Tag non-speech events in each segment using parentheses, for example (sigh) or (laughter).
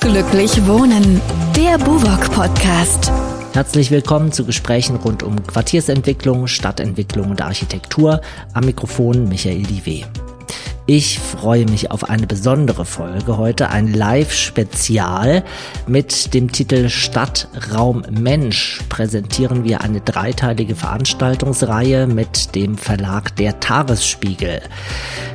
Glücklich Wohnen, der Buwok Podcast. Herzlich willkommen zu Gesprächen rund um Quartiersentwicklung, Stadtentwicklung und Architektur. Am Mikrofon Michael Diwe. Ich freue mich auf eine besondere Folge heute, ein Live-Spezial mit dem Titel Stadtraum Mensch. Präsentieren wir eine dreiteilige Veranstaltungsreihe mit dem Verlag Der Tagesspiegel.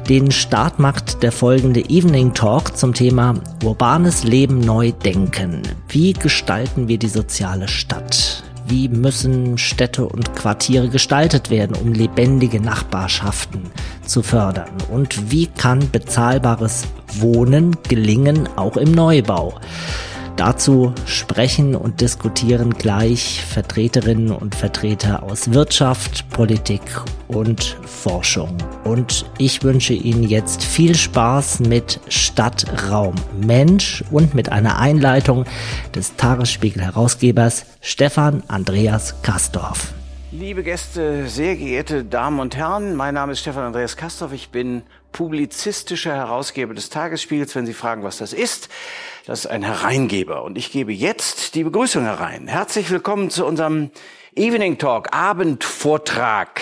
Den Start macht der folgende Evening Talk zum Thema urbanes Leben neu denken. Wie gestalten wir die soziale Stadt? Wie müssen Städte und Quartiere gestaltet werden, um lebendige Nachbarschaften zu fördern? Und wie kann bezahlbares Wohnen gelingen, auch im Neubau? Dazu sprechen und diskutieren gleich Vertreterinnen und Vertreter aus Wirtschaft, Politik und Forschung. Und ich wünsche Ihnen jetzt viel Spaß mit Stadtraum Mensch und mit einer Einleitung des Tagesspiegel-Herausgebers Stefan Andreas Kastorf. Liebe Gäste, sehr geehrte Damen und Herren, mein Name ist Stefan Andreas Kastorf. Ich bin publizistischer Herausgeber des Tagesspiegels. Wenn Sie fragen, was das ist, das ist ein Hereingeber. Und ich gebe jetzt die Begrüßung herein. Herzlich willkommen zu unserem Evening Talk, Abendvortrag.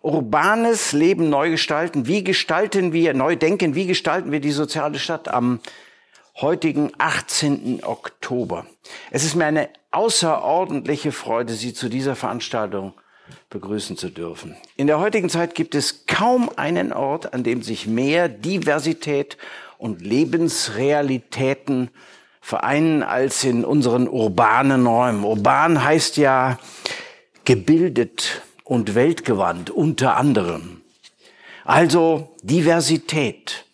Urbanes Leben neu gestalten. Wie gestalten wir, neu denken, wie gestalten wir die soziale Stadt am heutigen 18. Oktober? Es ist mir eine außerordentliche Freude, Sie zu dieser Veranstaltung begrüßen zu dürfen. In der heutigen Zeit gibt es kaum einen Ort, an dem sich mehr Diversität und Lebensrealitäten vereinen als in unseren urbanen Räumen. Urban heißt ja gebildet und weltgewandt unter anderem. Also Diversität,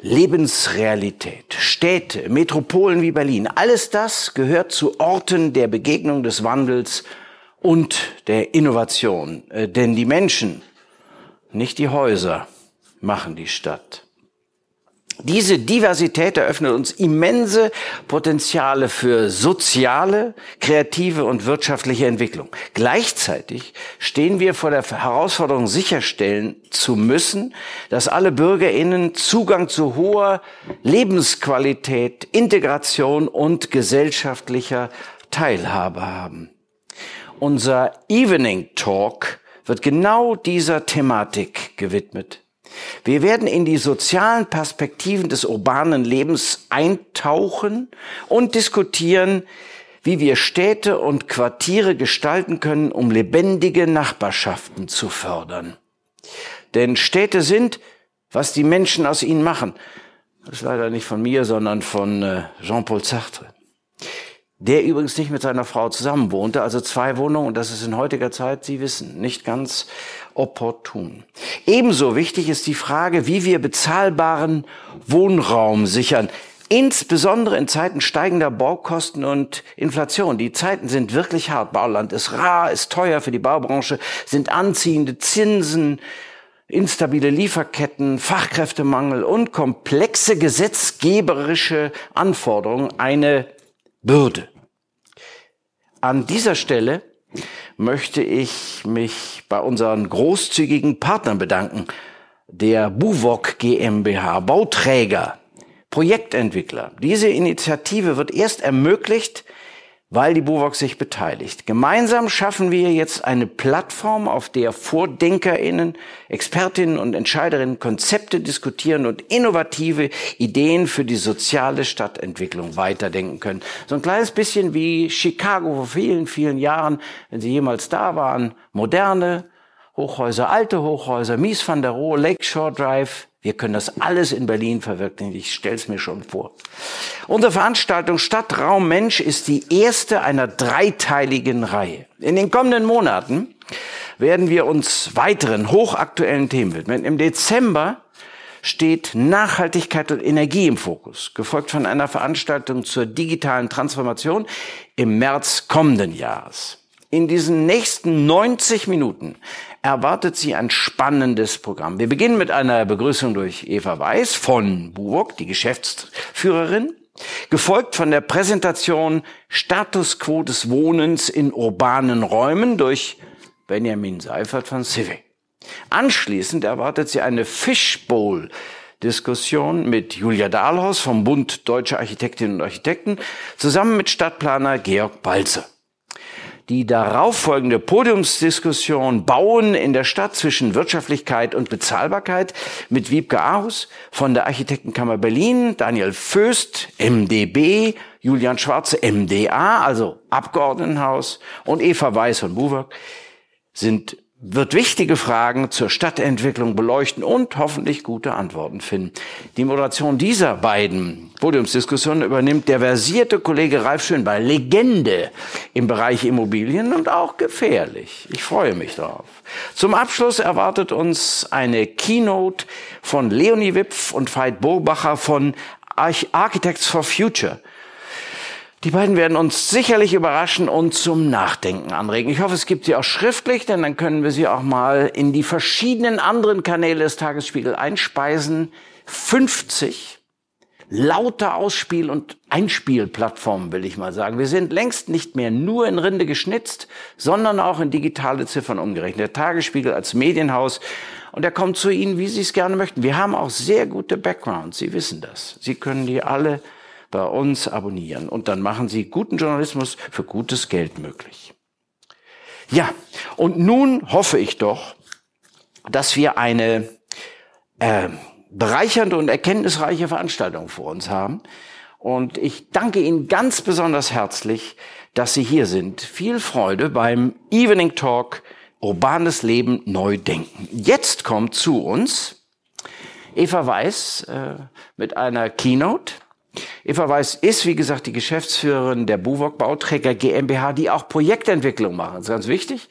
Lebensrealität, Städte, Metropolen wie Berlin, alles das gehört zu Orten der Begegnung des Wandels und der Innovation. Äh, denn die Menschen, nicht die Häuser, machen die Stadt. Diese Diversität eröffnet uns immense Potenziale für soziale, kreative und wirtschaftliche Entwicklung. Gleichzeitig stehen wir vor der Herausforderung sicherstellen zu müssen, dass alle Bürgerinnen Zugang zu hoher Lebensqualität, Integration und gesellschaftlicher Teilhabe haben. Unser Evening Talk wird genau dieser Thematik gewidmet. Wir werden in die sozialen Perspektiven des urbanen Lebens eintauchen und diskutieren, wie wir Städte und Quartiere gestalten können, um lebendige Nachbarschaften zu fördern. Denn Städte sind, was die Menschen aus ihnen machen. Das ist leider nicht von mir, sondern von äh, Jean-Paul Sartre der übrigens nicht mit seiner Frau zusammen wohnte, also zwei Wohnungen, und das ist in heutiger Zeit, Sie wissen, nicht ganz opportun. Ebenso wichtig ist die Frage, wie wir bezahlbaren Wohnraum sichern, insbesondere in Zeiten steigender Baukosten und Inflation. Die Zeiten sind wirklich hart. Bauland ist rar, ist teuer für die Baubranche, sind anziehende Zinsen, instabile Lieferketten, Fachkräftemangel und komplexe gesetzgeberische Anforderungen eine Bürde. An dieser Stelle möchte ich mich bei unseren großzügigen Partnern bedanken, der Buwok GmbH, Bauträger, Projektentwickler. Diese Initiative wird erst ermöglicht, weil die BUWOG sich beteiligt. Gemeinsam schaffen wir jetzt eine Plattform, auf der VordenkerInnen, Expertinnen und Entscheiderinnen Konzepte diskutieren und innovative Ideen für die soziale Stadtentwicklung weiterdenken können. So ein kleines bisschen wie Chicago vor vielen, vielen Jahren, wenn Sie jemals da waren. Moderne Hochhäuser, alte Hochhäuser, Mies van der Rohe, Lakeshore Drive, wir können das alles in Berlin verwirklichen. Ich stelle es mir schon vor. Unsere Veranstaltung Stadtraum Mensch ist die erste einer dreiteiligen Reihe. In den kommenden Monaten werden wir uns weiteren hochaktuellen Themen widmen. Im Dezember steht Nachhaltigkeit und Energie im Fokus, gefolgt von einer Veranstaltung zur digitalen Transformation im März kommenden Jahres. In diesen nächsten 90 Minuten erwartet Sie ein spannendes Programm. Wir beginnen mit einer Begrüßung durch Eva Weiß von Buwok, die Geschäftsführerin, gefolgt von der Präsentation Status quo des Wohnens in urbanen Räumen durch Benjamin Seifert von Civic. Anschließend erwartet sie eine Fishbowl Diskussion mit Julia Dahlhaus vom Bund Deutsche Architektinnen und Architekten zusammen mit Stadtplaner Georg Balze. Die darauffolgende Podiumsdiskussion Bauen in der Stadt zwischen Wirtschaftlichkeit und Bezahlbarkeit mit Wiebke Ahus von der Architektenkammer Berlin, Daniel Föst, MDB, Julian Schwarze, MDA, also Abgeordnetenhaus und Eva Weiß von Buwak sind wird wichtige Fragen zur Stadtentwicklung beleuchten und hoffentlich gute Antworten finden. Die Moderation dieser beiden Podiumsdiskussionen übernimmt der versierte Kollege Ralf Schönbein, Legende im Bereich Immobilien und auch gefährlich. Ich freue mich darauf. Zum Abschluss erwartet uns eine Keynote von Leonie Wipf und Veit Burbacher von Architects for Future. Die beiden werden uns sicherlich überraschen und zum Nachdenken anregen. Ich hoffe, es gibt sie auch schriftlich, denn dann können wir sie auch mal in die verschiedenen anderen Kanäle des Tagesspiegel einspeisen. 50 lauter Ausspiel- und Einspielplattformen, will ich mal sagen. Wir sind längst nicht mehr nur in Rinde geschnitzt, sondern auch in digitale Ziffern umgerechnet. Der Tagesspiegel als Medienhaus und er kommt zu Ihnen, wie Sie es gerne möchten. Wir haben auch sehr gute Backgrounds. Sie wissen das. Sie können die alle bei uns abonnieren und dann machen Sie guten Journalismus für gutes Geld möglich. Ja, und nun hoffe ich doch, dass wir eine äh, bereichernde und erkenntnisreiche Veranstaltung vor uns haben. Und ich danke Ihnen ganz besonders herzlich, dass Sie hier sind. Viel Freude beim Evening Talk Urbanes Leben neu denken. Jetzt kommt zu uns Eva Weiß äh, mit einer Keynote. Eva Weiß ist, wie gesagt, die Geschäftsführerin der Buwok Bauträger GmbH, die auch Projektentwicklung machen. Das ist ganz wichtig.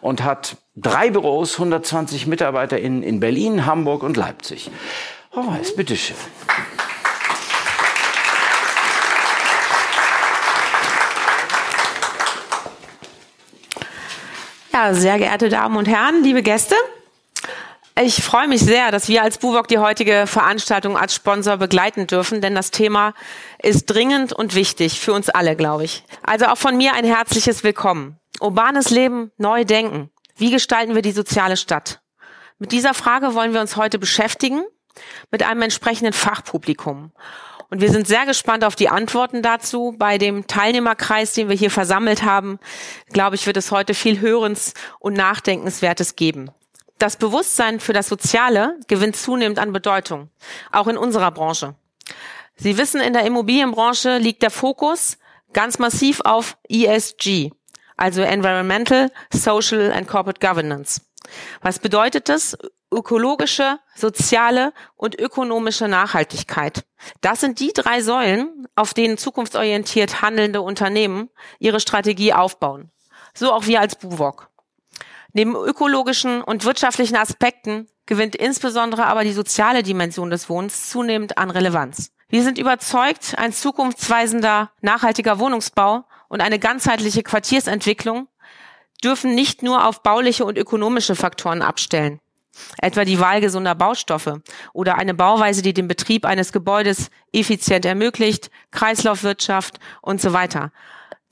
Und hat drei Büros, 120 Mitarbeiter in, in Berlin, Hamburg und Leipzig. Frau Weiß, bitteschön. Ja, sehr geehrte Damen und Herren, liebe Gäste. Ich freue mich sehr, dass wir als Buwok die heutige Veranstaltung als Sponsor begleiten dürfen, denn das Thema ist dringend und wichtig für uns alle, glaube ich. Also auch von mir ein herzliches Willkommen. Urbanes Leben, neu denken. Wie gestalten wir die soziale Stadt? Mit dieser Frage wollen wir uns heute beschäftigen, mit einem entsprechenden Fachpublikum. Und wir sind sehr gespannt auf die Antworten dazu. Bei dem Teilnehmerkreis, den wir hier versammelt haben, glaube ich, wird es heute viel Hörens und Nachdenkenswertes geben. Das Bewusstsein für das Soziale gewinnt zunehmend an Bedeutung, auch in unserer Branche. Sie wissen, in der Immobilienbranche liegt der Fokus ganz massiv auf ESG, also Environmental, Social and Corporate Governance. Was bedeutet das? Ökologische, soziale und ökonomische Nachhaltigkeit. Das sind die drei Säulen, auf denen zukunftsorientiert handelnde Unternehmen ihre Strategie aufbauen. So auch wir als Buwok. Neben ökologischen und wirtschaftlichen Aspekten gewinnt insbesondere aber die soziale Dimension des Wohnens zunehmend an Relevanz. Wir sind überzeugt, ein zukunftsweisender, nachhaltiger Wohnungsbau und eine ganzheitliche Quartiersentwicklung dürfen nicht nur auf bauliche und ökonomische Faktoren abstellen, etwa die Wahl gesunder Baustoffe oder eine Bauweise, die den Betrieb eines Gebäudes effizient ermöglicht, Kreislaufwirtschaft und so weiter,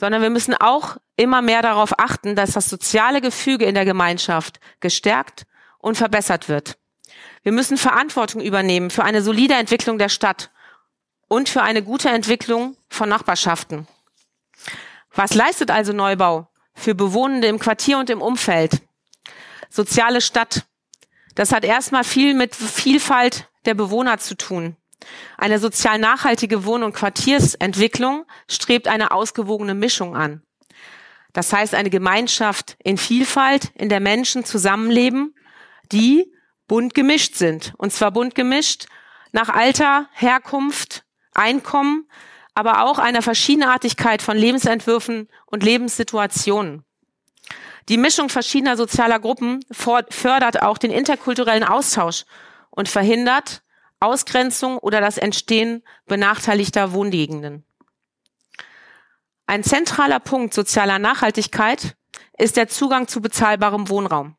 sondern wir müssen auch immer mehr darauf achten, dass das soziale Gefüge in der Gemeinschaft gestärkt und verbessert wird. Wir müssen Verantwortung übernehmen für eine solide Entwicklung der Stadt und für eine gute Entwicklung von Nachbarschaften. Was leistet also Neubau für Bewohnende im Quartier und im Umfeld? Soziale Stadt. Das hat erstmal viel mit Vielfalt der Bewohner zu tun. Eine sozial nachhaltige Wohn- und Quartiersentwicklung strebt eine ausgewogene Mischung an. Das heißt eine Gemeinschaft in Vielfalt, in der Menschen zusammenleben, die bunt gemischt sind. Und zwar bunt gemischt nach Alter, Herkunft, Einkommen, aber auch einer Verschiedenartigkeit von Lebensentwürfen und Lebenssituationen. Die Mischung verschiedener sozialer Gruppen fördert auch den interkulturellen Austausch und verhindert Ausgrenzung oder das Entstehen benachteiligter Wohngegenden. Ein zentraler Punkt sozialer Nachhaltigkeit ist der Zugang zu bezahlbarem Wohnraum.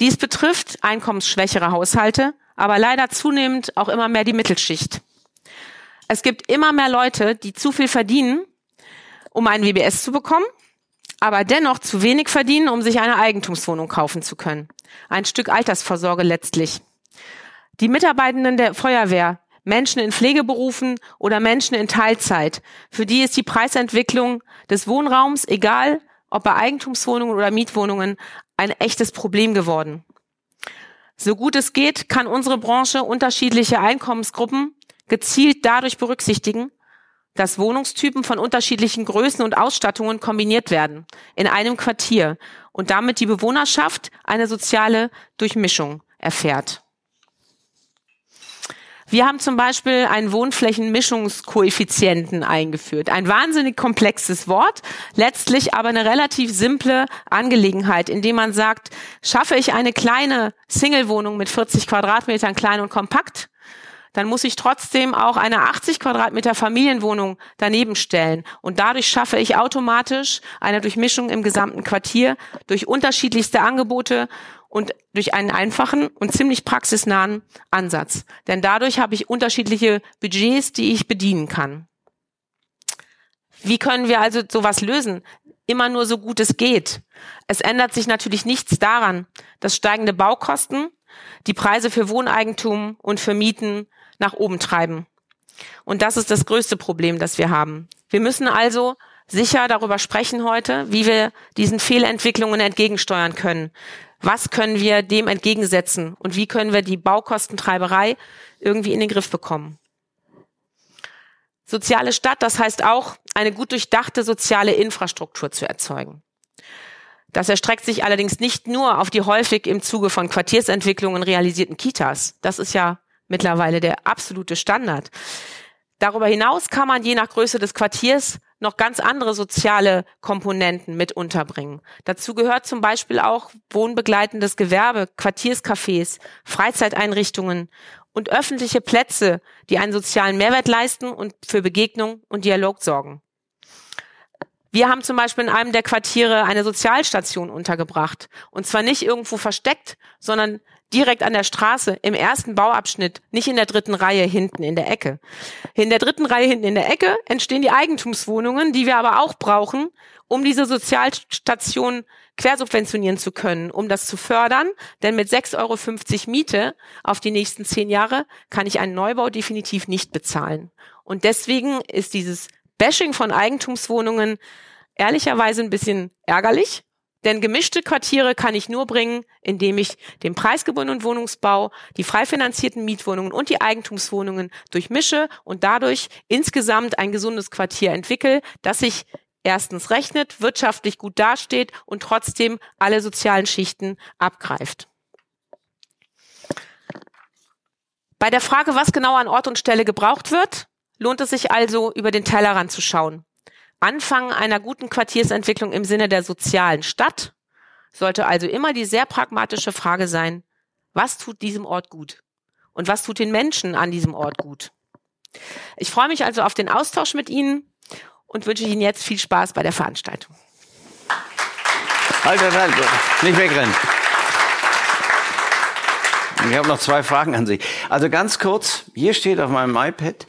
Dies betrifft einkommensschwächere Haushalte, aber leider zunehmend auch immer mehr die Mittelschicht. Es gibt immer mehr Leute, die zu viel verdienen, um ein WBS zu bekommen, aber dennoch zu wenig verdienen, um sich eine Eigentumswohnung kaufen zu können. Ein Stück Altersvorsorge letztlich. Die Mitarbeitenden der Feuerwehr, Menschen in Pflegeberufen oder Menschen in Teilzeit, für die ist die Preisentwicklung des Wohnraums, egal ob bei Eigentumswohnungen oder Mietwohnungen, ein echtes Problem geworden. So gut es geht, kann unsere Branche unterschiedliche Einkommensgruppen gezielt dadurch berücksichtigen, dass Wohnungstypen von unterschiedlichen Größen und Ausstattungen kombiniert werden in einem Quartier und damit die Bewohnerschaft eine soziale Durchmischung erfährt. Wir haben zum Beispiel einen Wohnflächenmischungskoeffizienten eingeführt. Ein wahnsinnig komplexes Wort, letztlich aber eine relativ simple Angelegenheit, indem man sagt, schaffe ich eine kleine Single-Wohnung mit 40 Quadratmetern klein und kompakt, dann muss ich trotzdem auch eine 80 Quadratmeter Familienwohnung daneben stellen. Und dadurch schaffe ich automatisch eine Durchmischung im gesamten Quartier durch unterschiedlichste Angebote und durch einen einfachen und ziemlich praxisnahen Ansatz. Denn dadurch habe ich unterschiedliche Budgets, die ich bedienen kann. Wie können wir also sowas lösen? Immer nur so gut es geht. Es ändert sich natürlich nichts daran, dass steigende Baukosten die Preise für Wohneigentum und für Mieten nach oben treiben. Und das ist das größte Problem, das wir haben. Wir müssen also sicher darüber sprechen heute, wie wir diesen Fehlentwicklungen entgegensteuern können. Was können wir dem entgegensetzen und wie können wir die Baukostentreiberei irgendwie in den Griff bekommen? Soziale Stadt, das heißt auch, eine gut durchdachte soziale Infrastruktur zu erzeugen. Das erstreckt sich allerdings nicht nur auf die häufig im Zuge von Quartiersentwicklungen realisierten Kitas. Das ist ja mittlerweile der absolute Standard. Darüber hinaus kann man je nach Größe des Quartiers noch ganz andere soziale Komponenten mit unterbringen. Dazu gehört zum Beispiel auch wohnbegleitendes Gewerbe, Quartierscafés, Freizeiteinrichtungen und öffentliche Plätze, die einen sozialen Mehrwert leisten und für Begegnung und Dialog sorgen. Wir haben zum Beispiel in einem der Quartiere eine Sozialstation untergebracht. Und zwar nicht irgendwo versteckt, sondern direkt an der Straße im ersten Bauabschnitt, nicht in der dritten Reihe hinten in der Ecke. In der dritten Reihe hinten in der Ecke entstehen die Eigentumswohnungen, die wir aber auch brauchen, um diese Sozialstation quersubventionieren zu können, um das zu fördern. Denn mit 6,50 Euro Miete auf die nächsten zehn Jahre kann ich einen Neubau definitiv nicht bezahlen. Und deswegen ist dieses Bashing von Eigentumswohnungen ehrlicherweise ein bisschen ärgerlich, denn gemischte Quartiere kann ich nur bringen, indem ich den preisgebundenen Wohnungsbau, die frei finanzierten Mietwohnungen und die Eigentumswohnungen durchmische und dadurch insgesamt ein gesundes Quartier entwickle, das sich erstens rechnet, wirtschaftlich gut dasteht und trotzdem alle sozialen Schichten abgreift. Bei der Frage, was genau an Ort und Stelle gebraucht wird, lohnt es sich also, über den Tellerrand zu schauen. Anfang einer guten Quartiersentwicklung im Sinne der sozialen Stadt sollte also immer die sehr pragmatische Frage sein, was tut diesem Ort gut? Und was tut den Menschen an diesem Ort gut? Ich freue mich also auf den Austausch mit Ihnen und wünsche Ihnen jetzt viel Spaß bei der Veranstaltung. Halt, halt, halt, nicht wegrennen. Ich habe noch zwei Fragen an Sie. Also ganz kurz, hier steht auf meinem iPad,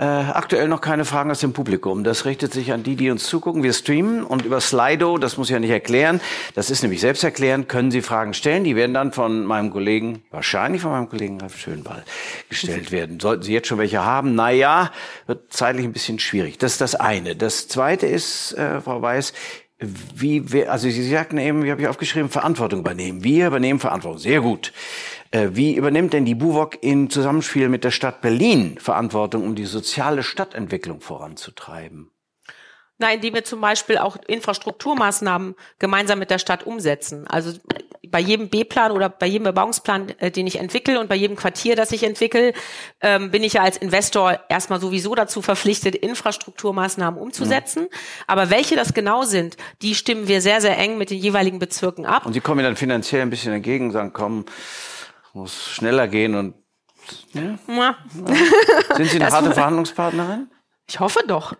äh, aktuell noch keine Fragen aus dem Publikum. Das richtet sich an die, die uns zugucken. Wir streamen und über Slido, das muss ich ja nicht erklären, das ist nämlich selbsterklärend, können Sie Fragen stellen. Die werden dann von meinem Kollegen, wahrscheinlich von meinem Kollegen Ralf Schönwall, gestellt (laughs) werden. Sollten Sie jetzt schon welche haben? Naja, wird zeitlich ein bisschen schwierig. Das ist das eine. Das zweite ist, äh, Frau Weiß, wie, also Sie sagten eben, wie habe ich aufgeschrieben, Verantwortung übernehmen. Wir übernehmen Verantwortung. Sehr gut. Äh, wie übernimmt denn die BUWOG im Zusammenspiel mit der Stadt Berlin Verantwortung, um die soziale Stadtentwicklung voranzutreiben? Na, indem wir zum Beispiel auch Infrastrukturmaßnahmen gemeinsam mit der Stadt umsetzen. Also bei jedem B-Plan oder bei jedem Bebauungsplan, äh, den ich entwickle und bei jedem Quartier, das ich entwickle, ähm, bin ich ja als Investor erstmal sowieso dazu verpflichtet, Infrastrukturmaßnahmen umzusetzen. Mhm. Aber welche das genau sind, die stimmen wir sehr, sehr eng mit den jeweiligen Bezirken ab. Und Sie kommen mir dann finanziell ein bisschen entgegen, sagen, komm, muss schneller gehen und ja. ja. Sind Sie eine das harte Verhandlungspartnerin? Ich hoffe doch.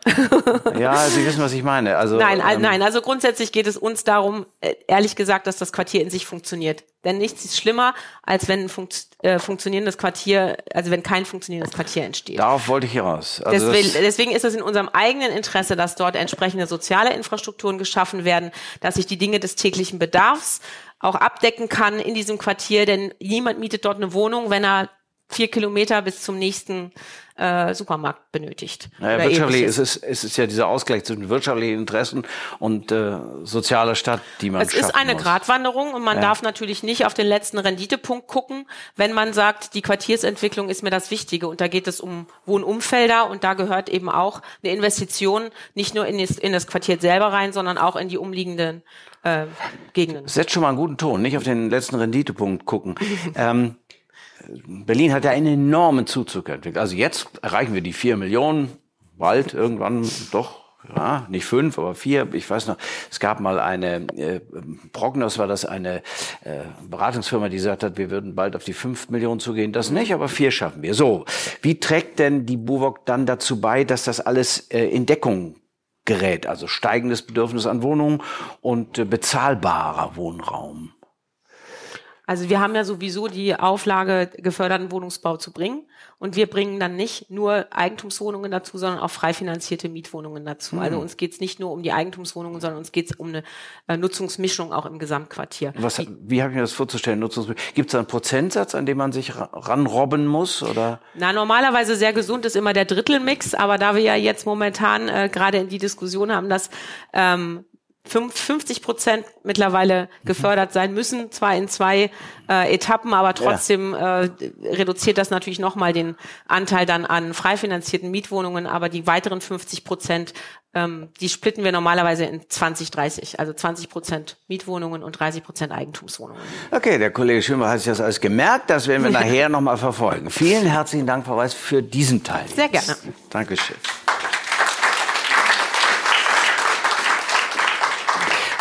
ja, Sie wissen, was ich meine. Also, nein, ähm, nein, also grundsätzlich geht es uns darum, äh, ehrlich gesagt, dass das Quartier in sich funktioniert. Denn nichts ist schlimmer, als wenn ein funkt, äh, funktionierendes Quartier, also wenn kein funktionierendes Quartier entsteht. Darauf wollte ich hinaus. Also deswegen, deswegen ist es in unserem eigenen Interesse, dass dort entsprechende soziale Infrastrukturen geschaffen werden, dass sich die Dinge des täglichen Bedarfs auch abdecken kann in diesem Quartier, denn niemand mietet dort eine Wohnung, wenn er vier Kilometer bis zum nächsten äh, Supermarkt benötigt. Naja, wirtschaftlich ist es, es ist ja dieser Ausgleich zwischen wirtschaftlichen Interessen und äh, sozialer Stadt, die man Es ist eine muss. Gratwanderung und man Ja. darf natürlich nicht auf den letzten Renditepunkt gucken, wenn man sagt, die Quartiersentwicklung ist mir das Wichtige und da geht es um Wohnumfelder und da gehört eben auch eine Investition nicht nur in das, in das Quartier selber rein, sondern auch in die umliegenden äh, Gegenden. Setzt schon mal einen guten Ton, nicht auf den letzten Renditepunkt gucken. (laughs) ähm, Berlin hat ja einen enormen Zuzug entwickelt. Also jetzt erreichen wir die vier Millionen, bald irgendwann doch. Ja, nicht fünf, aber vier. Ich weiß noch, es gab mal eine, äh, Prognos war das eine äh, Beratungsfirma, die gesagt hat, wir würden bald auf die fünf Millionen zugehen. Das nicht, aber vier schaffen wir. So, wie trägt denn die BUWOG dann dazu bei, dass das alles äh, in Deckung gerät? Also steigendes Bedürfnis an Wohnungen und äh, bezahlbarer Wohnraum. Also wir haben ja sowieso die Auflage, geförderten Wohnungsbau zu bringen. Und wir bringen dann nicht nur Eigentumswohnungen dazu, sondern auch frei finanzierte Mietwohnungen dazu. Also uns geht es nicht nur um die Eigentumswohnungen, sondern uns geht es um eine äh, Nutzungsmischung auch im Gesamtquartier. Was, wie habe ich mir das vorzustellen? Gibt es da einen Prozentsatz, an dem man sich ra- ranrobben muss? Oder? Na, normalerweise sehr gesund ist immer der Drittelmix, aber da wir ja jetzt momentan äh, gerade in die Diskussion haben, dass ähm, 50 Prozent mittlerweile gefördert sein müssen, zwar in zwei äh, Etappen, aber trotzdem äh, reduziert das natürlich nochmal den Anteil dann an frei finanzierten Mietwohnungen, aber die weiteren 50 Prozent, ähm, die splitten wir normalerweise in 20, 30, also 20 Prozent Mietwohnungen und 30 Prozent Eigentumswohnungen. Okay, der Kollege Schwimmer hat sich das alles gemerkt. Das werden wir (laughs) nachher nochmal verfolgen. Vielen herzlichen Dank, Frau Weiß, für diesen Teil. Sehr gerne. Dankeschön.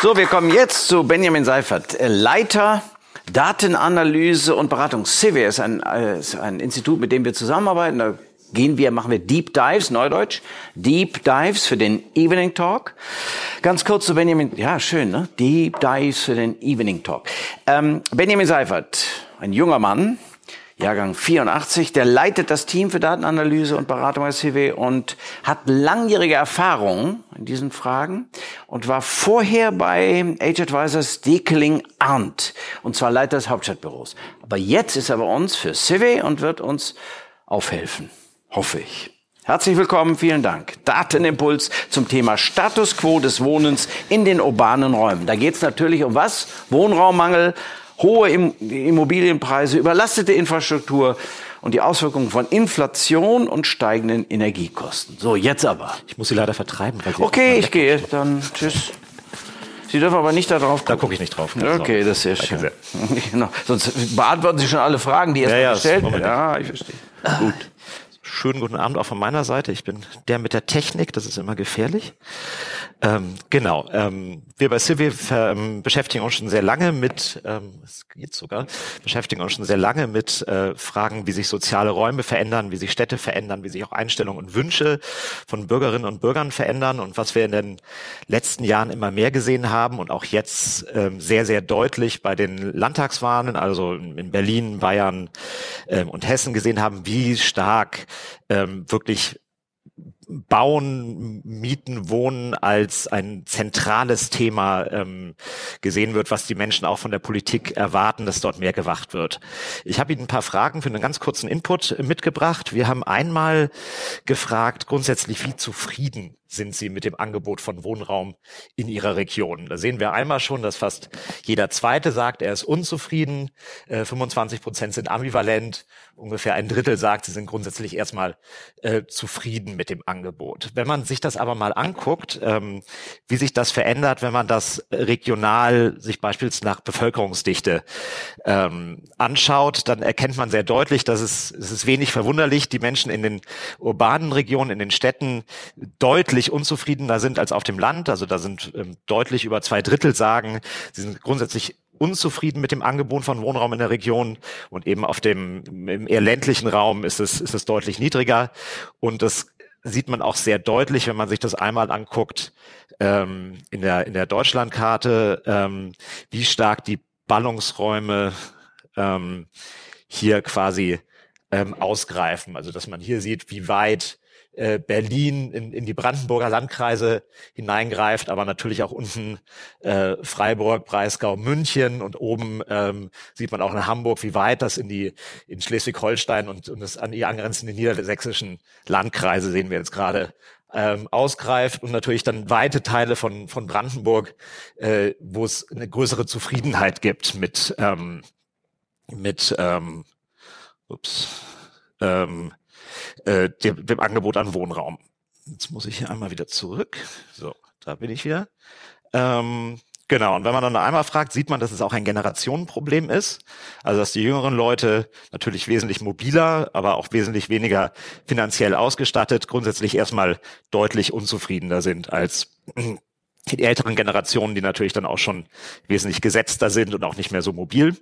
So, wir kommen jetzt zu Benjamin Seifert, äh, Leiter Datenanalyse und Beratung. CIVE ist ein, äh, ist ein Institut, mit dem wir zusammenarbeiten. Da gehen wir, machen wir Deep Dives, Neudeutsch, Deep Dives für den Evening Talk. Ganz kurz zu Benjamin, ja schön, ne? Deep Dives für den Evening Talk. Ähm, Benjamin Seifert, ein junger Mann, Jahrgang 84, der leitet das Team für Datenanalyse und Beratung bei CW und hat langjährige Erfahrung in diesen Fragen und war vorher bei Age Advisors Dekeling Arndt und zwar Leiter des Hauptstadtbüros. Aber jetzt ist er bei uns für CW und wird uns aufhelfen, hoffe ich. Herzlich willkommen, vielen Dank. Datenimpuls zum Thema Status quo des Wohnens in den urbanen Räumen. Da geht es natürlich um was? Wohnraummangel, hohe Im- Immobilienpreise, überlastete Infrastruktur und die Auswirkungen von Inflation und steigenden Energiekosten. So, jetzt aber. Ich muss Sie leider vertreiben. Weil Sie Okay, ich gehe, dann tschüss. Sie dürfen aber nicht da drauf Da gucken. gucke ich nicht drauf. Okay, das ist sehr schön. (laughs) Genau. Sonst beantworten Sie schon alle Fragen, die erst Ja, ja, gestellt werden. Ja, ich verstehe. Gut. Schönen guten Abend auch von meiner Seite. Ich bin der mit der Technik, das ist immer gefährlich. Ähm, genau. Ähm, wir bei Civi ähm, beschäftigen uns schon sehr lange mit, ähm, es geht sogar, beschäftigen uns schon sehr lange mit äh, Fragen, wie sich soziale Räume verändern, wie sich Städte verändern, wie sich auch Einstellungen und Wünsche von Bürgerinnen und Bürgern verändern. Und was wir in den letzten Jahren immer mehr gesehen haben und auch jetzt ähm, sehr, sehr deutlich bei den Landtagswahlen, also in Berlin, Bayern ähm, und Hessen gesehen haben, wie stark ähm, wirklich Bauen, Mieten, Wohnen als ein zentrales Thema ähm, gesehen wird, was die Menschen auch von der Politik erwarten, dass dort mehr gewacht wird. Ich habe Ihnen ein paar Fragen für einen ganz kurzen Input mitgebracht. Wir haben einmal gefragt, grundsätzlich, wie zufrieden sind Sie mit dem Angebot von Wohnraum in Ihrer Region? Da sehen wir einmal schon, dass fast jeder Zweite sagt, er ist unzufrieden. Äh, 25 Prozent sind ambivalent. Ungefähr ein Drittel sagt, sie sind grundsätzlich erstmal äh, zufrieden mit dem Angebot. Wenn man sich das aber mal anguckt, ähm, wie sich das verändert, wenn man das regional sich beispielsweise nach Bevölkerungsdichte ähm, anschaut, dann erkennt man sehr deutlich, dass es, es ist wenig verwunderlich, die Menschen in den urbanen Regionen, in den Städten deutlich unzufriedener sind als auf dem Land. Also da sind ähm, deutlich über zwei Drittel sagen, sie sind grundsätzlich unzufrieden mit dem Angebot von Wohnraum in der Region. Und eben auf dem im eher ländlichen Raum ist es ist es deutlich niedriger. Und das sieht man auch sehr deutlich, wenn man sich das einmal anguckt ähm, in der in der Deutschlandkarte, ähm, wie stark die Ballungsräume ähm, hier quasi ähm, ausgreifen. Also dass man hier sieht, wie weit äh, Berlin in, in die Brandenburger Landkreise hineingreift, aber natürlich auch unten äh, Freiburg, Breisgau, München und oben ähm, sieht man auch in Hamburg, wie weit das in die in Schleswig-Holstein und, und das an die angrenzenden niedersächsischen Landkreise sehen wir jetzt gerade ähm, ausgreift und natürlich dann weite Teile von, von Brandenburg, äh, wo es eine größere Zufriedenheit gibt mit, ähm, mit ähm, ups, ähm, äh, dem, dem Angebot an Wohnraum. Jetzt muss ich hier einmal wieder zurück. So, da bin ich wieder. Ähm, Genau, und wenn man dann einmal fragt, sieht man, dass es auch ein Generationenproblem ist. Also dass die jüngeren Leute natürlich wesentlich mobiler, aber auch wesentlich weniger finanziell ausgestattet, grundsätzlich erstmal deutlich unzufriedener sind als die älteren Generationen, die natürlich dann auch schon wesentlich gesetzter sind und auch nicht mehr so mobil,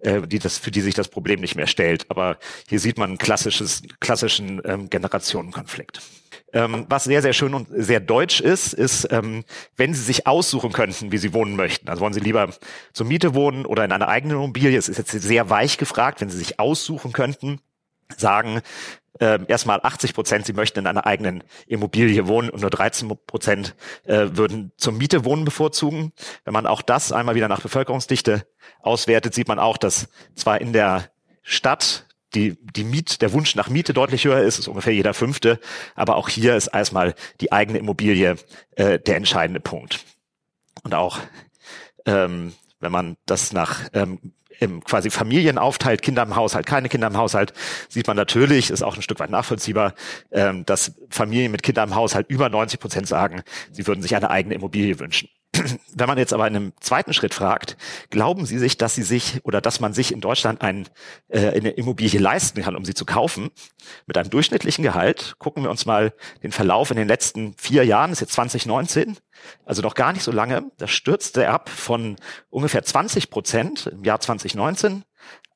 äh, die das, für die sich das Problem nicht mehr stellt. Aber hier sieht man einen klassisches, klassischen ähm, Generationenkonflikt. Ähm, was sehr, sehr schön und sehr deutsch ist, ist, ähm, wenn Sie sich aussuchen könnten, wie Sie wohnen möchten. Also wollen Sie lieber zur Miete wohnen oder in einer eigenen Immobilie? Es ist jetzt sehr weich gefragt, wenn Sie sich aussuchen könnten, sagen äh, erstmal 80 Prozent, sie möchten in einer eigenen Immobilie wohnen und nur 13 Prozent äh, würden zur Miete wohnen bevorzugen. Wenn man auch das einmal wieder nach Bevölkerungsdichte auswertet, sieht man auch, dass zwar in der Stadt die, die Miet, der Wunsch nach Miete deutlich höher ist, ist ungefähr jeder fünfte. Aber auch hier ist erstmal die eigene Immobilie äh, der entscheidende Punkt. Und auch ähm, wenn man das nach ähm, im quasi Familien aufteilt, Kinder im Haushalt, keine Kinder im Haushalt, sieht man natürlich, ist auch ein Stück weit nachvollziehbar, ähm, dass Familien mit Kindern im Haushalt über 90 Prozent sagen, sie würden sich eine eigene Immobilie wünschen. (clears throat) Wenn man jetzt aber in einem zweiten Schritt fragt, glauben Sie sich, dass Sie sich oder dass man sich in Deutschland ein, äh, eine Immobilie leisten kann, um sie zu kaufen, mit einem durchschnittlichen Gehalt? Gucken wir uns mal den Verlauf in den letzten vier Jahren, ist jetzt 2019, also noch gar nicht so lange. Da stürzte er ab von ungefähr 20 Prozent im Jahr 2019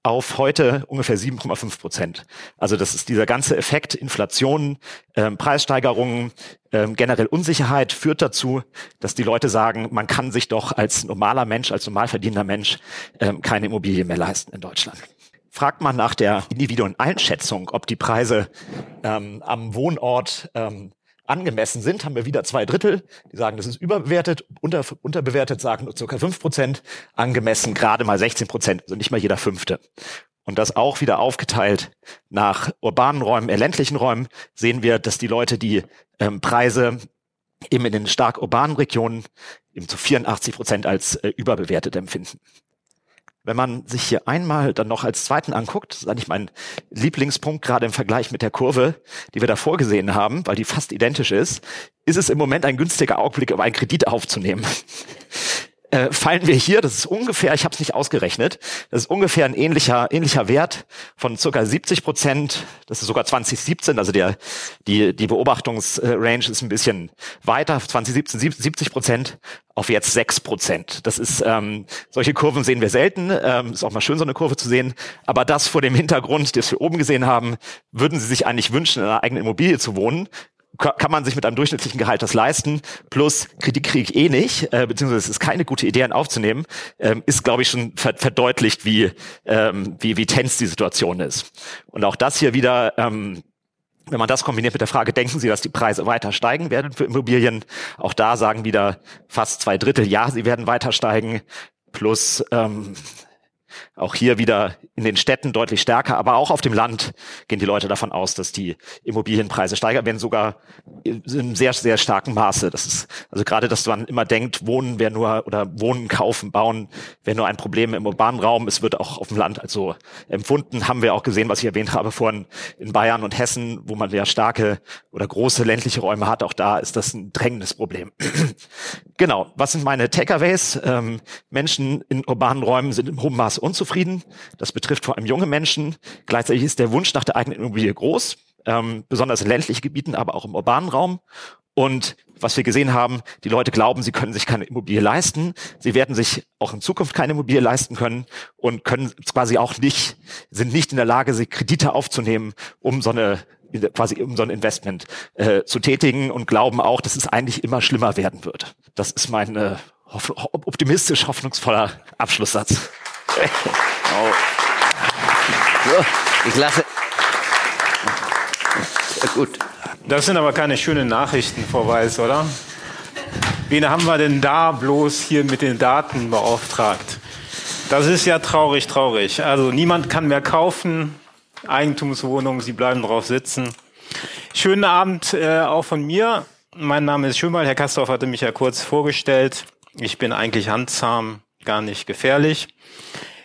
auf heute ungefähr 7,5 Prozent. Also das ist dieser ganze Effekt Inflation, ähm, Preissteigerungen, ähm, generell Unsicherheit führt dazu, dass die Leute sagen, man kann sich doch als normaler Mensch, als normal verdienender Mensch ähm, keine Immobilie mehr leisten in Deutschland. Fragt man nach der individuellen Einschätzung, ob die Preise ähm, am Wohnort ähm, angemessen sind, haben wir wieder zwei Drittel, die sagen, das ist überbewertet, unter, unterbewertet sagen nur circa fünf Prozent, angemessen gerade mal 16 Prozent, also nicht mal jeder Fünfte. Und das auch wieder aufgeteilt nach urbanen Räumen, äh, ländlichen Räumen, sehen wir, dass die Leute die ähm, Preise eben in den stark urbanen Regionen eben zu 84 Prozent als äh, überbewertet empfinden. Wenn man sich hier einmal dann noch als zweiten anguckt, das ist eigentlich mein Lieblingspunkt, gerade im Vergleich mit der Kurve, die wir da vorgesehen haben, weil die fast identisch ist, ist es im Moment ein günstiger Augenblick, um einen Kredit aufzunehmen äh, fallen wir hier, das ist ungefähr, ich habe es nicht ausgerechnet, das ist ungefähr ein ähnlicher, ähnlicher Wert von circa 70 Prozent, das ist sogar 2017, also der, die, die Beobachtungsrange ist ein bisschen weiter, 2017 70 Prozent auf jetzt 6 Prozent. Das ist, ähm, solche Kurven sehen wir selten, ähm, ist auch mal schön, so eine Kurve zu sehen, aber das vor dem Hintergrund, das wir oben gesehen haben, würden Sie sich eigentlich wünschen, in einer eigenen Immobilie zu wohnen, kann man sich mit einem durchschnittlichen Gehalt das leisten, plus Kritik kriege ich eh nicht, äh, beziehungsweise es ist keine gute Idee, einen aufzunehmen, ähm, ist, glaube ich, schon ver verdeutlicht, wie, ähm, wie, wie tens die Situation ist. Und auch das hier wieder, ähm, wenn man das kombiniert mit der Frage, denken Sie, dass die Preise weiter steigen werden für Immobilien? Auch da sagen wieder fast zwei Drittel, ja, sie werden weiter steigen, plus ähm, auch hier wieder in den Städten deutlich stärker, aber auch auf dem Land gehen die Leute davon aus, dass die Immobilienpreise steigern werden, sogar in sehr, sehr starken Maße. Das ist also gerade, dass man immer denkt, Wohnen wäre nur oder Wohnen, kaufen, bauen wäre nur ein Problem im urbanen Raum. Es wird auch auf dem Land also empfunden, haben wir auch gesehen, was ich erwähnt habe vorhin in Bayern und Hessen, wo man ja starke oder große ländliche Räume hat. Auch da ist das ein drängendes Problem. Genau. Was sind meine Takeaways? Ähm, Menschen in urbanen Räumen sind im hohen Maß unzufrieden. Das betrifft vor allem junge Menschen. Gleichzeitig ist der Wunsch nach der eigenen Immobilie groß, ähm, besonders in ländlichen Gebieten, aber auch im urbanen Raum. Und was wir gesehen haben, die Leute glauben, sie können sich keine Immobilie leisten. Sie werden sich auch in Zukunft keine Immobilie leisten können und können quasi auch nicht, sind nicht in der Lage, sich Kredite aufzunehmen, um so eine quasi um so ein Investment äh, zu tätigen und glauben auch, dass es eigentlich immer schlimmer werden wird. Das ist mein äh, optimistisch hoffnungsvoller Abschlusssatz. Oh. So, ich lasse. Sehr gut. Das sind aber keine schönen Nachrichten, Frau Weiß, oder? Wen haben wir denn da bloß hier mit den Daten beauftragt? Das ist ja traurig, traurig. Also niemand kann mehr kaufen, Eigentumswohnungen, sie bleiben drauf sitzen. Schönen Abend äh, auch von mir. Mein Name ist Schönwald. Herr Kastorf hatte mich ja kurz vorgestellt. Ich bin eigentlich handzahm, gar nicht gefährlich.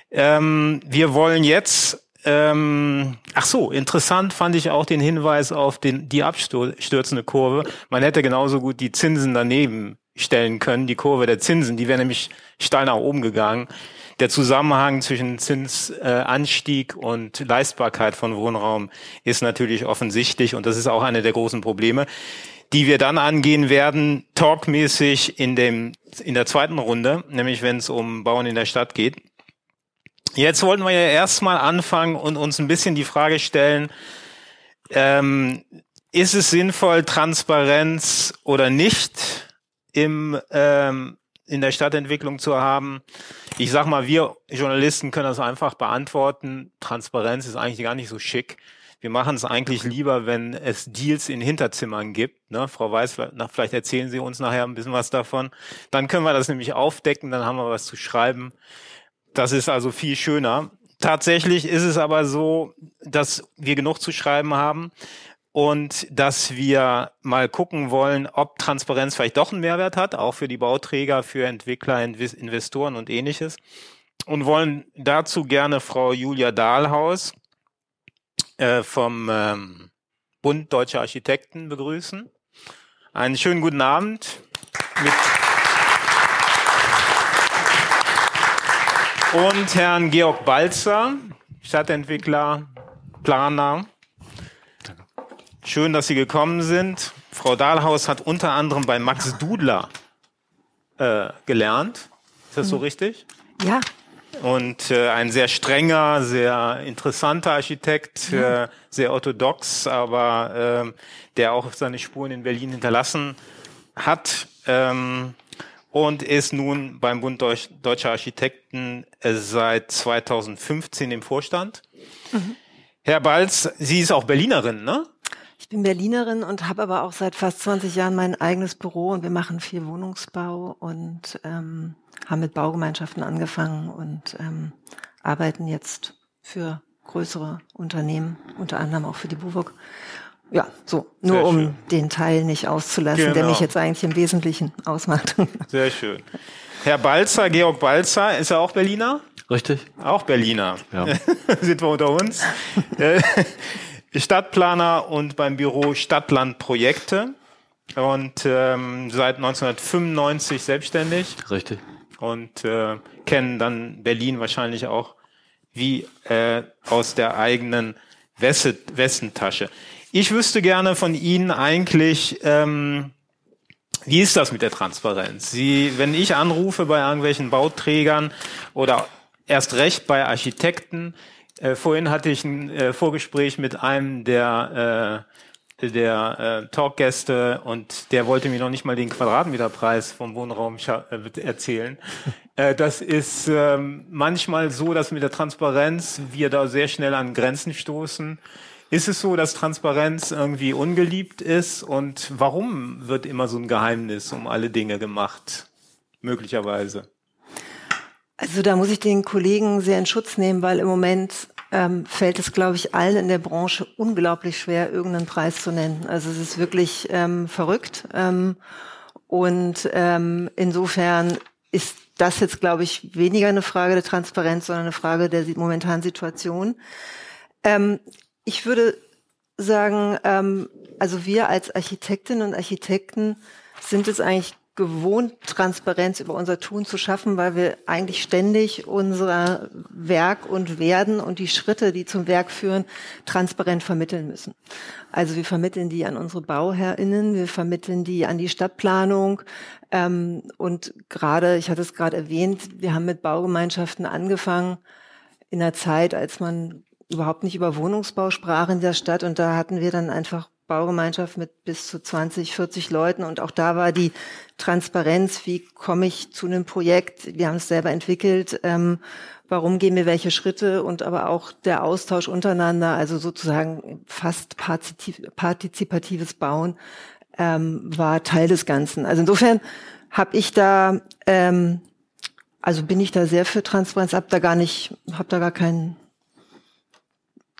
Ähm, wir wollen jetzt ähm, ach so, interessant fand ich auch den Hinweis auf den, die abstürzende Kurve. Man hätte genauso gut die Zinsen daneben stellen können, die Kurve der Zinsen, die wäre nämlich steil nach oben gegangen. Der Zusammenhang zwischen Zinsanstieg und Leistbarkeit von Wohnraum ist natürlich offensichtlich und das ist auch eine der großen Probleme, die wir dann angehen werden, talkmäßig in dem in der zweiten Runde, nämlich wenn es um Bauen in der Stadt geht. Jetzt wollten wir ja erstmal anfangen und uns ein bisschen die Frage stellen, ähm, ist es sinnvoll, Transparenz oder nicht im, ähm, in der Stadtentwicklung zu haben? Ich sag mal, wir Journalisten können das einfach beantworten. Transparenz ist eigentlich gar nicht so schick. Wir machen es eigentlich lieber, wenn es Deals in Hinterzimmern gibt. Ne? Frau Weiß, vielleicht erzählen Sie uns nachher ein bisschen was davon. Dann können wir das nämlich aufdecken, dann haben wir was zu schreiben. Das ist also viel schöner. Tatsächlich ist es aber so, dass wir genug zu schreiben haben und dass wir mal gucken wollen, ob Transparenz vielleicht doch einen Mehrwert hat, auch für die Bauträger, für Entwickler, Investoren und ähnliches. Und wollen dazu gerne Frau Julia Dahlhaus äh, vom ähm, Bund Deutscher Architekten begrüßen. Einen schönen guten Abend. Mit und Herrn Georg Balzer, Stadtentwickler, Planer. Schön, dass Sie gekommen sind. Frau Dahlhaus hat unter anderem bei Max Dudler äh, gelernt. Ist das so mhm. richtig? Ja. Und äh, ein sehr strenger, sehr interessanter Architekt, ja. äh, sehr orthodox, aber äh, der auch seine Spuren in Berlin hinterlassen hat. Ähm, und ist nun beim Bund Deutsch, Deutscher Architekten äh, seit 2015 im Vorstand. Mhm. Herr Balz, Sie ist auch Berlinerin, ne? Ich bin Berlinerin und habe aber auch seit fast 20 Jahren mein eigenes Büro und wir machen viel Wohnungsbau und ähm, haben mit Baugemeinschaften angefangen und ähm, arbeiten jetzt für größere Unternehmen, unter anderem auch für die BUWOG. Ja, so. Nur Sehr um schön. den Teil nicht auszulassen, genau. der mich jetzt eigentlich im Wesentlichen ausmacht. (laughs) Sehr schön. Herr Balzer, Georg Balzer, ist er auch Berliner? Richtig. Auch Berliner. Ja. (laughs) Sind wir unter uns. (laughs) Stadtplaner und beim Büro Stadtlandprojekte und ähm, seit 1995 selbstständig. Richtig. Und äh, kennen dann Berlin wahrscheinlich auch wie äh, aus der eigenen Westentasche. Ich wüsste gerne von Ihnen eigentlich, ähm, wie ist das mit der Transparenz? Sie, wenn ich anrufe bei irgendwelchen Bauträgern oder erst recht bei Architekten, äh, vorhin hatte ich ein äh, Vorgespräch mit einem der äh, der äh, Talkgäste und der wollte mir noch nicht mal den Quadratmeterpreis vom Wohnraum äh, erzählen. (laughs) Äh, das ist ähm, manchmal so, dass mit der Transparenz wir da sehr schnell an Grenzen stoßen. Ist es so, dass Transparenz irgendwie ungeliebt ist? Und warum wird immer so ein Geheimnis um alle Dinge gemacht? Möglicherweise. Also da muss ich den Kollegen sehr in Schutz nehmen, weil im Moment ähm, fällt es, glaube ich, allen in der Branche unglaublich schwer, irgendeinen Preis zu nennen. Also es ist wirklich ähm, verrückt. Ähm, und ähm, insofern ist das jetzt, glaube ich, weniger eine Frage der Transparenz, sondern eine Frage der momentanen Situation. Ähm, ich würde sagen, ähm, also wir als Architektinnen und Architekten sind es eigentlich gewohnt, Transparenz über unser Tun zu schaffen, weil wir eigentlich ständig unser Werk und Werden und die Schritte, die zum Werk führen, transparent vermitteln müssen. Also wir vermitteln die an unsere BauherrInnen, wir vermitteln die an die Stadtplanung. Ähm, und gerade, ich hatte es gerade erwähnt, wir haben mit Baugemeinschaften angefangen in der Zeit, als man überhaupt nicht über Wohnungsbau sprach in der Stadt und da hatten wir dann einfach Baugemeinschaft mit bis zu 20, 40 Leuten und auch da war die Transparenz, wie komme ich zu einem Projekt, wir haben es selber entwickelt, ähm, warum gehen wir welche Schritte und aber auch der Austausch untereinander, also sozusagen fast partizipatives Bauen ähm, war Teil des Ganzen. Also insofern habe ich da, ähm, also bin ich da sehr für Transparenz, hab da gar nicht, hab da gar kein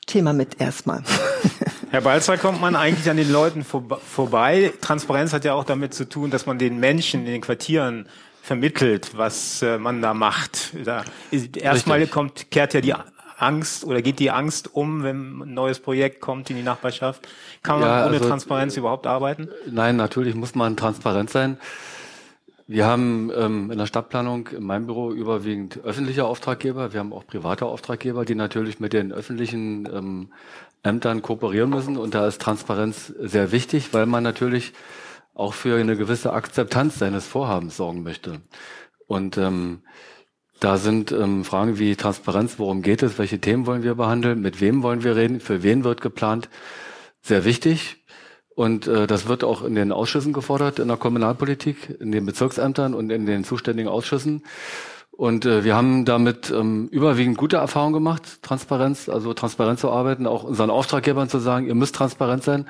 Thema mit erstmal. (laughs) Herr Balzer, kommt man eigentlich an den Leuten vorbei? Transparenz hat ja auch damit zu tun, dass man den Menschen in den Quartieren vermittelt, was äh, man da macht. Da, erstmal kommt, kehrt ja die Angst oder geht die Angst um, wenn ein neues Projekt kommt in die Nachbarschaft? Kann man ja, ohne also, Transparenz überhaupt arbeiten? Nein, natürlich muss man transparent sein. Wir haben ähm, in der Stadtplanung in meinem Büro überwiegend öffentliche Auftraggeber. Wir haben auch private Auftraggeber, die natürlich mit den öffentlichen ähm, Ämtern kooperieren müssen. Und da ist Transparenz sehr wichtig, weil man natürlich auch für eine gewisse Akzeptanz seines Vorhabens sorgen möchte. Und ähm, da sind ähm, Fragen wie Transparenz, worum geht es, welche Themen wollen wir behandeln, mit wem wollen wir reden, für wen wird geplant, sehr wichtig. Und äh, das wird auch in den Ausschüssen gefordert, in der Kommunalpolitik, in den Bezirksämtern und in den zuständigen Ausschüssen. Und äh, wir haben damit ähm, überwiegend gute Erfahrungen gemacht, Transparenz, also transparent zu arbeiten, auch unseren Auftraggebern zu sagen, ihr müsst transparent sein.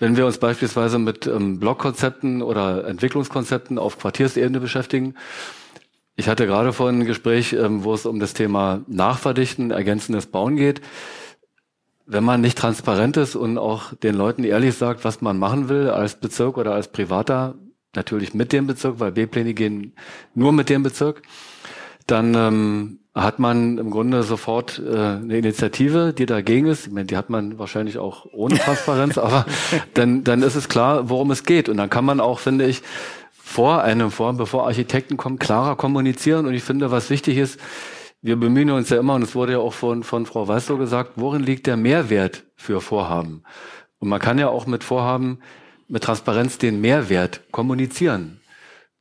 Wenn wir uns beispielsweise mit ähm, Blockkonzepten oder Entwicklungskonzepten auf Quartiersebene beschäftigen, ich hatte gerade vorhin ein Gespräch, ähm, wo es um das Thema Nachverdichten, ergänzendes Bauen geht. Wenn man nicht transparent ist und auch den Leuten ehrlich sagt, was man machen will als Bezirk oder als Privater, natürlich mit dem Bezirk, weil B-Pläne gehen nur mit dem Bezirk, dann ähm, hat man im Grunde sofort äh, eine Initiative, die dagegen ist. Ich meine, die hat man wahrscheinlich auch ohne Transparenz, (laughs) aber dann, dann ist es klar, worum es geht. Und dann kann man auch, finde ich, vor einem Forum, bevor Architekten kommen, klarer kommunizieren. Und ich finde, was wichtig ist, wir bemühen uns ja immer, und es wurde ja auch von, von Frau Weißloh gesagt, worin liegt der Mehrwert für Vorhaben? Und man kann ja auch mit Vorhaben, mit Transparenz den Mehrwert kommunizieren.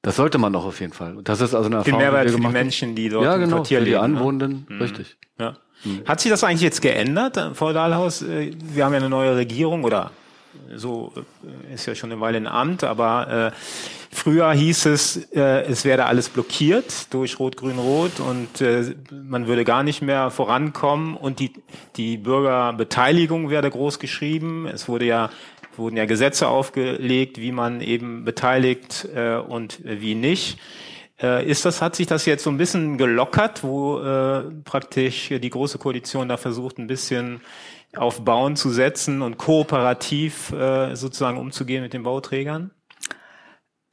Das sollte man auch auf jeden Fall. Und das ist also eine Erfahrung, Den Mehrwert die für die Menschen, die dort ja, genau, im Quartier für die leben, ne? Anwohnenden, ne? richtig. Ja. Mhm. Hat sich das eigentlich jetzt geändert, Frau Dahlhaus? Äh, wir haben ja eine neue Regierung oder so äh, ist ja schon eine Weile in Amt, aber äh, früher hieß es, äh, es werde alles blockiert durch Rot-Grün-Rot und äh, man würde gar nicht mehr vorankommen und die, die Bürgerbeteiligung werde groß geschrieben. Es wurde ja wurden ja Gesetze aufgelegt, wie man eben beteiligt äh, und wie nicht. Äh, ist das, hat sich das jetzt so ein bisschen gelockert, wo äh, praktisch die Große Koalition da versucht, ein bisschen auf Bauen zu setzen und kooperativ äh, sozusagen umzugehen mit den Bauträgern?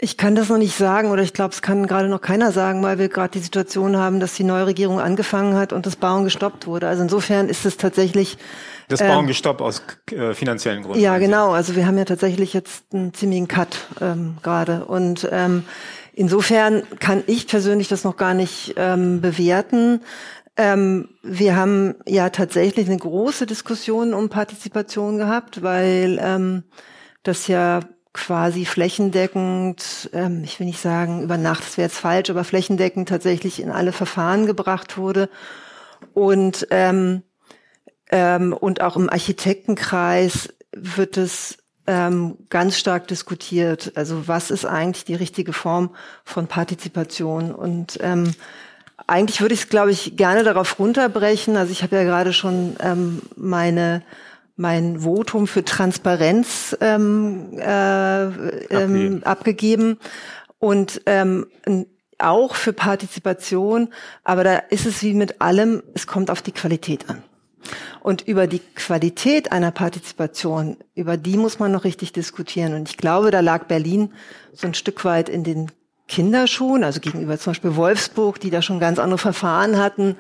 Ich kann das noch nicht sagen oder ich glaube, es kann gerade noch keiner sagen, weil wir gerade die Situation haben, dass die neue Regierung angefangen hat und das Bauen gestoppt wurde. Also insofern ist es tatsächlich das Bauen ähm, gestoppt aus äh, finanziellen Gründen. Ja, genau. Also wir haben ja tatsächlich jetzt einen ziemlichen Cut ähm, gerade. Und ähm, insofern kann ich persönlich das noch gar nicht ähm, bewerten. Ähm, wir haben ja tatsächlich eine große Diskussion um Partizipation gehabt, weil ähm, das ja quasi flächendeckend, ähm, ich will nicht sagen über Nacht, das wäre jetzt falsch, aber flächendeckend tatsächlich in alle Verfahren gebracht wurde. Und ähm, ähm, und auch im Architektenkreis wird es ähm, ganz stark diskutiert. Also was ist eigentlich die richtige Form von Partizipation? Und ähm, eigentlich würde ich es, glaube ich, gerne darauf runterbrechen. Also ich habe ja gerade schon ähm, meine mein Votum für Transparenz ähm, äh, ähm, abgegeben und ähm, auch für Partizipation. Aber da ist es wie mit allem, es kommt auf die Qualität an. Und über die Qualität einer Partizipation, über die muss man noch richtig diskutieren. Und ich glaube, da lag Berlin so ein Stück weit in den Kinderschuhen, also gegenüber zum Beispiel Wolfsburg, die da schon ganz andere Verfahren hatten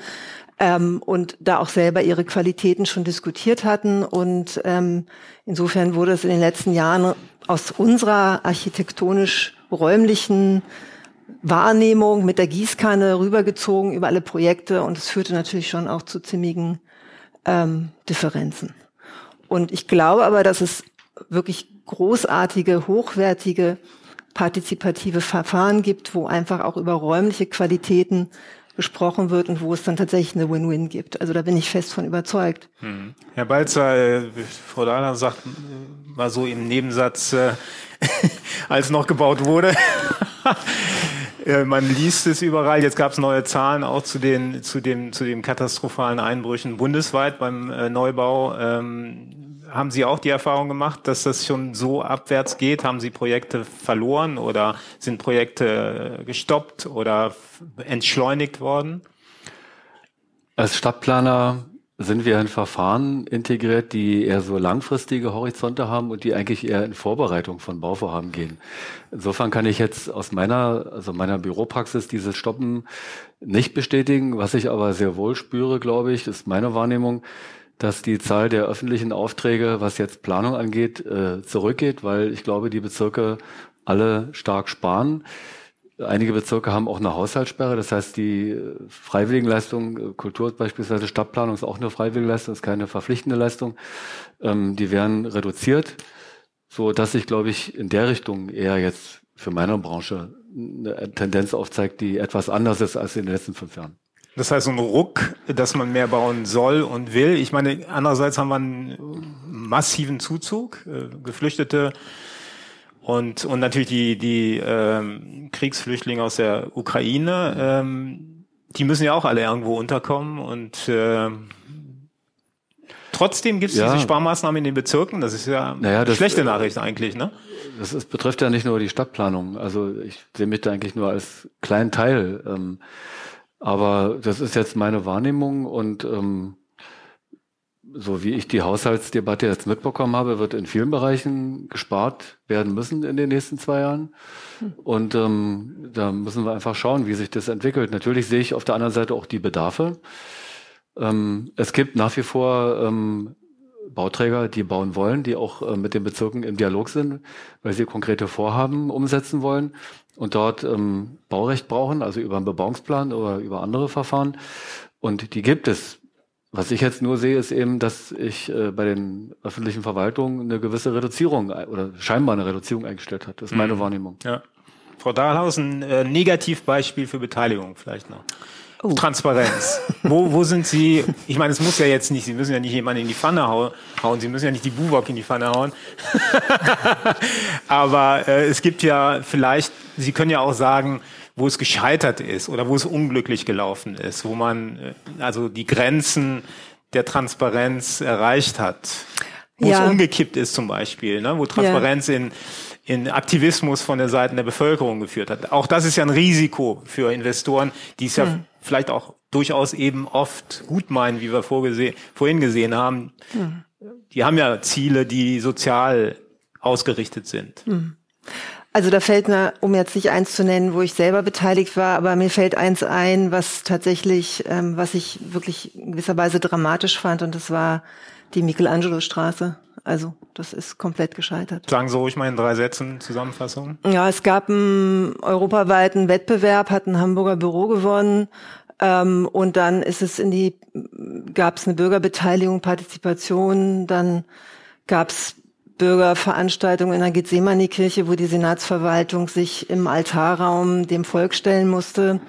ähm, und da auch selber ihre Qualitäten schon diskutiert hatten. Und ähm, insofern wurde es in den letzten Jahren aus unserer architektonisch-räumlichen Wahrnehmung mit der Gießkanne rübergezogen über alle Projekte und es führte natürlich schon auch zu ziemlichen ähm, Differenzen. Und ich glaube aber, dass es wirklich großartige, hochwertige, partizipative Verfahren gibt, wo einfach auch über räumliche Qualitäten gesprochen wird und wo es dann tatsächlich eine Win-Win gibt. Also da bin ich fest von überzeugt. Hm. Herr Balzer, äh, Frau Dahler sagt mal so im Nebensatz, äh, (laughs) als noch gebaut wurde. (laughs) Äh, man liest es überall. Jetzt gab es neue Zahlen auch zu den zu dem zu den katastrophalen Einbrüchen bundesweit beim äh, Neubau. Ähm, haben Sie auch die Erfahrung gemacht, dass das schon so abwärts geht? Haben Sie Projekte verloren oder sind Projekte gestoppt oder entschleunigt worden? Als Stadtplaner sind wir in Verfahren integriert, die eher so langfristige Horizonte haben und die eigentlich eher in Vorbereitung von Bauvorhaben gehen. Insofern kann ich jetzt aus meiner, also meiner Büropraxis dieses Stoppen nicht bestätigen. Was ich aber sehr wohl spüre, glaube ich, ist meine Wahrnehmung, dass die Zahl der öffentlichen Aufträge, was jetzt Planung angeht, äh, zurückgeht, weil ich glaube, die Bezirke alle stark sparen. Einige Bezirke haben auch eine Haushaltssperre, das heißt, die äh, Freiwilligenleistung, äh, Kultur beispielsweise Stadtplanung ist auch eine Freiwilligenleistung, ist keine verpflichtende Leistung, ähm, die werden reduziert, so dass sich, glaube ich, in der Richtung eher jetzt für meine Branche eine Tendenz aufzeigt, die etwas anders ist als in den letzten fünf Jahren. Das heißt, so ein Ruck, dass man mehr bauen soll und will. Ich meine, andererseits haben wir einen massiven Zuzug, äh, Geflüchtete und, und natürlich die, die ähm, Kriegsflüchtlinge aus der Ukraine, ähm, die müssen ja auch alle irgendwo unterkommen und äh, trotzdem gibt es ja. diese Sparmaßnahmen in den Bezirken. Das ist ja naja, das, schlechte Nachricht eigentlich, ne? Das ist, betrifft ja nicht nur die Stadtplanung. Also ich sehe mich da eigentlich nur als kleinen Teil. Ähm, aber das ist jetzt meine Wahrnehmung und ähm, so wie ich die Haushaltsdebatte jetzt mitbekommen habe, wird in vielen Bereichen gespart werden müssen in den nächsten zwei Jahren. Und ähm, da müssen wir einfach schauen, wie sich das entwickelt. Natürlich sehe ich auf der anderen Seite auch die Bedarfe. Ähm, es gibt nach wie vor ähm, Bauträger, die bauen wollen, die auch äh, mit den Bezirken im Dialog sind, weil sie konkrete Vorhaben umsetzen wollen und dort ähm, Baurecht brauchen, also über einen Bebauungsplan oder über andere Verfahren. Und die gibt es. Was ich jetzt nur sehe, ist eben, dass ich äh, bei den öffentlichen Verwaltungen eine gewisse Reduzierung oder scheinbar eine Reduzierung eingestellt hat. Das ist meine mhm. Wahrnehmung. Ja. Frau Dahlhausen, äh, Negativbeispiel für Beteiligung vielleicht noch. Oh. Transparenz. (laughs) wo, wo sind Sie? Ich meine, es muss ja jetzt nicht, Sie müssen ja nicht jemanden in die Pfanne hauen, Sie müssen ja nicht die Buwok in die Pfanne hauen. (laughs) Aber äh, es gibt ja vielleicht, Sie können ja auch sagen, wo es gescheitert ist oder wo es unglücklich gelaufen ist, wo man äh, also die Grenzen der Transparenz erreicht hat, wo ja. es umgekippt ist zum Beispiel, ne? wo Transparenz ja. in, in Aktivismus von der Seite der Bevölkerung geführt hat. Auch das ist ja ein Risiko für Investoren, die es ja hm. Vielleicht auch durchaus eben oft gut meinen, wie wir vorhin gesehen haben. Hm. Die haben ja Ziele, die sozial ausgerichtet sind. Hm. Also da fällt mir, um jetzt nicht eins zu nennen, wo ich selber beteiligt war, aber mir fällt eins ein, was tatsächlich, ähm, was ich wirklich in gewisser Weise dramatisch fand, und das war die Michelangelo-Straße. Also das ist komplett gescheitert. Sagen Sie ruhig mal in drei Sätzen Zusammenfassung. Ja, es gab einen europaweiten Wettbewerb, hat ein Hamburger Büro gewonnen. Ähm, und dann ist es in die, gab es eine Bürgerbeteiligung, Partizipation, dann gab es Bürgerveranstaltung in der Gethsemane-Kirche, wo die Senatsverwaltung sich im Altarraum dem Volk stellen musste.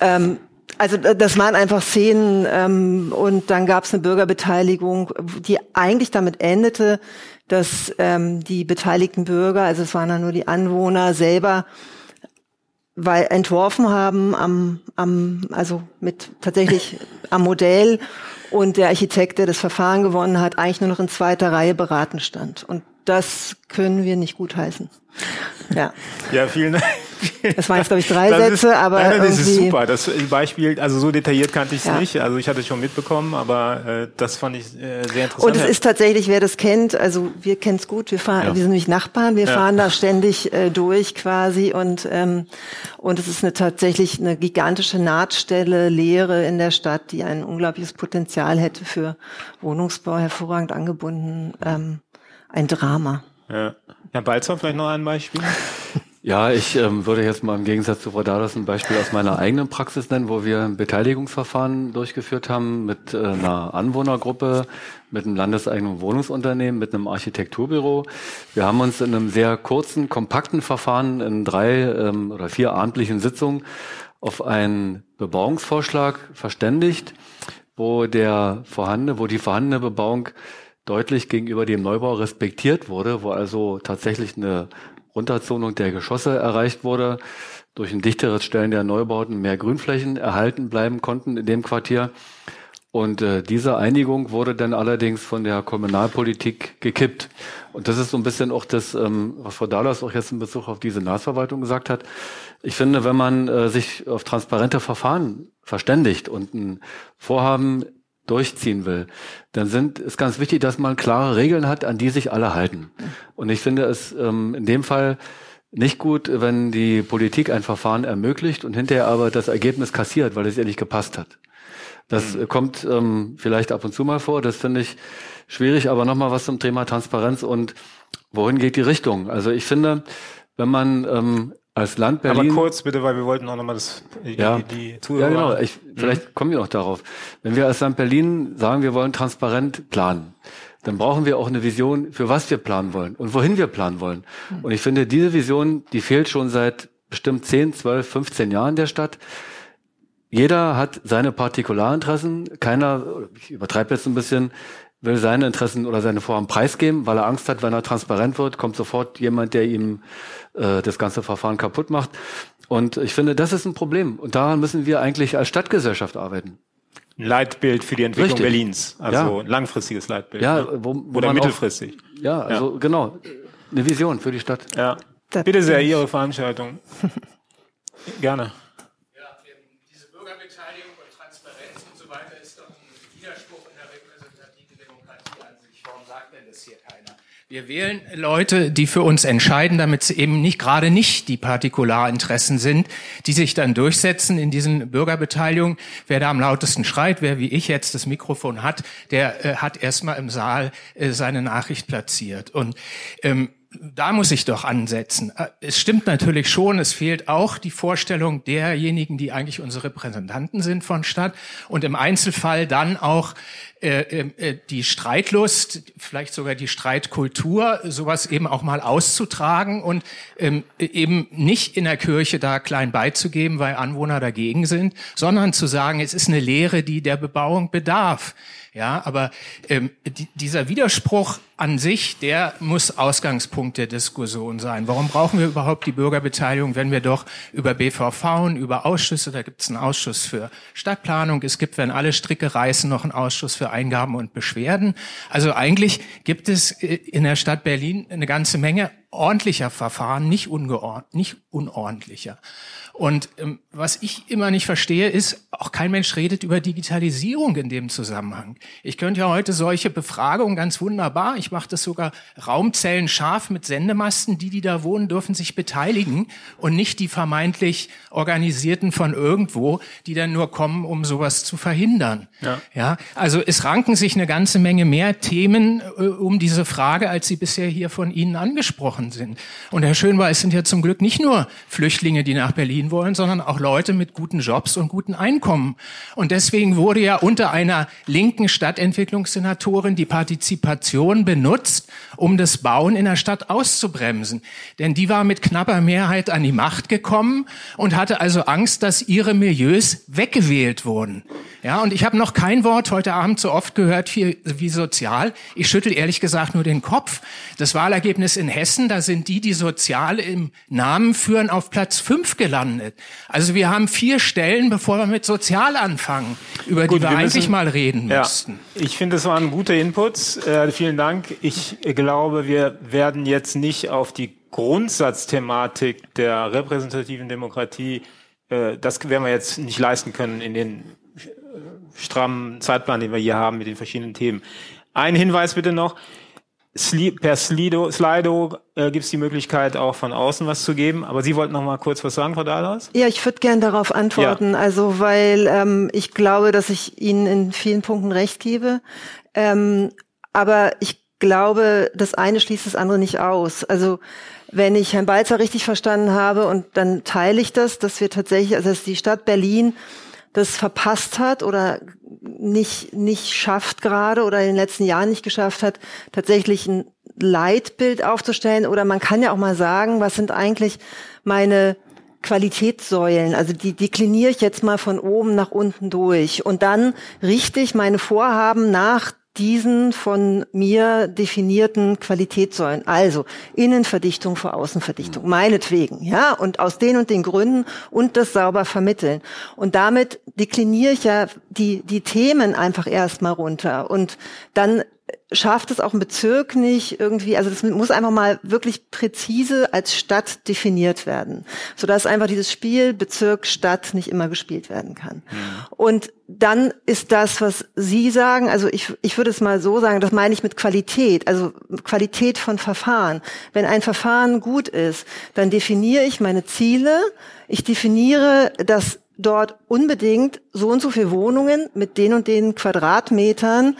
Ähm, also das waren einfach Szenen ähm, und dann gab es eine Bürgerbeteiligung, die eigentlich damit endete, dass ähm, die beteiligten Bürger, also es waren dann nur die Anwohner selber, weil entworfen haben am, am also mit tatsächlich (laughs) am Modell und der Architekt, der das Verfahren gewonnen hat, eigentlich nur noch in zweiter Reihe beraten stand. Und das können wir nicht gutheißen. Ja. Ja, vielen Dank. (laughs) Das waren jetzt, glaube ich, drei das Sätze, ist, aber. Nein, das ist super. Das Beispiel, also so detailliert kannte ich es ja. nicht. Also ich hatte es schon mitbekommen, aber äh, das fand ich äh, sehr interessant. Und es ist tatsächlich, wer das kennt, also wir kennen es gut, wir fahren, ja. wir sind nämlich Nachbarn, wir ja. fahren da ständig äh, durch quasi und ähm, und es ist eine tatsächlich eine gigantische Nahtstelle, Leere in der Stadt, die ein unglaubliches Potenzial hätte für Wohnungsbau, hervorragend angebunden. Ähm, ein Drama. Ja. Herr Balzer, vielleicht noch ein Beispiel? (laughs) Ja, ich ähm, würde jetzt mal im Gegensatz zu Frau Dadas ein Beispiel aus meiner eigenen Praxis nennen, wo wir ein Beteiligungsverfahren durchgeführt haben mit äh, einer Anwohnergruppe, mit einem landeseigenen Wohnungsunternehmen, mit einem Architekturbüro. Wir haben uns in einem sehr kurzen, kompakten Verfahren in drei ähm, oder vier abendlichen Sitzungen auf einen Bebauungsvorschlag verständigt, wo der vorhandene, wo die vorhandene Bebauung deutlich gegenüber dem Neubau respektiert wurde, wo also tatsächlich eine Runterzonung der Geschosse erreicht wurde, durch ein dichteres Stellen der Neubauten mehr Grünflächen erhalten bleiben konnten in dem Quartier. Und äh, diese Einigung wurde dann allerdings von der Kommunalpolitik gekippt. Und das ist so ein bisschen auch das, ähm, was Frau Dahlas auch jetzt in Bezug auf diese Nahverwaltung gesagt hat. Ich finde, wenn man äh, sich auf transparente Verfahren verständigt und ein Vorhaben durchziehen will, dann sind, ist ganz wichtig, dass man klare Regeln hat, an die sich alle halten. Und ich finde es ähm, in dem Fall nicht gut, wenn die Politik ein Verfahren ermöglicht und hinterher aber das Ergebnis kassiert, weil es ihr nicht gepasst hat. Das mhm. kommt ähm, vielleicht ab und zu mal vor. Das finde ich schwierig, aber nochmal was zum Thema Transparenz und wohin geht die Richtung? Also ich finde, wenn man ähm, als Land Berlin. Aber kurz bitte, weil wir wollten auch nochmal das, die, ja, die Zuhörer. Ja, genau. Ich, vielleicht mhm. kommen wir noch darauf. Wenn wir als Land Berlin sagen, wir wollen transparent planen, dann brauchen wir auch eine Vision, für was wir planen wollen und wohin wir planen wollen. Mhm. Und ich finde, diese Vision, die fehlt schon seit bestimmt 10, 12, 15 Jahren der Stadt. Jeder hat seine Partikularinteressen. Keiner, ich übertreibe jetzt ein bisschen, will seine Interessen oder seine Vorhaben preisgeben, weil er Angst hat, wenn er transparent wird, kommt sofort jemand, der ihm äh, das ganze Verfahren kaputt macht. Und ich finde, das ist ein Problem. Und daran müssen wir eigentlich als Stadtgesellschaft arbeiten. Ein Leitbild für die Entwicklung Richtig. Berlins. Also ja. ein langfristiges Leitbild. Ja, ne? wo, wo Oder mittelfristig. Auch, ja, also ja. genau. Eine Vision für die Stadt. Ja. Bitte sehr, Ihre Veranstaltung. (laughs) Gerne. Wir wählen Leute, die für uns entscheiden, damit es eben nicht gerade nicht die Partikularinteressen sind, die sich dann durchsetzen in diesen Bürgerbeteiligungen. Wer da am lautesten schreit, wer wie ich jetzt das Mikrofon hat, der äh, hat erstmal im Saal äh, seine Nachricht platziert. Und ähm, da muss ich doch ansetzen. Äh, es stimmt natürlich schon, es fehlt auch die Vorstellung derjenigen, die eigentlich unsere Repräsentanten sind von Stadt und im Einzelfall dann auch äh, äh, äh, die Streitlust, vielleicht sogar die Streitkultur, sowas eben auch mal auszutragen und ähm, eben nicht in der Kirche da klein beizugeben, weil Anwohner dagegen sind, sondern zu sagen, es ist eine Lehre, die der Bebauung bedarf. Ja, aber ähm, die, dieser Widerspruch an sich, der muss Ausgangspunkt der Diskussion sein. Warum brauchen wir überhaupt die Bürgerbeteiligung, wenn wir doch über BVV und über Ausschüsse, da gibt es einen Ausschuss für Stadtplanung, es gibt, wenn alle Stricke reißen, noch einen Ausschuss für Eingaben und Beschwerden. Also eigentlich gibt es äh, in der Stadt Berlin eine ganze Menge ordentlicher Verfahren, nicht, ungeordnet, nicht unordentlicher. Und ähm, was ich immer nicht verstehe, ist, auch kein Mensch redet über Digitalisierung in dem Zusammenhang. Ich könnte ja heute solche Befragungen ganz wunderbar, ich mache das sogar Raumzellen scharf mit Sendemasten, die, die da wohnen, dürfen sich beteiligen und nicht die vermeintlich Organisierten von irgendwo, die dann nur kommen, um sowas zu verhindern. Ja. ja also es ranken sich eine ganze Menge mehr Themen äh, um diese Frage, als sie bisher hier von Ihnen angesprochen sind. Und Herr Schönbar, es sind ja zum Glück nicht nur Flüchtlinge, die nach Berlin wollen, sondern auch Leute mit guten Jobs und guten Einkommen. Und deswegen wurde ja unter einer linken Stadtentwicklungssenatorin die Partizipation benutzt, um das Bauen in der Stadt auszubremsen. Denn die war mit knapper Mehrheit an die Macht gekommen und hatte also Angst, dass ihre Milieus weggewählt wurden. Ja, und ich habe noch kein Wort heute Abend so oft gehört wie, wie sozial. Ich schüttel ehrlich gesagt nur den Kopf. Das Wahlergebnis in Hessen, da sind die, die sozial im Namen führen, auf Platz fünf gelandet. Also wir haben vier Stellen, bevor wir mit sozial anfangen, über Gut, die wir, wir müssen, eigentlich mal reden ja, müssten. Ich finde, es waren gute Inputs. Äh, vielen Dank. Ich glaube, wir werden jetzt nicht auf die Grundsatzthematik der repräsentativen Demokratie äh, das werden wir jetzt nicht leisten können in den strammen Zeitplan, den wir hier haben mit den verschiedenen Themen. Ein Hinweis bitte noch. Per Slido, Slido äh, gibt es die Möglichkeit, auch von außen was zu geben. Aber Sie wollten noch mal kurz was sagen, Frau Dahlhaus? Ja, ich würde gerne darauf antworten. Ja. Also, weil ähm, ich glaube, dass ich Ihnen in vielen Punkten recht gebe. Ähm, aber ich glaube, das eine schließt das andere nicht aus. Also wenn ich Herrn Balzer richtig verstanden habe, und dann teile ich das, dass wir tatsächlich, also dass die Stadt Berlin das verpasst hat oder nicht, nicht schafft gerade oder in den letzten Jahren nicht geschafft hat, tatsächlich ein Leitbild aufzustellen. Oder man kann ja auch mal sagen, was sind eigentlich meine Qualitätssäulen, also die dekliniere ich jetzt mal von oben nach unten durch und dann richte ich meine Vorhaben nach diesen von mir definierten Qualitätssäulen. Also Innenverdichtung vor Außenverdichtung, mhm. meinetwegen, ja, und aus den und den Gründen und das sauber vermitteln. Und damit dekliniere ich ja die, die Themen einfach erstmal runter und dann schafft es auch ein Bezirk nicht irgendwie, also das muss einfach mal wirklich präzise als Stadt definiert werden, sodass einfach dieses Spiel Bezirk Stadt nicht immer gespielt werden kann. Mhm. Und dann ist das, was Sie sagen, also ich, ich würde es mal so sagen, das meine ich mit Qualität, also Qualität von Verfahren. Wenn ein Verfahren gut ist, dann definiere ich meine Ziele, ich definiere das dort unbedingt so und so viele Wohnungen mit den und den Quadratmetern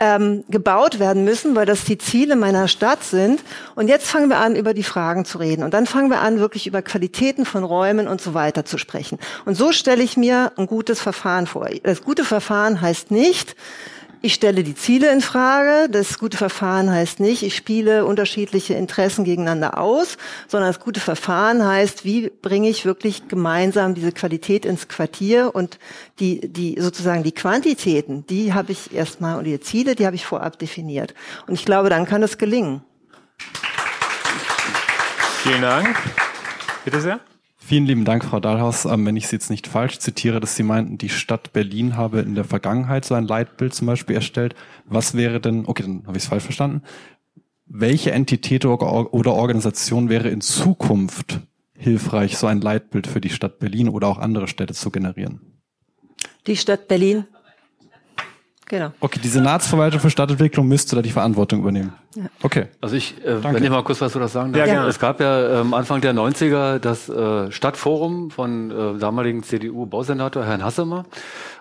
ähm, gebaut werden müssen, weil das die Ziele meiner Stadt sind. Und jetzt fangen wir an, über die Fragen zu reden. Und dann fangen wir an, wirklich über Qualitäten von Räumen und so weiter zu sprechen. Und so stelle ich mir ein gutes Verfahren vor. Das gute Verfahren heißt nicht, ich stelle die Ziele in Frage. Das gute Verfahren heißt nicht, ich spiele unterschiedliche Interessen gegeneinander aus, sondern das gute Verfahren heißt, wie bringe ich wirklich gemeinsam diese Qualität ins Quartier und die, die sozusagen die Quantitäten, die habe ich erstmal und die Ziele, die habe ich vorab definiert. Und ich glaube, dann kann es gelingen. Vielen Dank. Bitte sehr. Vielen lieben Dank, Frau Dahlhaus. Ähm, wenn ich Sie jetzt nicht falsch zitiere, dass Sie meinten, die Stadt Berlin habe in der Vergangenheit so ein Leitbild zum Beispiel erstellt. Was wäre denn, okay, dann habe ich es falsch verstanden. Welche Entität oder Organisation wäre in Zukunft hilfreich, so ein Leitbild für die Stadt Berlin oder auch andere Städte zu generieren? Die Stadt Berlin Genau. Okay, die Senatsverwaltung für Stadtentwicklung müsste da die Verantwortung übernehmen. Ja. Okay. Also ich, äh, wenn ich mal kurz was zu das sagen darf. Ja, Es gab ja ähm, Anfang der 90er das äh, Stadtforum von äh, damaligen CDU-Bausenator Herrn Hassemer.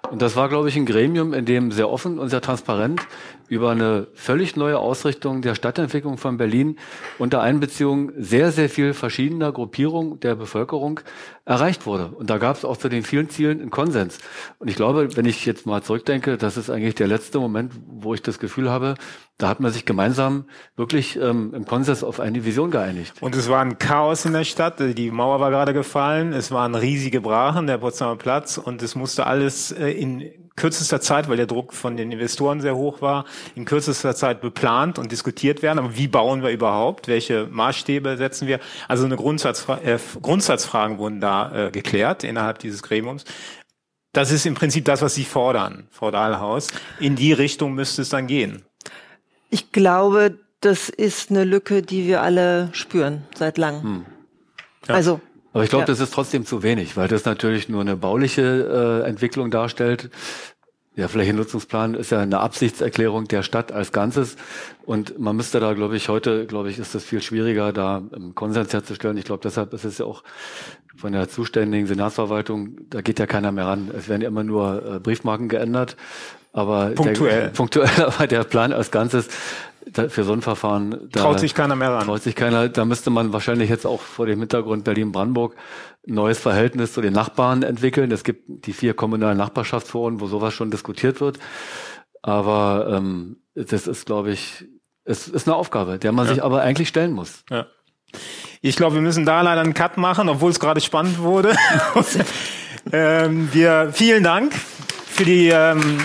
Und das war, glaube ich, ein Gremium, in dem sehr offen und sehr transparent über eine völlig neue Ausrichtung der Stadtentwicklung von Berlin unter Einbeziehung sehr, sehr viel verschiedener Gruppierungen der Bevölkerung erreicht wurde. Und da gab es auch zu den vielen Zielen einen Konsens. Und ich glaube, wenn ich jetzt mal zurückdenke, das ist eigentlich der letzte Moment, wo ich das Gefühl habe, da hat man sich gemeinsam wirklich ähm, im Konsens auf eine Vision geeinigt. Und es war ein Chaos in der Stadt. Die Mauer war gerade gefallen. Es waren riesige Brachen, der Potsdamer Platz. Und es musste alles äh, in kürzester Zeit, weil der Druck von den Investoren sehr hoch war, in kürzester Zeit beplant und diskutiert werden. Aber wie bauen wir überhaupt? Welche Maßstäbe setzen wir? Also eine Grundsatzfra äh, Grundsatzfragen wurden da äh, geklärt innerhalb dieses Gremiums. Das ist im Prinzip das, was Sie fordern, Frau Dahlhaus. In die Richtung müsste es dann gehen. Ich glaube, das ist eine Lücke, die wir alle spüren seit langem. Hm. Ja. Also aber ich glaube, ja. das ist trotzdem zu wenig, weil das natürlich nur eine bauliche äh, Entwicklung darstellt. Der Flächennutzungsplan ist ja eine Absichtserklärung der Stadt als Ganzes. Und man müsste da, glaube ich, heute, glaube ich, ist das viel schwieriger, da einen Konsens herzustellen. Ich glaube, deshalb ist es ja auch von der zuständigen Senatsverwaltung, da geht ja keiner mehr ran. Es werden ja immer nur äh, Briefmarken geändert. Aber punktuell. Der, (laughs) punktuell, aber der Plan als Ganzes für so ein Verfahren da traut sich keiner mehr ran. Traut sich keiner. Da müsste man wahrscheinlich jetzt auch vor dem Hintergrund Berlin-Brandenburg ein neues Verhältnis zu den Nachbarn entwickeln. Es gibt die vier kommunalen Nachbarschaftsforen, wo sowas schon diskutiert wird. Aber ähm, das ist, glaube ich, es ist eine Aufgabe, der man ja. sich aber eigentlich stellen muss. Ja. Ich glaube, wir müssen da leider einen Cut machen, obwohl es gerade spannend wurde. (laughs) (laughs) ähm, wir vielen Dank für die ähm,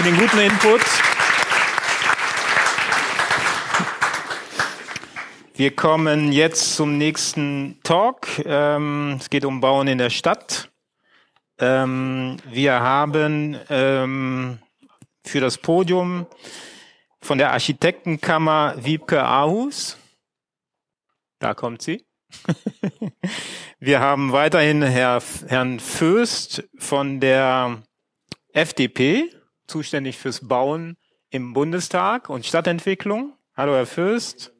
für den guten Input. Wir kommen jetzt zum nächsten Talk. Ähm, es geht um Bauen in der Stadt. Ähm, wir haben ähm, für das Podium von der Architektenkammer Wiebke Ahus. Da kommt sie. (laughs) wir haben weiterhin Herr, Herrn Föst von der FDP, zuständig fürs Bauen im Bundestag und Stadtentwicklung. Hallo, Herr Fürst.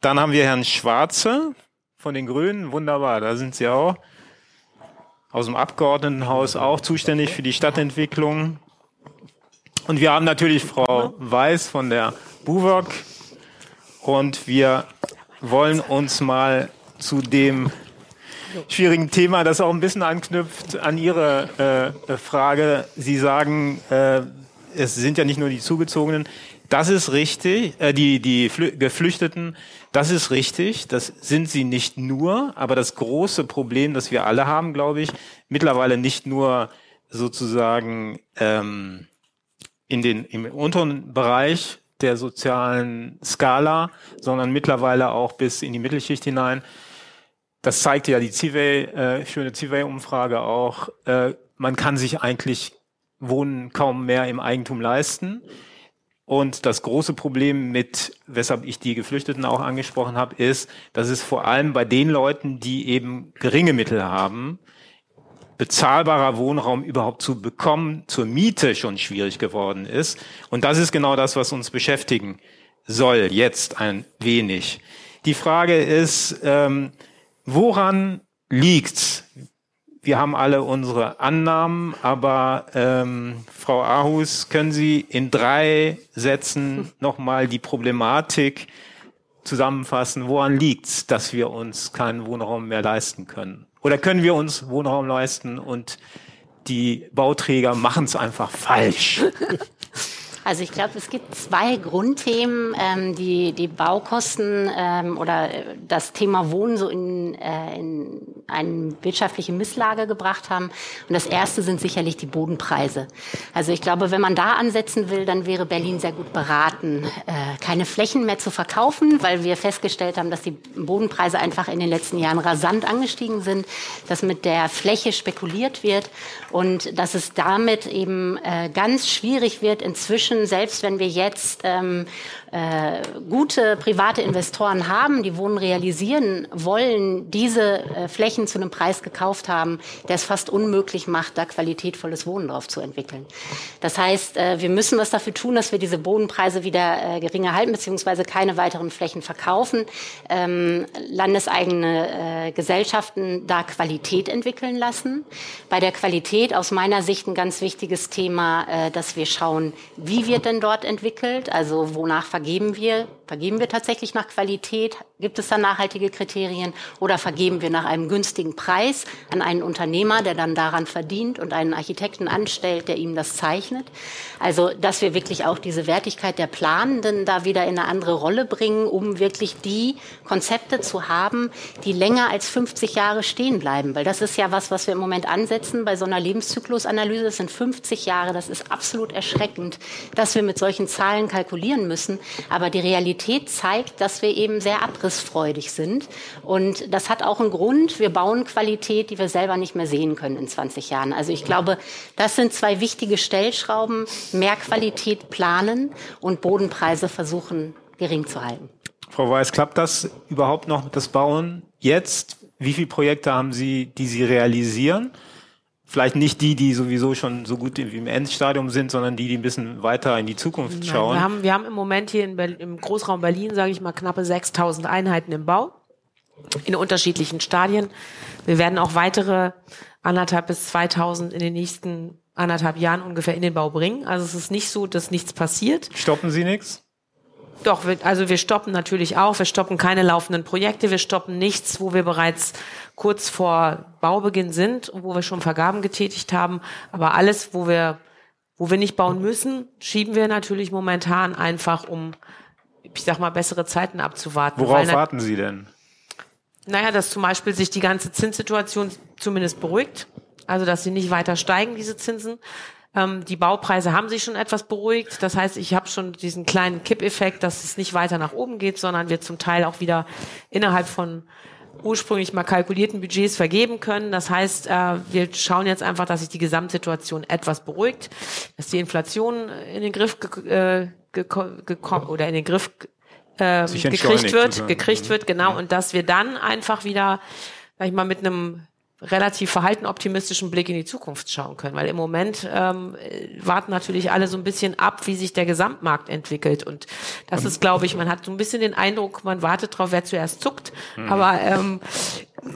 Dann haben wir Herrn Schwarze von den Grünen. Wunderbar, da sind Sie auch. Aus dem Abgeordnetenhaus auch zuständig für die Stadtentwicklung. Und wir haben natürlich Frau Weiß von der BUWOG und wir wollen uns mal zu dem schwierigen Thema, das auch ein bisschen anknüpft an Ihre äh, Frage. Sie sagen, äh, es sind ja nicht nur die Zugezogenen. Das ist richtig, äh, die, die Flü Geflüchteten, das ist richtig, das sind sie nicht nur, aber das große Problem, das wir alle haben, glaube ich, mittlerweile nicht nur sozusagen ähm, in den, im unteren Bereich der sozialen Skala, sondern mittlerweile auch bis in die Mittelschicht hinein. Das zeigt ja die Civey, äh, schöne Civey-Umfrage auch. Äh, man kann sich eigentlich Wohnen kaum mehr im Eigentum leisten. Und das große Problem mit, weshalb ich die Geflüchteten auch angesprochen habe, ist, dass es vor allem bei den Leuten, die eben geringe Mittel haben, bezahlbarer Wohnraum überhaupt zu bekommen, zur Miete schon schwierig geworden ist. Und das ist genau das, was uns beschäftigen soll, jetzt ein wenig. Die Frage ist, ähm, woran liegt's? Wir haben alle unsere Annahmen, aber ähm, Frau Ahus, können Sie in drei Sätzen nochmal die Problematik zusammenfassen? Woran liegt's, dass wir uns keinen Wohnraum mehr leisten können? Oder können wir uns Wohnraum leisten und die Bauträger machen es einfach falsch? (laughs) Also ich glaube, es gibt zwei Grundthemen, ähm, die die Baukosten ähm, oder das Thema Wohnen so in, äh, in eine wirtschaftliche Misslage gebracht haben. Und das erste sind sicherlich die Bodenpreise. Also ich glaube, wenn man da ansetzen will, dann wäre Berlin sehr gut beraten, äh, keine Flächen mehr zu verkaufen, weil wir festgestellt haben, dass die Bodenpreise einfach in den letzten Jahren rasant angestiegen sind, dass mit der Fläche spekuliert wird und dass es damit eben äh, ganz schwierig wird, inzwischen Menschen, selbst wenn wir jetzt ähm, äh, gute private Investoren haben, die Wohnen realisieren wollen, diese äh, Flächen zu einem Preis gekauft haben, der es fast unmöglich macht, da qualitätvolles Wohnen drauf zu entwickeln. Das heißt, äh, wir müssen was dafür tun, dass wir diese Bodenpreise wieder äh, geringer halten, beziehungsweise keine weiteren Flächen verkaufen, ähm, landeseigene äh, Gesellschaften da Qualität entwickeln lassen. Bei der Qualität aus meiner Sicht ein ganz wichtiges Thema, äh, dass wir schauen, wie wird denn dort entwickelt, also wonach vergeben wir? Vergeben wir tatsächlich nach Qualität? Gibt es da nachhaltige Kriterien? Oder vergeben wir nach einem günstigen Preis an einen Unternehmer, der dann daran verdient und einen Architekten anstellt, der ihm das zeichnet? Also, dass wir wirklich auch diese Wertigkeit der Planenden da wieder in eine andere Rolle bringen, um wirklich die Konzepte zu haben, die länger als 50 Jahre stehen bleiben. Weil das ist ja was, was wir im Moment ansetzen bei so einer Lebenszyklusanalyse. Das sind 50 Jahre. Das ist absolut erschreckend, dass wir mit solchen Zahlen kalkulieren müssen. Aber die Realität zeigt, dass wir eben sehr abrissfreudig sind. Und das hat auch einen Grund. Wir bauen Qualität, die wir selber nicht mehr sehen können in 20 Jahren. Also ich glaube, das sind zwei wichtige Stellschrauben. Mehr Qualität planen und Bodenpreise versuchen gering zu halten. Frau Weiß, klappt das überhaupt noch mit das Bauen jetzt? Wie viele Projekte haben Sie, die Sie realisieren? Vielleicht nicht die, die sowieso schon so gut im Endstadium sind, sondern die, die ein bisschen weiter in die Zukunft Nein, schauen. Wir haben, wir haben im Moment hier Berlin, im Großraum Berlin, sage ich mal, knappe 6000 Einheiten im Bau in unterschiedlichen Stadien. Wir werden auch weitere anderthalb bis 2000 in den nächsten anderthalb Jahren ungefähr in den Bau bringen. Also es ist nicht so, dass nichts passiert. Stoppen Sie nichts? Doch, wir, also wir stoppen natürlich auch. Wir stoppen keine laufenden Projekte. Wir stoppen nichts, wo wir bereits kurz vor Baubeginn sind und wo wir schon Vergaben getätigt haben. Aber alles, wo wir, wo wir nicht bauen müssen, schieben wir natürlich momentan einfach, um, ich sag mal, bessere Zeiten abzuwarten. Worauf warten Sie denn? Naja, dass zum Beispiel sich die ganze Zinssituation zumindest beruhigt. Also, dass sie nicht weiter steigen, diese Zinsen. Ähm, die Baupreise haben sich schon etwas beruhigt. Das heißt, ich habe schon diesen kleinen Kippeffekt, dass es nicht weiter nach oben geht, sondern wir zum Teil auch wieder innerhalb von ursprünglich mal kalkulierten Budgets vergeben können. Das heißt, äh, wir schauen jetzt einfach, dass sich die Gesamtsituation etwas beruhigt, dass die Inflation in den Griff äh, gekommen oder in den Griff äh, gekriegt wird, gekriegt wird, genau, und dass wir dann einfach wieder, sag ich mal, mit einem relativ verhalten optimistischen Blick in die Zukunft schauen können. Weil im Moment ähm, warten natürlich alle so ein bisschen ab, wie sich der Gesamtmarkt entwickelt. Und das ist, glaube ich, man hat so ein bisschen den Eindruck, man wartet drauf, wer zuerst zuckt. Mhm. Aber ähm,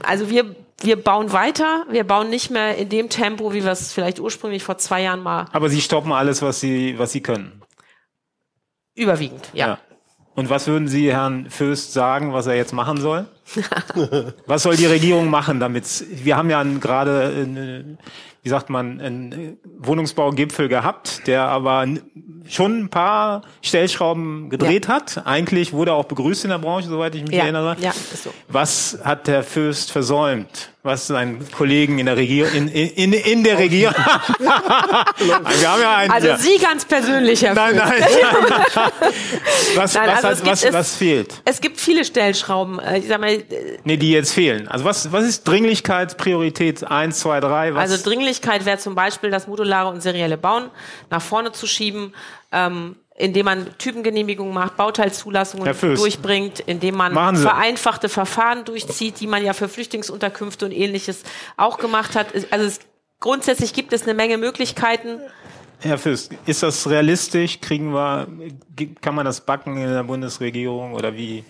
also wir wir bauen weiter, wir bauen nicht mehr in dem Tempo, wie wir es vielleicht ursprünglich vor zwei Jahren mal. Aber Sie stoppen alles, was Sie, was Sie können. Überwiegend, ja. ja. Und was würden Sie Herrn Föst sagen, was er jetzt machen soll? Was soll die Regierung machen, damit wir haben ja gerade wie sagt man, einen Wohnungsbaugipfel gehabt, der aber schon ein paar Stellschrauben gedreht ja. hat. Eigentlich wurde er auch begrüßt in der Branche, soweit ich mich ja. erinnere. Ja, ist so. Was hat der Fürst versäumt? Was seinen Kollegen in der Regierung, in, in, in der Regierung. (laughs) (laughs) wir haben ja einen, also Sie ganz persönlich, Herr Nein, nein, nein. (laughs) Was, nein, was, also hat, was, was fehlt? Es gibt viele Stellschrauben. Äh, ich sag mal, äh, nee, die jetzt fehlen. Also was, was ist Dringlichkeit, Priorität 1, 2, 3? Was? Also Dringlichkeit wäre zum Beispiel, das modulare und serielle Bauen nach vorne zu schieben. Ähm, indem man Typengenehmigungen macht, Bauteilzulassungen durchbringt, indem man vereinfachte Verfahren durchzieht, die man ja für Flüchtlingsunterkünfte und ähnliches auch gemacht hat. Also es, grundsätzlich gibt es eine Menge Möglichkeiten. Herr Fürst, ist das realistisch? Kriegen wir, kann man das backen in der Bundesregierung oder wie?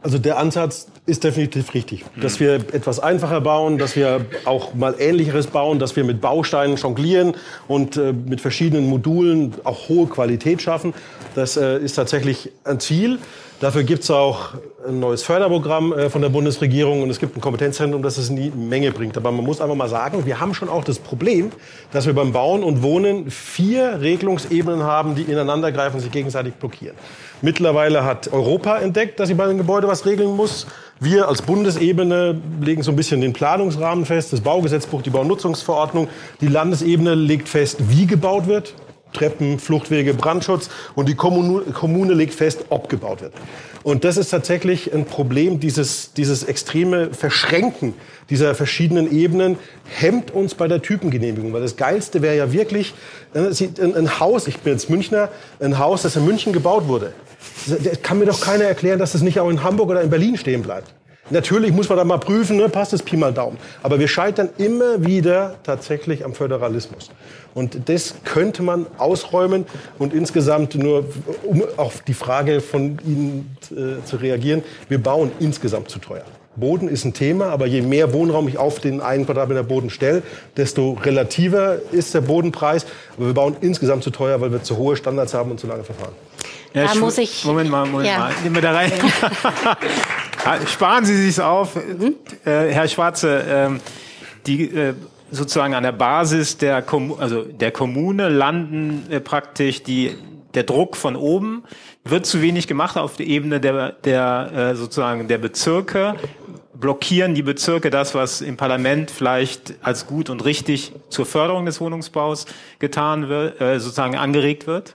Also der Ansatz ist definitiv richtig, dass wir etwas einfacher bauen, dass wir auch mal Ähnlicheres bauen, dass wir mit Bausteinen jonglieren und äh, mit verschiedenen Modulen auch hohe Qualität schaffen. Das äh, ist tatsächlich ein Ziel. Dafür gibt es auch ein neues Förderprogramm äh, von der Bundesregierung und es gibt ein Kompetenzzentrum, das es nie Menge bringt. Aber man muss einfach mal sagen, wir haben schon auch das Problem, dass wir beim Bauen und Wohnen vier Regelungsebenen haben, die ineinander greifen und sich gegenseitig blockieren. Mittlerweile hat Europa entdeckt, dass sie bei den Gebäuden was regeln muss. Wir als Bundesebene legen so ein bisschen den Planungsrahmen fest, das Baugesetzbuch, die Baunutzungsverordnung. Die Landesebene legt fest, wie gebaut wird. Treppen, Fluchtwege, Brandschutz. Und die Kommune, legt fest, ob gebaut wird. Und das ist tatsächlich ein Problem, dieses, dieses extreme Verschränken dieser verschiedenen Ebenen hemmt uns bei der Typengenehmigung. Weil das Geilste wäre ja wirklich äh, ein Haus, ich bin jetzt Münchner, ein Haus, das in München gebaut wurde. Das kann mir doch keiner erklären, dass das nicht auch in Hamburg oder in Berlin stehen bleibt. Natürlich muss man da mal prüfen, ne, passt das Pi mal Daumen. Aber wir scheitern immer wieder tatsächlich am Föderalismus. Und das könnte man ausräumen und insgesamt nur, um auf die Frage von Ihnen äh, zu reagieren, wir bauen insgesamt zu teuer. Boden ist ein Thema, aber je mehr Wohnraum ich auf den einen Quadratmeter Boden stelle, desto relativer ist der Bodenpreis. Aber wir bauen insgesamt zu teuer, weil wir zu hohe Standards haben und zu lange verfahren. Ja, da muss ich. Moment mal, Moment ja. mal. Nehmen wir da rein. (laughs) (laughs) Ah, sparen Sie sich's auf, mhm. äh, Herr Schwarze. Ähm, die äh, sozusagen an der Basis der, Kom also der Kommune landen äh, praktisch die der Druck von oben wird zu wenig gemacht auf der Ebene der, der äh, sozusagen der Bezirke. Blockieren die Bezirke das, was im Parlament vielleicht als gut und richtig zur Förderung des Wohnungsbaus getan wird, äh, sozusagen angeregt wird?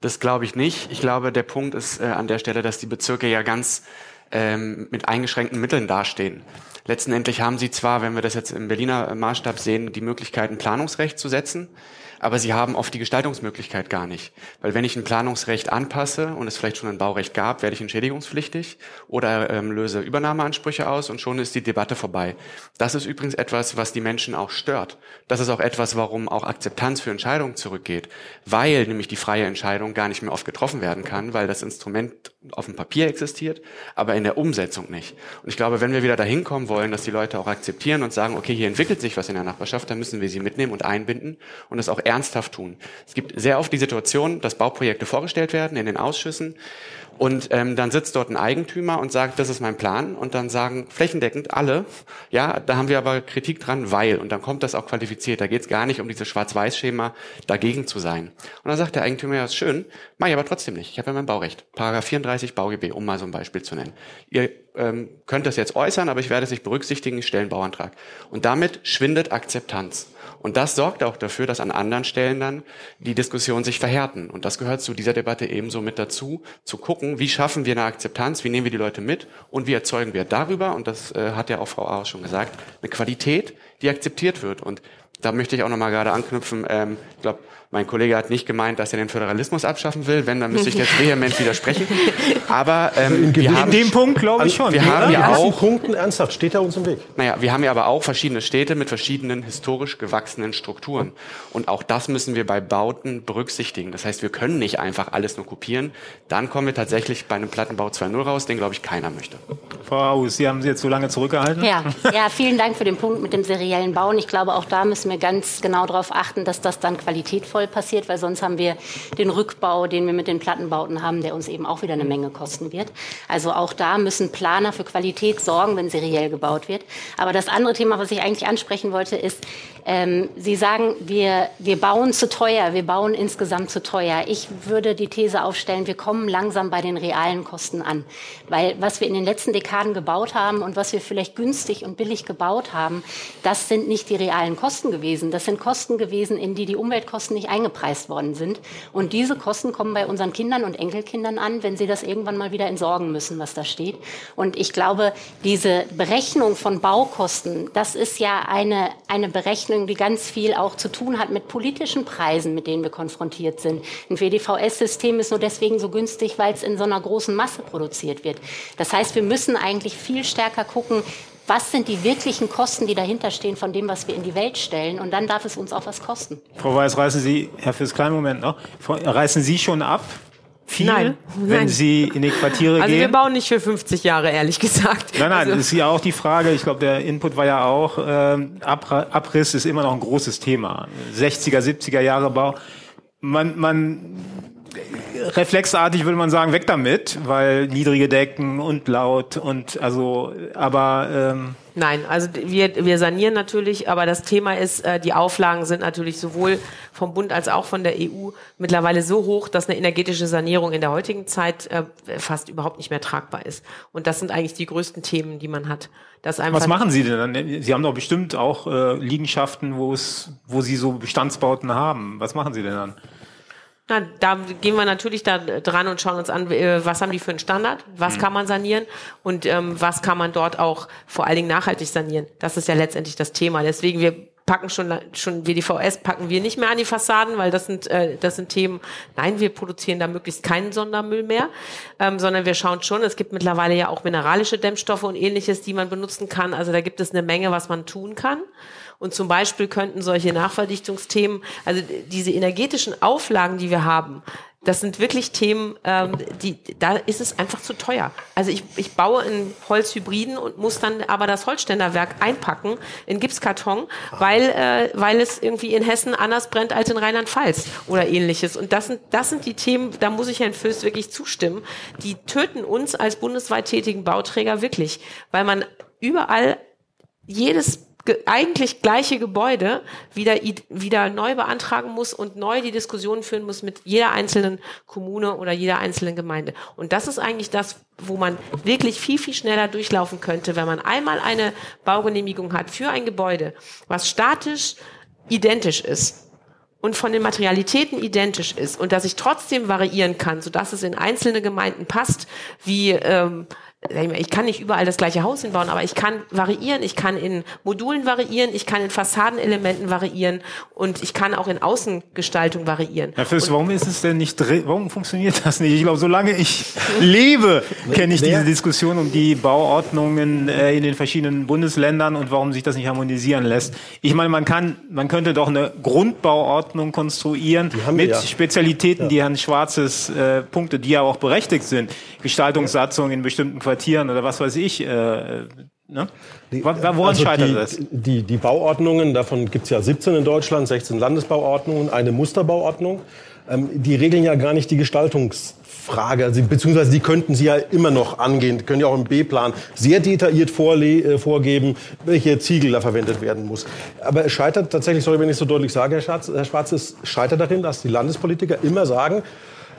Das glaube ich nicht. Ich glaube, der Punkt ist äh, an der Stelle, dass die Bezirke ja ganz ähm, mit eingeschränkten Mitteln dastehen. Letztendlich haben sie zwar, wenn wir das jetzt im Berliner Maßstab sehen, die Möglichkeit, ein Planungsrecht zu setzen aber sie haben oft die Gestaltungsmöglichkeit gar nicht. Weil wenn ich ein Planungsrecht anpasse und es vielleicht schon ein Baurecht gab, werde ich entschädigungspflichtig oder ähm, löse Übernahmeansprüche aus und schon ist die Debatte vorbei. Das ist übrigens etwas, was die Menschen auch stört. Das ist auch etwas, warum auch Akzeptanz für Entscheidungen zurückgeht, weil nämlich die freie Entscheidung gar nicht mehr oft getroffen werden kann, weil das Instrument auf dem Papier existiert, aber in der Umsetzung nicht. Und ich glaube, wenn wir wieder dahin kommen wollen, dass die Leute auch akzeptieren und sagen, okay, hier entwickelt sich was in der Nachbarschaft, dann müssen wir sie mitnehmen und einbinden und es auch ernsthaft tun. Es gibt sehr oft die Situation, dass Bauprojekte vorgestellt werden in den Ausschüssen und ähm, dann sitzt dort ein Eigentümer und sagt, das ist mein Plan. Und dann sagen flächendeckend alle, ja, da haben wir aber Kritik dran, weil. Und dann kommt das auch qualifiziert. Da geht es gar nicht um dieses Schwarz-Weiß-Schema, dagegen zu sein. Und dann sagt der Eigentümer, ja, ist schön, mache ich aber trotzdem nicht. Ich habe ja mein Baurecht. Paragraph 34 BauGB, um mal so ein Beispiel zu nennen. Ihr ähm, könnt das jetzt äußern, aber ich werde es nicht berücksichtigen, ich stelle einen Bauantrag. Und damit schwindet Akzeptanz. Und das sorgt auch dafür, dass an anderen Stellen dann die Diskussionen sich verhärten. Und das gehört zu dieser Debatte ebenso mit dazu, zu gucken, wie schaffen wir eine Akzeptanz, wie nehmen wir die Leute mit und wie erzeugen wir darüber, und das äh, hat ja auch Frau Aarhus schon gesagt, eine Qualität, die akzeptiert wird. Und da möchte ich auch nochmal gerade anknüpfen. Ähm, ich glaube, mein Kollege hat nicht gemeint, dass er den Föderalismus abschaffen will. Wenn, dann müsste ich jetzt vehement widersprechen. Aber ähm, in, wir haben, dem Punkt glaube ich schon. Wir haben ja auch Punkten ernsthaft steht er uns im Weg. Naja, wir haben ja aber auch verschiedene Städte mit verschiedenen historisch gewachsenen Strukturen. Und auch das müssen wir bei Bauten berücksichtigen. Das heißt, wir können nicht einfach alles nur kopieren. Dann kommen wir tatsächlich bei einem Plattenbau 2.0 raus, den glaube ich keiner möchte. Frau Haus, Sie haben Sie jetzt so lange zurückgehalten. Ja, ja, vielen Dank für den Punkt mit dem seriellen Bauen. Ich glaube, auch da müssen wir ganz genau darauf achten, dass das dann qualitätvoll sinnvoll passiert, weil sonst haben wir den Rückbau, den wir mit den Plattenbauten haben, der uns eben auch wieder eine Menge kosten wird. Also auch da müssen Planer für Qualität sorgen, wenn seriell gebaut wird. Aber das andere Thema, was ich eigentlich ansprechen wollte, ist, ähm, Sie sagen, wir, wir bauen zu teuer, wir bauen insgesamt zu teuer. Ich würde die These aufstellen, wir kommen langsam bei den realen Kosten an. Weil was wir in den letzten Dekaden gebaut haben und was wir vielleicht günstig und billig gebaut haben, das sind nicht die realen Kosten gewesen. Das sind Kosten gewesen, in die die Umweltkosten nicht eingepreist worden sind. Und diese Kosten kommen bei unseren Kindern und Enkelkindern an, wenn sie das irgendwann mal wieder entsorgen müssen, was da steht. Und ich glaube, diese Berechnung von Baukosten, das ist ja eine, eine Berechnung, die ganz viel auch zu tun hat mit politischen Preisen, mit denen wir konfrontiert sind. Ein WDVS-System ist nur deswegen so günstig, weil es in so einer großen Masse produziert wird. Das heißt, wir müssen eigentlich viel stärker gucken, was sind die wirklichen Kosten, die dahinter stehen von dem, was wir in die Welt stellen. Und dann darf es uns auch was kosten. Frau Weiß, reißen Sie, Herr Fürs kleinen Moment noch, reißen Sie schon ab? Viel, Nein, wenn nein. Sie in die Quartiere Also gehen? wir bauen nicht für 50 Jahre, ehrlich gesagt. Nein, nein, also, das ist ja auch die Frage, ich glaube, der Input war ja auch, ähm, Abra- Abriss ist immer noch ein großes Thema. 60er, 70er Jahre Bau. Man, man, reflexartig würde man sagen, weg damit, weil niedrige Decken und laut und also, aber, ähm, Nein, also wir, wir sanieren natürlich, aber das Thema ist, äh, die Auflagen sind natürlich sowohl vom Bund als auch von der EU mittlerweile so hoch, dass eine energetische Sanierung in der heutigen Zeit äh, fast überhaupt nicht mehr tragbar ist. Und das sind eigentlich die größten Themen, die man hat. Das einfach was machen Sie denn dann? Sie haben doch bestimmt auch äh, Liegenschaften, wo es, wo Sie so Bestandsbauten haben. Was machen Sie denn dann? Na, da gehen wir natürlich da dran und schauen uns an, äh, was haben die für einen Standard, was Mhm. kann man sanieren und ähm, was kann man dort auch vor allen Dingen nachhaltig sanieren. Das ist ja letztendlich das Thema. Deswegen wir packen schon schon WDVS packen wir nicht mehr an die Fassaden, weil das sind äh, das sind Themen. Nein, wir produzieren da möglichst keinen Sondermüll mehr, ähm, sondern wir schauen schon. Es gibt mittlerweile ja auch mineralische Dämmstoffe und ähnliches, die man benutzen kann. Also da gibt es eine Menge, was man tun kann. Und zum Beispiel könnten solche Nachverdichtungsthemen, also diese energetischen Auflagen, die wir haben, das sind wirklich Themen, ähm, die da ist es einfach zu teuer. Also ich, ich baue in Holzhybriden und muss dann aber das Holzständerwerk einpacken in Gipskarton, weil äh, weil es irgendwie in Hessen anders brennt als in Rheinland-Pfalz oder ähnliches. Und das sind das sind die Themen, da muss ich Herrn Föst wirklich zustimmen. Die töten uns als bundesweit tätigen Bauträger wirklich, weil man überall jedes eigentlich gleiche Gebäude wieder, wieder neu beantragen muss und neu die Diskussion führen muss mit jeder einzelnen Kommune oder jeder einzelnen Gemeinde. Und das ist eigentlich das, wo man wirklich viel, viel schneller durchlaufen könnte, wenn man einmal eine Baugenehmigung hat für ein Gebäude, was statisch identisch ist und von den Materialitäten identisch ist und dass ich trotzdem variieren kann, sodass es in einzelne Gemeinden passt, wie ähm, ich kann nicht überall das gleiche Haus hinbauen, aber ich kann variieren, ich kann in Modulen variieren, ich kann in Fassadenelementen variieren und ich kann auch in Außengestaltung variieren. Herr Fürst, warum ist es denn nicht drin? Warum funktioniert das nicht? Ich glaube, solange ich (laughs) lebe, kenne ich diese Diskussion um die Bauordnungen äh, in den verschiedenen Bundesländern und warum sich das nicht harmonisieren lässt. Ich meine, man kann, man könnte doch eine Grundbauordnung konstruieren mit ja. Spezialitäten, die Herrn Schwarzes äh, Punkte, die ja auch berechtigt sind, Gestaltungssatzung in bestimmten Quartieren oder was weiß ich. Äh, ne? Woran Also scheitert die, das? Die, die Bauordnungen, davon gibt es ja 17 in Deutschland, 16 Landesbauordnungen, eine Musterbauordnung. Ähm, die regeln ja gar nicht die Gestaltungsfrage, also, beziehungsweise die könnten sie ja immer noch angehen, die können ja auch im B-Plan sehr detailliert vorle äh, vorgeben, welche Ziegel da verwendet werden muss. Aber es scheitert tatsächlich, sorry, wenn ich so deutlich sage, Herr Schwarz, es scheitert darin, dass die Landespolitiker immer sagen,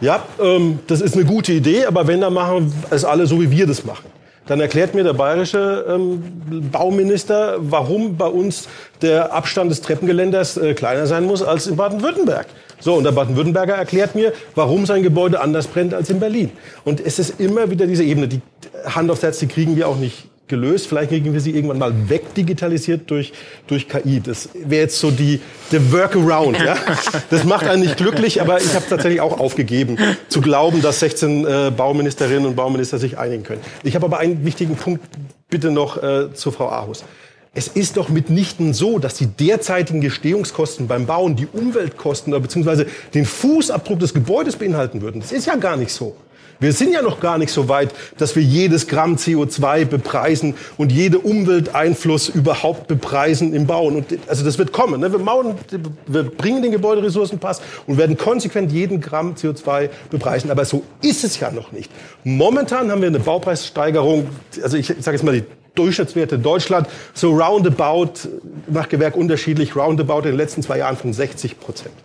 ja, ähm, das ist eine gute Idee, aber wenn, dann machen es alle so, wie wir das machen. Dann erklärt mir der bayerische ähm, Bauminister, warum bei uns der Abstand des Treppengeländers äh, kleiner sein muss als in Baden-Württemberg. So, und der Baden-Württemberger erklärt mir, warum sein Gebäude anders brennt als in Berlin. Und es ist immer wieder diese Ebene. Die Hand aufs Herz, die kriegen wir auch nicht gelöst. Vielleicht kriegen wir sie irgendwann mal wegdigitalisiert durch, durch KI. Das wäre jetzt so die, der Workaround. Ja? (laughs) Das macht einen nicht glücklich, aber ich habe tatsächlich auch aufgegeben, zu glauben, dass 16 äh, Bauministerinnen und Bauminister sich einigen können. Ich habe aber einen wichtigen Punkt bitte noch äh, zu Frau Ahus. Es ist doch mitnichten so, dass die derzeitigen Gestehungskosten beim Bauen die Umweltkosten oder beziehungsweise den Fußabdruck des Gebäudes beinhalten würden. Das ist ja gar nicht so. Wir sind ja noch gar nicht so weit, dass wir jedes Gramm CO2 bepreisen und jede Umwelteinfluss überhaupt bepreisen im Bauen. Und also das wird kommen. Ne? Wir, bauen, wir bringen den Gebäuderessourcenpass und werden konsequent jeden Gramm CO2 bepreisen. Aber so ist es ja noch nicht. Momentan haben wir eine Baupreissteigerung, also ich, sage jetzt mal die Durchschnittswerte Deutschland, so roundabout, nach Gewerk unterschiedlich, roundabout in den letzten zwei Jahren von 60 Prozent.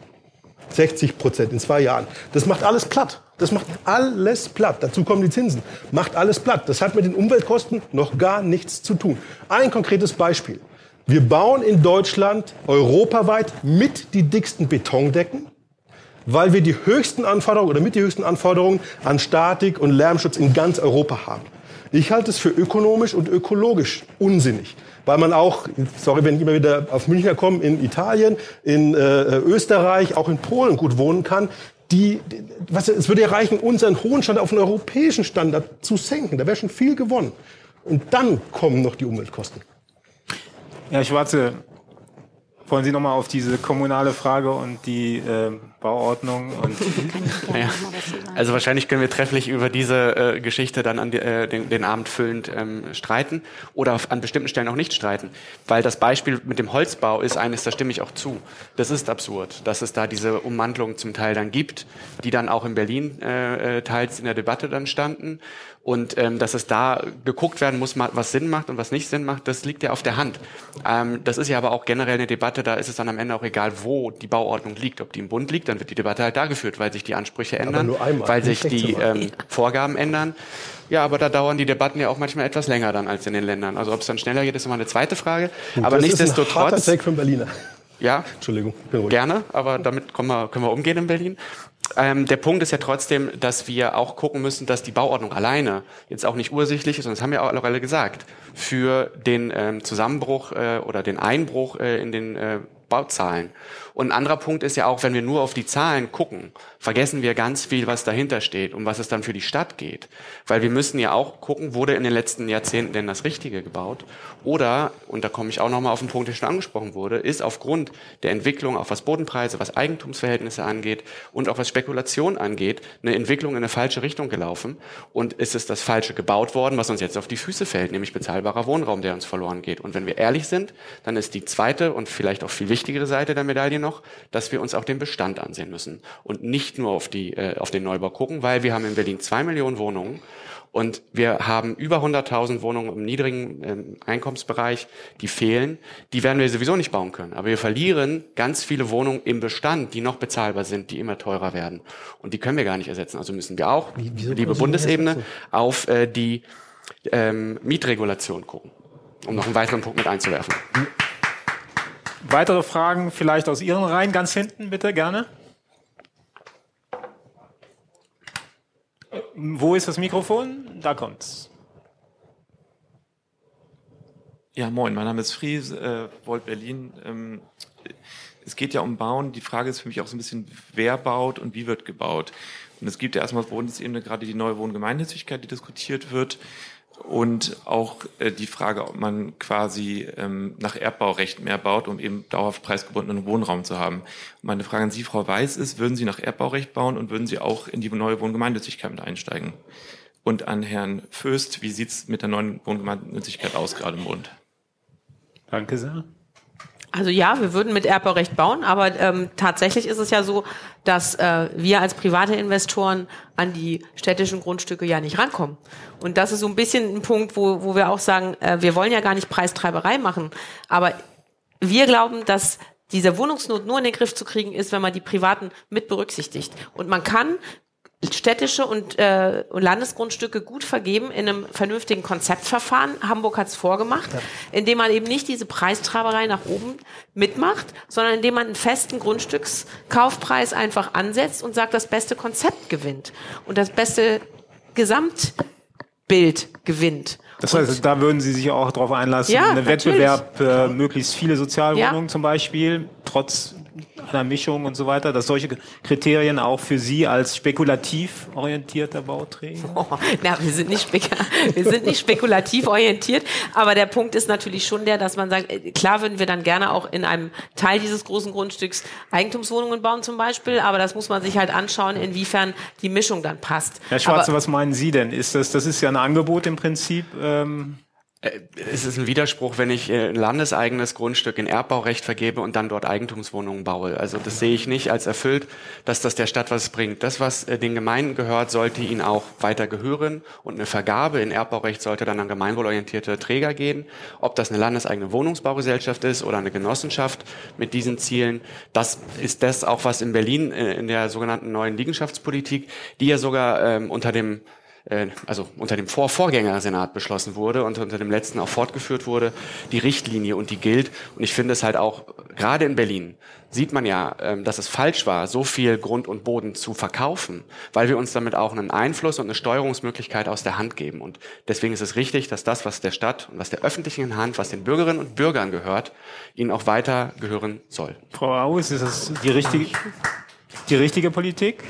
60 Prozent in zwei Jahren. Das macht alles platt. Das macht alles platt. Dazu kommen die Zinsen. Macht alles platt. Das hat mit den Umweltkosten noch gar nichts zu tun. Ein konkretes Beispiel. Wir bauen in Deutschland europaweit mit die dicksten Betondecken, weil wir die höchsten Anforderungen oder mit die höchsten Anforderungen an Statik und Lärmschutz in ganz Europa haben. Ich halte es für ökonomisch und ökologisch unsinnig, weil man auch, sorry, wenn ich immer wieder auf Münchner komme, in Italien, in äh, Österreich, auch in Polen gut wohnen kann. Die, was, es würde ja reichen, unseren hohen Standard auf einen europäischen Standard zu senken. Da wäre schon viel gewonnen. Und dann kommen noch die Umweltkosten. Ja, ich warte wollen Sie nochmal auf diese kommunale Frage und die äh, Bauordnung? Und (laughs) ja. Also wahrscheinlich können wir trefflich über diese äh, Geschichte dann an die, äh, den, den Abend füllend ähm, streiten oder auf, an bestimmten Stellen auch nicht streiten. Weil das Beispiel mit dem Holzbau ist eines, da stimme ich auch zu. Das ist absurd, dass es da diese Umwandlungen zum Teil dann gibt, die dann auch in Berlin äh, äh teils in der Debatte dann standen und ähm, dass es da geguckt werden muss, was Sinn macht und was nicht Sinn macht, das liegt ja auf der Hand. Ähm, das ist ja aber auch generell eine Debatte, da ist es dann am Ende auch egal, wo die Bauordnung liegt. Ob die im Bund liegt, dann wird die Debatte halt da geführt, weil sich die Ansprüche ändern, weil sich die ähm, Vorgaben ändern. Ja, aber da dauern die Debatten ja auch manchmal etwas länger dann als in den Ländern. Also ob es dann schneller geht, ist immer eine zweite Frage. Gut, aber das nichtsdestotrotz. Ist ein harter Take von Berliner. Ja. Entschuldigung. Gerne, aber damit können wir, können wir umgehen in Berlin. Ähm, der Punkt ist ja trotzdem, dass wir auch gucken müssen, dass die Bauordnung alleine jetzt auch nicht ursächlich ist, und das haben wir auch alle gesagt, für den ähm, Zusammenbruch äh, oder den Einbruch äh, in den äh, Bauzahlen. Und ein anderer Punkt ist ja auch, wenn wir nur auf die Zahlen gucken, vergessen wir ganz viel, was dahinter steht und was es dann für die Stadt geht. Weil wir müssen ja auch gucken, wurde in den letzten Jahrzehnten denn das Richtige gebaut? Oder, und da komme ich auch nochmal auf den Punkt, der schon angesprochen wurde, ist aufgrund der Entwicklung, auch was Bodenpreise, was Eigentumsverhältnisse angeht und auch was Spekulation angeht, eine Entwicklung in eine falsche Richtung gelaufen. Und ist es das Falsche gebaut worden, was uns jetzt auf die Füße fällt, nämlich bezahlbarer Wohnraum, der uns verloren geht. Und wenn wir ehrlich sind, dann ist die zweite und vielleicht auch viel wichtigere Seite der Medaille noch, dass wir uns auch den Bestand ansehen müssen und nicht nur auf, die, äh, auf den Neubau gucken, weil wir haben in Berlin zwei Millionen Wohnungen und wir haben über 100.000 Wohnungen im niedrigen ähm, Einkommensbereich, die fehlen. Die werden wir sowieso nicht bauen können. Aber wir verlieren ganz viele Wohnungen im Bestand, die noch bezahlbar sind, die immer teurer werden. Und die können wir gar nicht ersetzen. Also müssen wir auch, Wieso liebe Bundesebene, auf äh, die ähm, Mietregulation gucken, um noch einen weiteren Punkt mit einzuwerfen. Weitere Fragen vielleicht aus Ihren Reihen, ganz hinten bitte, gerne. Wo ist das Mikrofon? Da kommt's. Ja, moin, mein Name ist Fries, äh, Volt Berlin. Ähm, es geht ja um Bauen. Die Frage ist für mich auch so ein bisschen, wer baut und wie wird gebaut. Und es gibt ja erstmal auf Bundesebene gerade die neue Wohngemeinnützigkeit, die diskutiert wird und auch äh, die Frage, ob man quasi ähm, nach Erbbaurecht mehr baut, um eben dauerhaft preisgebundenen Wohnraum zu haben. Meine Frage an Sie, Frau Weiß, ist, würden Sie nach Erbbaurecht bauen und würden Sie auch in die neue Wohngemeinnützigkeit mit einsteigen? Und an Herrn Föst, wie sieht's mit der neuen Wohngemeinnützigkeit aus gerade im Bund? Danke sehr. Also ja, wir würden mit Erbbaurecht bauen, aber ähm, tatsächlich ist es ja so, dass äh, wir als private Investoren an die städtischen Grundstücke ja nicht rankommen. Und das ist so ein bisschen ein Punkt, wo, wo wir auch sagen, äh, wir wollen ja gar nicht Preistreiberei machen, aber wir glauben, dass diese Wohnungsnot nur in den Griff zu kriegen ist, wenn man die Privaten mit berücksichtigt. Und man kann städtische und, äh, und Landesgrundstücke gut vergeben in einem vernünftigen Konzeptverfahren. Hamburg hat es vorgemacht, ja. indem man eben nicht diese Preistraberei nach oben mitmacht, sondern indem man einen festen Grundstückskaufpreis einfach ansetzt und sagt, das beste Konzept gewinnt und das beste Gesamtbild gewinnt. Das heißt, da würden Sie sich auch darauf einlassen, ja, einen Wettbewerb, äh, möglichst viele Sozialwohnungen ja. zum Beispiel, trotz Schauflermischung und so weiter, dass solche Kriterien auch für Sie als spekulativ orientierter Bauträger? (laughs) Oh, na, wir sind, nicht wir sind nicht spekulativ orientiert, aber der Punkt ist natürlich schon der, dass man sagt, äh, klar würden wir dann gerne auch in einem Teil dieses großen Grundstücks Eigentumswohnungen bauen zum Beispiel, aber das muss man sich halt anschauen, inwiefern die Mischung dann passt. Herr Schwarze, aber, was meinen Sie denn? Ist das, das ist ja ein Angebot im Prinzip. Ähm äh, es ist ein Widerspruch, wenn ich äh, ein landeseigenes Grundstück in Erbbaurecht vergebe und dann dort Eigentumswohnungen baue. Also das sehe ich nicht als erfüllt, dass das der Stadt was bringt. Das, was äh, den Gemeinden gehört, sollte ihnen auch weiter gehören und eine Vergabe in Erbbaurecht sollte dann an gemeinwohlorientierte Träger gehen. Ob das eine landeseigene Wohnungsbaugesellschaft ist oder eine Genossenschaft mit diesen Zielen, das ist das auch, was in Berlin in der sogenannten neuen Liegenschaftspolitik, die ja sogar ähm, unter dem äh, also unter dem Vorvorgängersenat beschlossen wurde und unter dem letzten auch fortgeführt wurde, die Richtlinie und die gilt. Und ich finde es halt auch, gerade in Berlin, sieht man ja, ähm, dass es falsch war, so viel Grund und Boden zu verkaufen, weil wir uns damit auch einen Einfluss und eine Steuerungsmöglichkeit aus der Hand geben. Und deswegen ist es richtig, dass das, was der Stadt und was der öffentlichen Hand, was den Bürgerinnen und Bürgern gehört, ihnen auch weiter gehören soll. Frau Aus, ist das die richtige, die richtige Politik?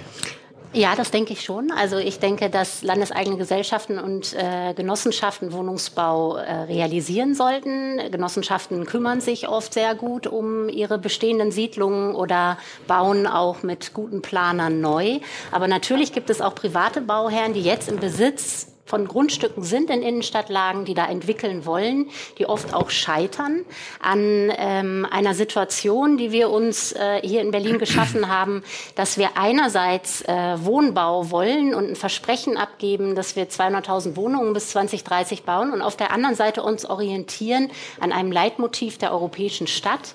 Ja, das denke ich schon. Also ich denke, dass landeseigene Gesellschaften und äh, Genossenschaften Wohnungsbau äh, realisieren sollten. Genossenschaften kümmern sich oft sehr gut um ihre bestehenden Siedlungen oder bauen auch mit guten Planern neu. Aber natürlich gibt es auch private Bauherren, die jetzt im Besitz von Grundstücken sind in Innenstadtlagen, die da entwickeln wollen, die oft auch scheitern an ähm, einer Situation, die wir uns äh, hier in Berlin geschaffen (clears throat) haben, dass wir einerseits äh, Wohnbau wollen und ein Versprechen abgeben, dass wir 200.000 Wohnungen bis 2030 bauen und auf der anderen Seite uns orientieren an einem Leitmotiv der europäischen Stadt,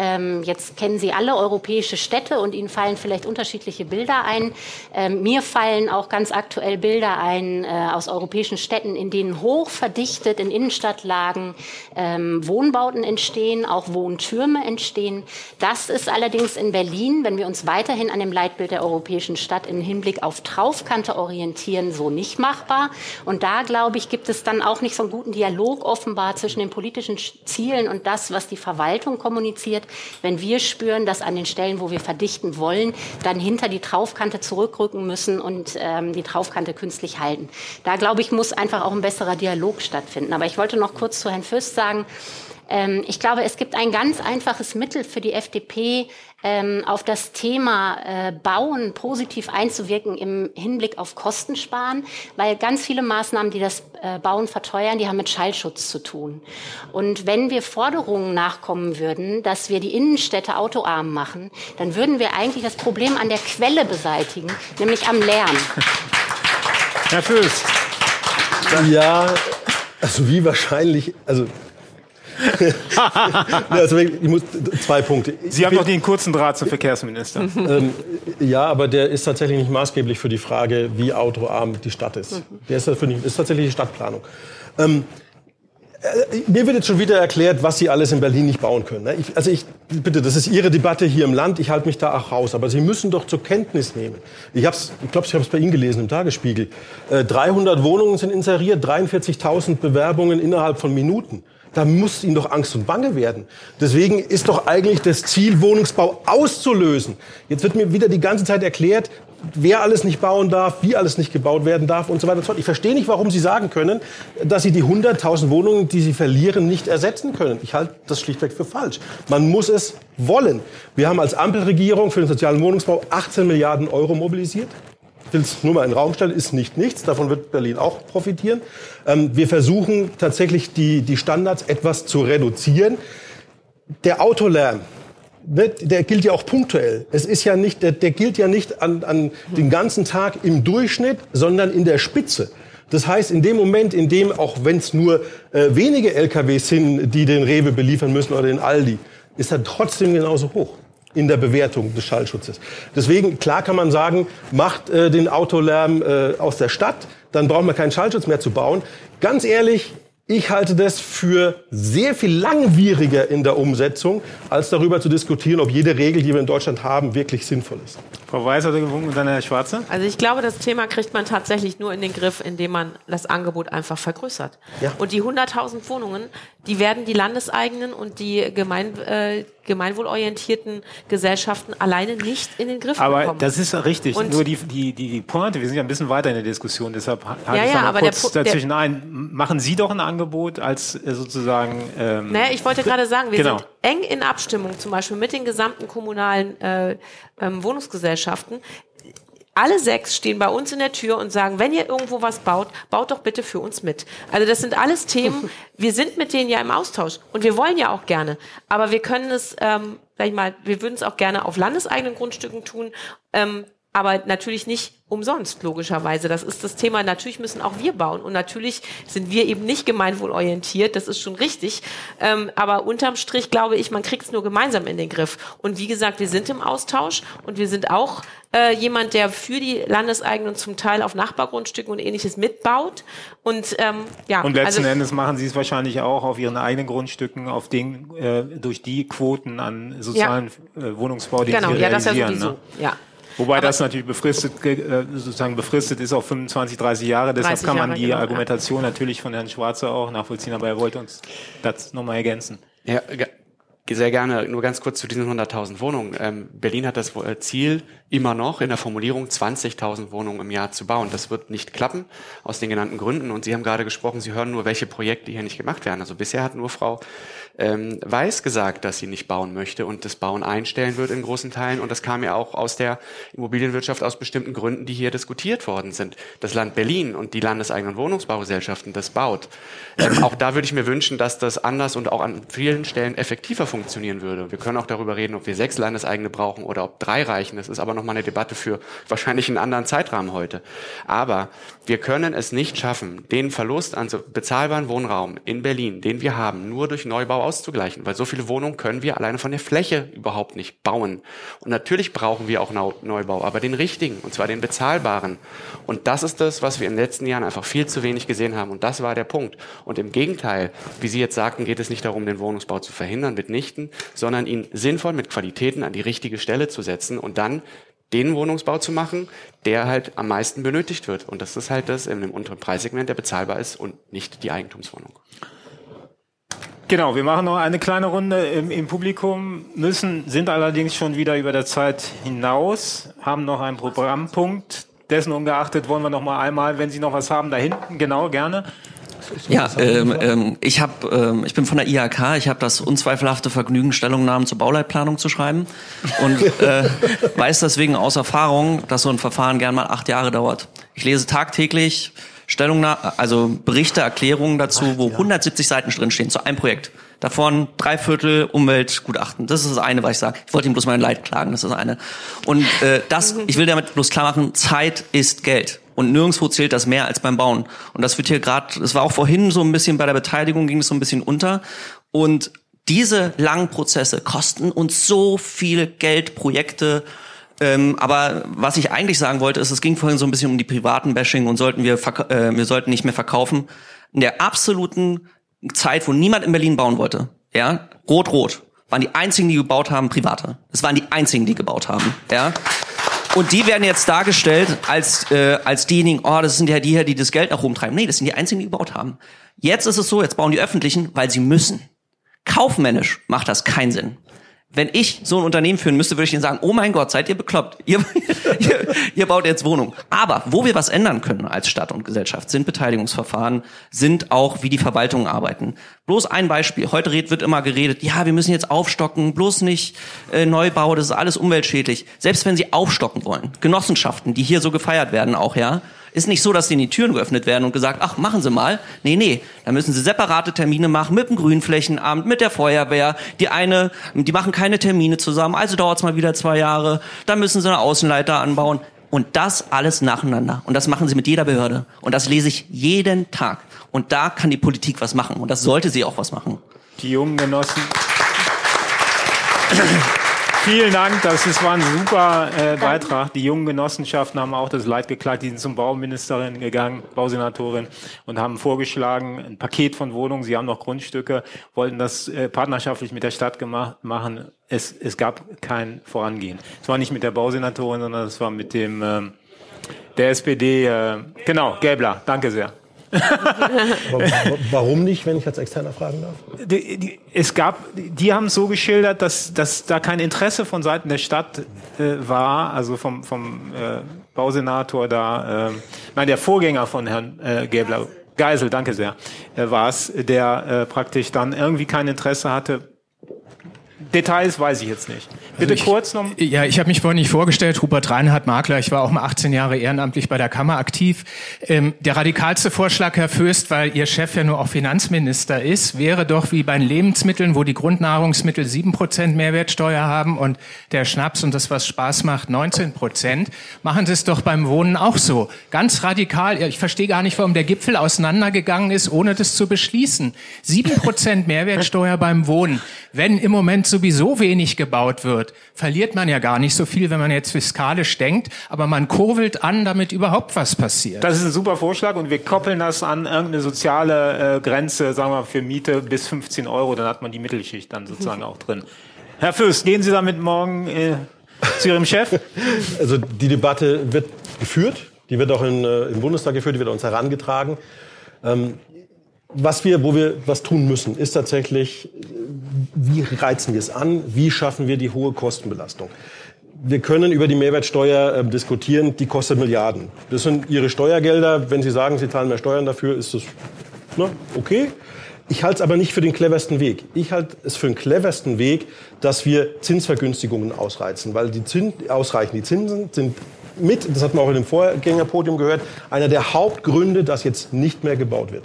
ähm, jetzt kennen Sie alle europäische Städte und Ihnen fallen vielleicht unterschiedliche Bilder ein. Ähm, mir fallen auch ganz aktuell Bilder ein äh, aus europäischen Städten, in denen hoch verdichtet in Innenstadtlagen ähm, Wohnbauten entstehen, auch Wohntürme entstehen. Das ist allerdings in Berlin, wenn wir uns weiterhin an dem Leitbild der europäischen Stadt im Hinblick auf Traufkante orientieren, so nicht machbar. Und da, glaube ich, gibt es dann auch nicht so einen guten Dialog offenbar zwischen den politischen Zielen und das, was die Verwaltung kommuniziert wenn wir spüren, dass an den Stellen, wo wir verdichten wollen, dann hinter die Traufkante zurückrücken müssen und ähm, die Traufkante künstlich halten. Da, glaube ich, muss einfach auch ein besserer Dialog stattfinden. Aber ich wollte noch kurz zu Herrn Fürst sagen, ähm, ich glaube, es gibt ein ganz einfaches Mittel für die FDP, ähm, auf das Thema äh, Bauen positiv einzuwirken im Hinblick auf Kostensparen, weil ganz viele Maßnahmen, die das äh, Bauen verteuern, die haben mit Schallschutz zu tun. Und wenn wir Forderungen nachkommen würden, dass wir die Innenstädte autoarm machen, dann würden wir eigentlich das Problem an der Quelle beseitigen, nämlich am Lärm. Herr Fürst. Ja, also wie wahrscheinlich, also (laughs) also ich muss zwei Punkte. Sie haben doch den kurzen Draht zum Verkehrsminister. (laughs) ähm, ja, aber der ist tatsächlich nicht maßgeblich für die Frage, wie autoarm die Stadt ist. Der ist, dafür nicht, ist tatsächlich die Stadtplanung. Ähm, äh, mir wird jetzt schon wieder erklärt, was Sie alles in Berlin nicht bauen können. Ne? Ich, also ich, bitte, das ist Ihre Debatte hier im Land. Ich halte mich da auch raus. Aber Sie müssen doch zur Kenntnis nehmen. Ich, hab's, ich glaube, ich habe es bei Ihnen gelesen im Tagesspiegel. 300 äh, Wohnungen sind inseriert, 43.000 Bewerbungen innerhalb von Minuten. Da muss ihnen doch Angst und Bange werden. Deswegen ist doch eigentlich das Ziel, Wohnungsbau auszulösen. Jetzt wird mir wieder die ganze Zeit erklärt, wer alles nicht bauen darf, wie alles nicht gebaut werden darf und so weiter und so fort. Ich verstehe nicht, warum Sie sagen können, dass Sie die 100.000 Wohnungen, die Sie verlieren, nicht ersetzen können. Ich halte das schlichtweg für falsch. Man muss es wollen. Wir haben als Ampelregierung für den sozialen Wohnungsbau 18 Milliarden Euro mobilisiert will es nur mal in den Raum stellen, ist nicht nichts. Davon wird Berlin auch profitieren. Ähm, wir versuchen tatsächlich die, die Standards etwas zu reduzieren. Der Autolärm, ne, der gilt ja auch punktuell. Es ist ja nicht, der, der gilt ja nicht an, an den ganzen Tag im Durchschnitt, sondern in der Spitze. Das heißt, in dem Moment, in dem, auch wenn es nur äh, wenige LKWs sind, die den Rewe beliefern müssen oder den Aldi, ist er trotzdem genauso hoch in der Bewertung des Schallschutzes. Deswegen, klar kann man sagen, macht äh, den Autolärm äh, aus der Stadt, dann braucht man keinen Schallschutz mehr zu bauen. Ganz ehrlich, ich halte das für sehr viel langwieriger in der Umsetzung, als darüber zu diskutieren, ob jede Regel, die wir in Deutschland haben, wirklich sinnvoll ist. Frau Weiß hat gewunken und dann Herr Schwarze. Also ich glaube, das Thema kriegt man tatsächlich nur in den Griff, indem man das Angebot einfach vergrößert. Ja. Und die 100.000 Wohnungen, die werden die landeseigenen und die gemein, äh, gemeinwohlorientierten Gesellschaften alleine nicht in den Griff aber bekommen. das ist richtig. Und- Nur die, die, die, die Pointe, wir sind ja ein bisschen weiter in der Diskussion, deshalb halte Ja, ich ja, da mal aber der kurz der- dazwischen ein. Machen Sie doch ein Angebot als äh, sozusagen. Ähm, Naja, ich wollte gerade sagen, wir genau. sind eng in Abstimmung, zum Beispiel mit den gesamten kommunalen äh, ähm, Wohnungsgesellschaften. Alle sechs stehen bei uns in der Tür und sagen, wenn ihr irgendwo was baut, baut doch bitte für uns mit. Also das sind alles Themen, (laughs) wir sind mit denen ja im Austausch und wir wollen ja auch gerne. Aber wir können es, ähm, sag ich mal, wir würden es auch gerne auf landeseigenen Grundstücken tun. Ähm, aber natürlich nicht umsonst, logischerweise. Das ist das Thema. Natürlich müssen auch wir bauen. Und natürlich sind wir eben nicht gemeinwohlorientiert. Das ist schon richtig. Ähm, aber unterm Strich glaube ich, man kriegt es nur gemeinsam in den Griff. Und wie gesagt, wir sind im Austausch und wir sind auch äh, jemand, der für die Landeseigenen zum Teil auf Nachbargrundstücken und ähnliches mitbaut. Und ähm, ja, Und letzten also, Endes machen Sie es wahrscheinlich auch auf Ihren eigenen Grundstücken, auf den, äh, durch die Quoten an sozialen äh, Wohnungsbau, den genau, Sie ja, das ja sowieso. ne? Ja. Wobei das natürlich befristet, äh, sozusagen befristet ist auf 25, 30 Jahre. Deshalb 30 kann man Jahre, die genau, ja. Argumentation natürlich von Herrn Schwarzer auch nachvollziehen, aber er wollte uns das nochmal ergänzen. Ja, sehr gerne. Nur ganz kurz zu diesen 100.000 Wohnungen. Ähm, Berlin hat das äh, Ziel immer noch in der Formulierung 20.000 Wohnungen im Jahr zu bauen. Das wird nicht klappen aus den genannten Gründen. Und Sie haben gerade gesprochen, Sie hören nur, welche Projekte hier nicht gemacht werden. Also bisher hat nur Frau ähm, Weiß gesagt, dass sie nicht bauen möchte und das Bauen einstellen wird in großen Teilen. Und das kam ja auch aus der Immobilienwirtschaft aus bestimmten Gründen, die hier diskutiert worden sind. Das Land Berlin und die landeseigenen Wohnungsbaugesellschaften, das baut. Ähm, auch da würde ich mir wünschen, dass das anders und auch an vielen Stellen effektiver funktionieren würde. Wir können auch darüber reden, ob wir sechs landeseigene brauchen oder ob drei reichen. Das ist aber nochmal eine Debatte für wahrscheinlich einen anderen Zeitrahmen heute. Aber wir können es nicht schaffen, den Verlust an so bezahlbaren Wohnraum in Berlin, den wir haben, nur durch Neubau auszugleichen, weil so viele Wohnungen können wir alleine von der Fläche überhaupt nicht bauen. Und natürlich brauchen wir auch Neubau, aber den richtigen, und zwar den bezahlbaren. Und das ist das, was wir in den letzten Jahren einfach viel zu wenig gesehen haben. Und das war der Punkt. Und im Gegenteil, wie Sie jetzt sagten, geht es nicht darum, den Wohnungsbau zu verhindern, mitnichten, sondern ihn sinnvoll mit Qualitäten an die richtige Stelle zu setzen und dann den Wohnungsbau zu machen, der halt am meisten benötigt wird. Und das ist halt das in dem unteren Preissegment, der bezahlbar ist und nicht die Eigentumswohnung. Genau, wir machen noch eine kleine Runde im, im Publikum, müssen, sind allerdings schon wieder über der Zeit hinaus, haben noch einen Programmpunkt. Dessen ungeachtet wollen wir noch mal einmal, wenn Sie noch was haben, da hinten, genau, gerne. Ja, ähm, ähm, ich hab, ähm, ich bin von der IHK. Ich habe das unzweifelhafte Vergnügen, Stellungnahmen zur Bauleitplanung zu schreiben und äh, weiß deswegen aus Erfahrung, dass so ein Verfahren gern mal acht Jahre dauert. Ich lese tagtäglich Stellungnahmen, also Berichte, Erklärungen dazu, wo 170 Seiten drinstehen zu einem Projekt. Davon drei Viertel Umweltgutachten. Das ist das eine, was ich sage. Ich wollte ihm bloß mein Leid klagen, das ist das eine. Und äh, das, (laughs) ich will damit bloß klar machen, Zeit ist Geld. Und nirgendwo zählt das mehr als beim Bauen. Und das wird hier gerade, es war auch vorhin so ein bisschen bei der Beteiligung, ging es so ein bisschen unter. Und diese langen Prozesse kosten uns so viel Geld, Projekte. Ähm, aber was ich eigentlich sagen wollte, ist, es ging vorhin so ein bisschen um die privaten Bashing und sollten wir, äh, wir sollten nicht mehr verkaufen. In der absoluten Zeit, wo niemand in Berlin bauen wollte, ja, rot-rot, waren die einzigen, die gebaut haben, Private. Es waren die einzigen, die gebaut haben, ja. Und die werden jetzt dargestellt als, äh, als diejenigen, oh, das sind ja die hier, die das Geld nach oben treiben. Nee, das sind die einzigen, die gebaut haben. Jetzt ist es so, jetzt bauen die Öffentlichen, weil sie müssen. Kaufmännisch macht das keinen Sinn. Wenn ich so ein Unternehmen führen müsste, würde ich ihnen sagen, oh mein Gott, seid ihr bekloppt. Ihr, (laughs) ihr, ihr baut jetzt Wohnungen. Aber wo wir was ändern können als Stadt und Gesellschaft, sind Beteiligungsverfahren, sind auch, wie die Verwaltungen arbeiten. Bloß ein Beispiel. Heute wird immer geredet, ja, wir müssen jetzt aufstocken, bloß nicht äh, Neubau, das ist alles umweltschädlich. Selbst wenn sie aufstocken wollen, Genossenschaften, die hier so gefeiert werden auch, ja, ist nicht so, dass denen die Türen geöffnet werden und gesagt, ach, machen Sie mal. Nee, nee, da müssen Sie separate Termine machen mit dem Grünflächenamt, mit der Feuerwehr. Die eine, die machen keine Termine zusammen, also dauert's mal wieder zwei Jahre. Dann müssen Sie eine Außenleiter anbauen. Und das alles nacheinander. Und das machen sie mit jeder Behörde. Und das lese ich jeden Tag. Und da kann die Politik was machen. Und das sollte sie auch was machen. Die jungen Genossen. Vielen Dank, das ist, war ein super äh, Beitrag. Die jungen Genossenschaften haben auch das Leid geklagt. Die sind zum Bauministerin gegangen, Bausenatorin, und haben vorgeschlagen, ein Paket von Wohnungen. Sie haben noch Grundstücke, wollten das äh, partnerschaftlich mit der Stadt gemacht, machen. Es, es gab kein Vorangehen. Es war nicht mit der Bausenatorin, sondern es war mit dem ähm, der SPD. Äh, genau, Gäbler. Danke sehr. Warum nicht, wenn ich als Externer fragen darf? Die, die, es gab, die haben es so geschildert, dass, dass da kein Interesse von Seiten der Stadt äh, war, also vom, vom äh, Bausenator da, äh, nein, der Vorgänger von Herrn äh, Gäbler, Geisel, danke sehr, äh, war es, der äh, praktisch dann irgendwie kein Interesse hatte, Details weiß ich jetzt nicht. Bitte also ich, kurz noch. Ja, ich habe mich vorhin nicht vorgestellt. Hubert Reinhardt Makler. Ich war auch mal 18 Jahre ehrenamtlich bei der Kammer aktiv. Ähm, der radikalste Vorschlag, Herr Fürst, weil Ihr Chef ja nur auch Finanzminister ist, wäre doch wie bei den Lebensmitteln, wo die Grundnahrungsmittel 7% Mehrwertsteuer haben und der Schnaps und das, was Spaß macht, 19%. Machen Sie es doch beim Wohnen auch so. Ganz radikal. Ich verstehe gar nicht, warum der Gipfel auseinandergegangen ist, ohne das zu beschließen. 7% Mehrwertsteuer beim Wohnen. Wenn im Moment sowieso wenig gebaut wird, verliert man ja gar nicht so viel, wenn man jetzt fiskalisch denkt, aber man kurbelt an, damit überhaupt was passiert. Das ist ein super Vorschlag und wir koppeln das an irgendeine soziale äh, Grenze, sagen wir für Miete bis 15 Euro, dann hat man die Mittelschicht dann sozusagen auch drin. Herr Fürst, gehen Sie damit morgen äh, zu Ihrem Chef? (laughs) Also die Debatte wird geführt, die wird auch in, äh, im Bundestag geführt, die wird uns herangetragen. Ähm, was wir, wo wir was tun müssen, ist tatsächlich, wie reizen wir es an? Wie schaffen wir die hohe Kostenbelastung? Wir können über die Mehrwertsteuer äh, diskutieren, die kostet Milliarden. Das sind Ihre Steuergelder. Wenn Sie sagen, Sie zahlen mehr Steuern dafür, ist das ne, okay. Ich halte es aber nicht für den cleversten Weg. Ich halte es für den cleversten Weg, dass wir Zinsvergünstigungen ausreizen, weil die Zins, ausreichen. Die Zinsen sind mit, das hat man auch in dem Vorgängerpodium gehört, einer der Hauptgründe, dass jetzt nicht mehr gebaut wird.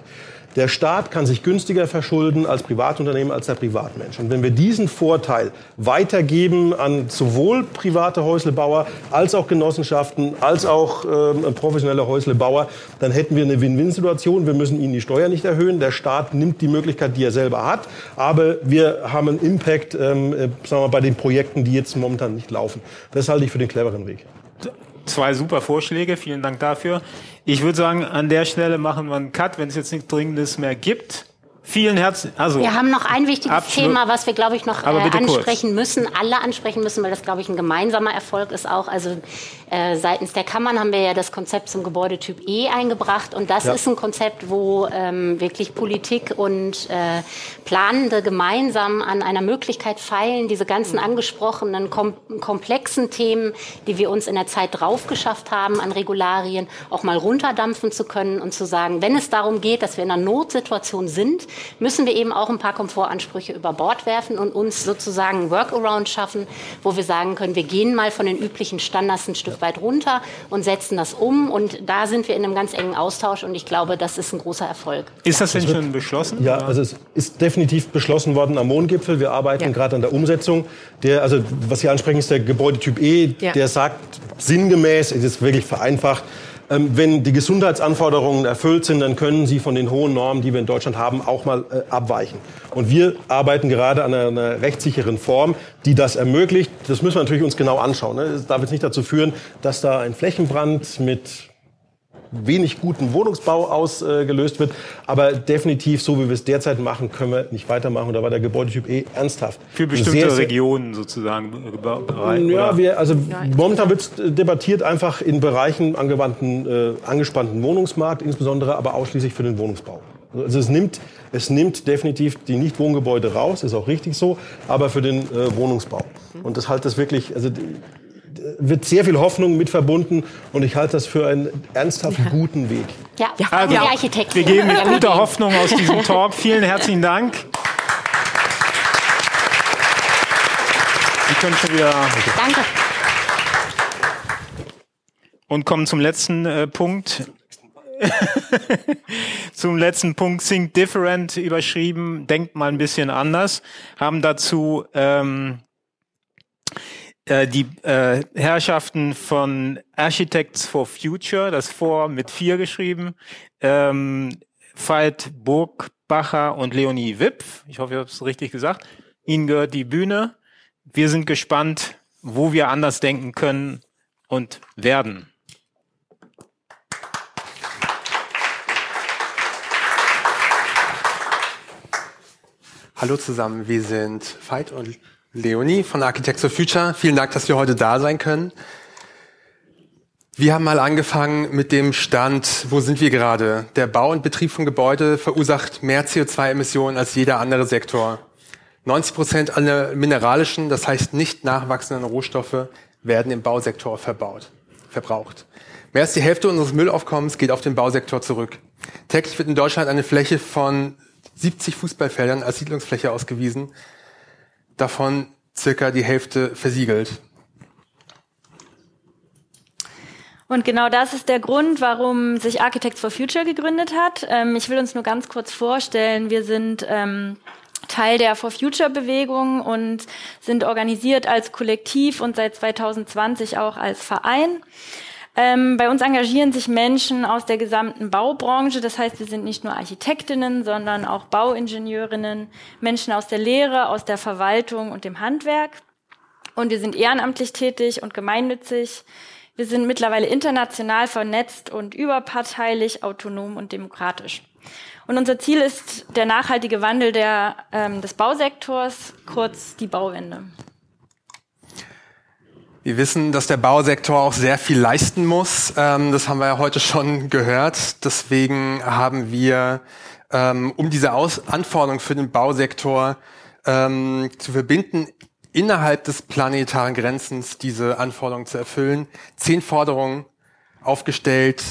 Der Staat kann sich günstiger verschulden als Privatunternehmen, als der Privatmensch. Und wenn wir diesen Vorteil weitergeben an sowohl private Häuslebauer als auch Genossenschaften, als auch äh, professionelle Häuslebauer, dann hätten wir eine Win-Win-Situation. Wir müssen ihnen die Steuer nicht erhöhen. Der Staat nimmt die Möglichkeit, die er selber hat. Aber wir haben einen Impact ähm, äh, sagen wir, bei den Projekten, die jetzt momentan nicht laufen. Das halte ich für den cleveren Weg. Zwei super Vorschläge, vielen Dank dafür. Ich würde sagen, an der Stelle machen wir einen Cut, wenn es jetzt nichts Dringendes mehr gibt. Vielen herzlichen also Wir haben noch ein wichtiges Abschluss. Thema, was wir, glaube ich, noch äh, ansprechen kurz. müssen, alle ansprechen müssen, weil das, glaube ich, ein gemeinsamer Erfolg ist auch. Also äh, seitens der Kammern haben wir ja das Konzept zum Gebäudetyp E eingebracht und das Ja. ist ein Konzept, wo ähm, wirklich Politik und äh, Planende gemeinsam an einer Möglichkeit feilen, diese ganzen angesprochenen kom komplexen Themen, die wir uns in der Zeit drauf geschafft haben an Regularien, auch mal runterdampfen zu können und zu sagen, wenn es darum geht, dass wir in einer Notsituation sind, müssen wir eben auch ein paar Komfortansprüche über Bord werfen und uns sozusagen ein Workaround schaffen, wo wir sagen können, wir gehen mal von den üblichen Standards ein Stück weit runter und setzen das um. Und da sind wir in einem ganz engen Austausch und ich glaube, das ist ein großer Erfolg. Ist das denn schon beschlossen? Ja, also es ist definitiv beschlossen worden am Mondgipfel. Wir arbeiten gerade an der Umsetzung. Der, also was Sie ansprechen, ist der Gebäudetyp E. Ja. Der sagt sinngemäß, es ist wirklich vereinfacht, wenn die Gesundheitsanforderungen erfüllt sind, dann können sie von den hohen Normen, die wir in Deutschland haben, auch mal äh, abweichen. Und wir arbeiten gerade an einer, einer rechtssicheren Form, die das ermöglicht. Das müssen wir natürlich uns genau anschauen. Ne? Es darf jetzt nicht dazu führen, dass da ein Flächenbrand mit wenig guten Wohnungsbau ausgelöst wird. Aber definitiv, so wie wir es derzeit machen, können wir nicht weitermachen. Und da war der Gebäudetyp E ernsthaft. Für bestimmte Sehr, sehr- Regionen sozusagen bereit. ja, oder? wir, also momentan wird debattiert einfach in Bereichen angewandten, äh, angespannten Wohnungsmarkt, insbesondere aber ausschließlich für den Wohnungsbau. Also es nimmt, es nimmt definitiv die Nichtwohngebäude raus, ist auch richtig so, aber für den äh, Wohnungsbau. Und das halte das wirklich, also die- wird sehr viel Hoffnung mit verbunden und ich halte das für einen ernsthaft guten Weg. Ja, ja Also, die Architekten. wir gehen mit Ja, guter. Hoffnung aus diesem Talk. (laughs) Vielen herzlichen Dank. Sie können schon wieder Danke. und kommen zum letzten äh, Punkt. (laughs) zum letzten Punkt Think Different überschrieben, denkt mal ein bisschen anders, haben dazu ähm, äh, die äh, Herrschaften von Architects for Future, das vor mit vier geschrieben, ähm, Veit Burgbacher und Leonie Wipf, ich hoffe, ich habe es richtig gesagt, Ihnen gehört die Bühne. Wir sind gespannt, wo wir anders denken können und werden. Hallo zusammen, wir sind Veit und Leonie von Architects for Future. Vielen Dank, dass wir heute da sein können. Wir haben mal angefangen mit dem Stand, wo sind wir gerade? Der Bau und Betrieb von Gebäude verursacht mehr CO2-Emissionen als jeder andere Sektor. 90 Prozent aller mineralischen, das heißt nicht nachwachsenden Rohstoffe, werden im Bausektor verbaut, verbraucht. Mehr als die Hälfte unseres Müllaufkommens geht auf den Bausektor zurück. Täglich wird in Deutschland eine Fläche von 70 Fußballfeldern als Siedlungsfläche ausgewiesen, davon circa die Hälfte versiegelt. Und genau das ist der Grund, warum sich Architects for Future gegründet hat. Ähm, ich will uns nur ganz kurz vorstellen. Wir sind ähm, Teil der For Future Bewegung und sind organisiert als Kollektiv und seit 2020 auch als Verein. Ähm, bei uns engagieren sich Menschen aus der gesamten Baubranche. Das heißt, wir sind nicht nur Architektinnen, sondern auch Bauingenieurinnen, Menschen aus der Lehre, aus der Verwaltung und dem Handwerk. Und wir sind ehrenamtlich tätig und gemeinnützig. Wir sind mittlerweile international vernetzt und überparteilich, autonom und demokratisch. Und unser Ziel ist der nachhaltige Wandel der, ähm, des Bausektors, kurz die Bauwende. Wir wissen, dass der Bausektor auch sehr viel leisten muss. Ähm, das haben wir ja heute schon gehört. Deswegen haben wir, ähm, um diese Anforderungen für den Bausektor ähm, zu verbinden, innerhalb des planetaren Grenzens diese Anforderungen zu erfüllen, zehn Forderungen aufgestellt,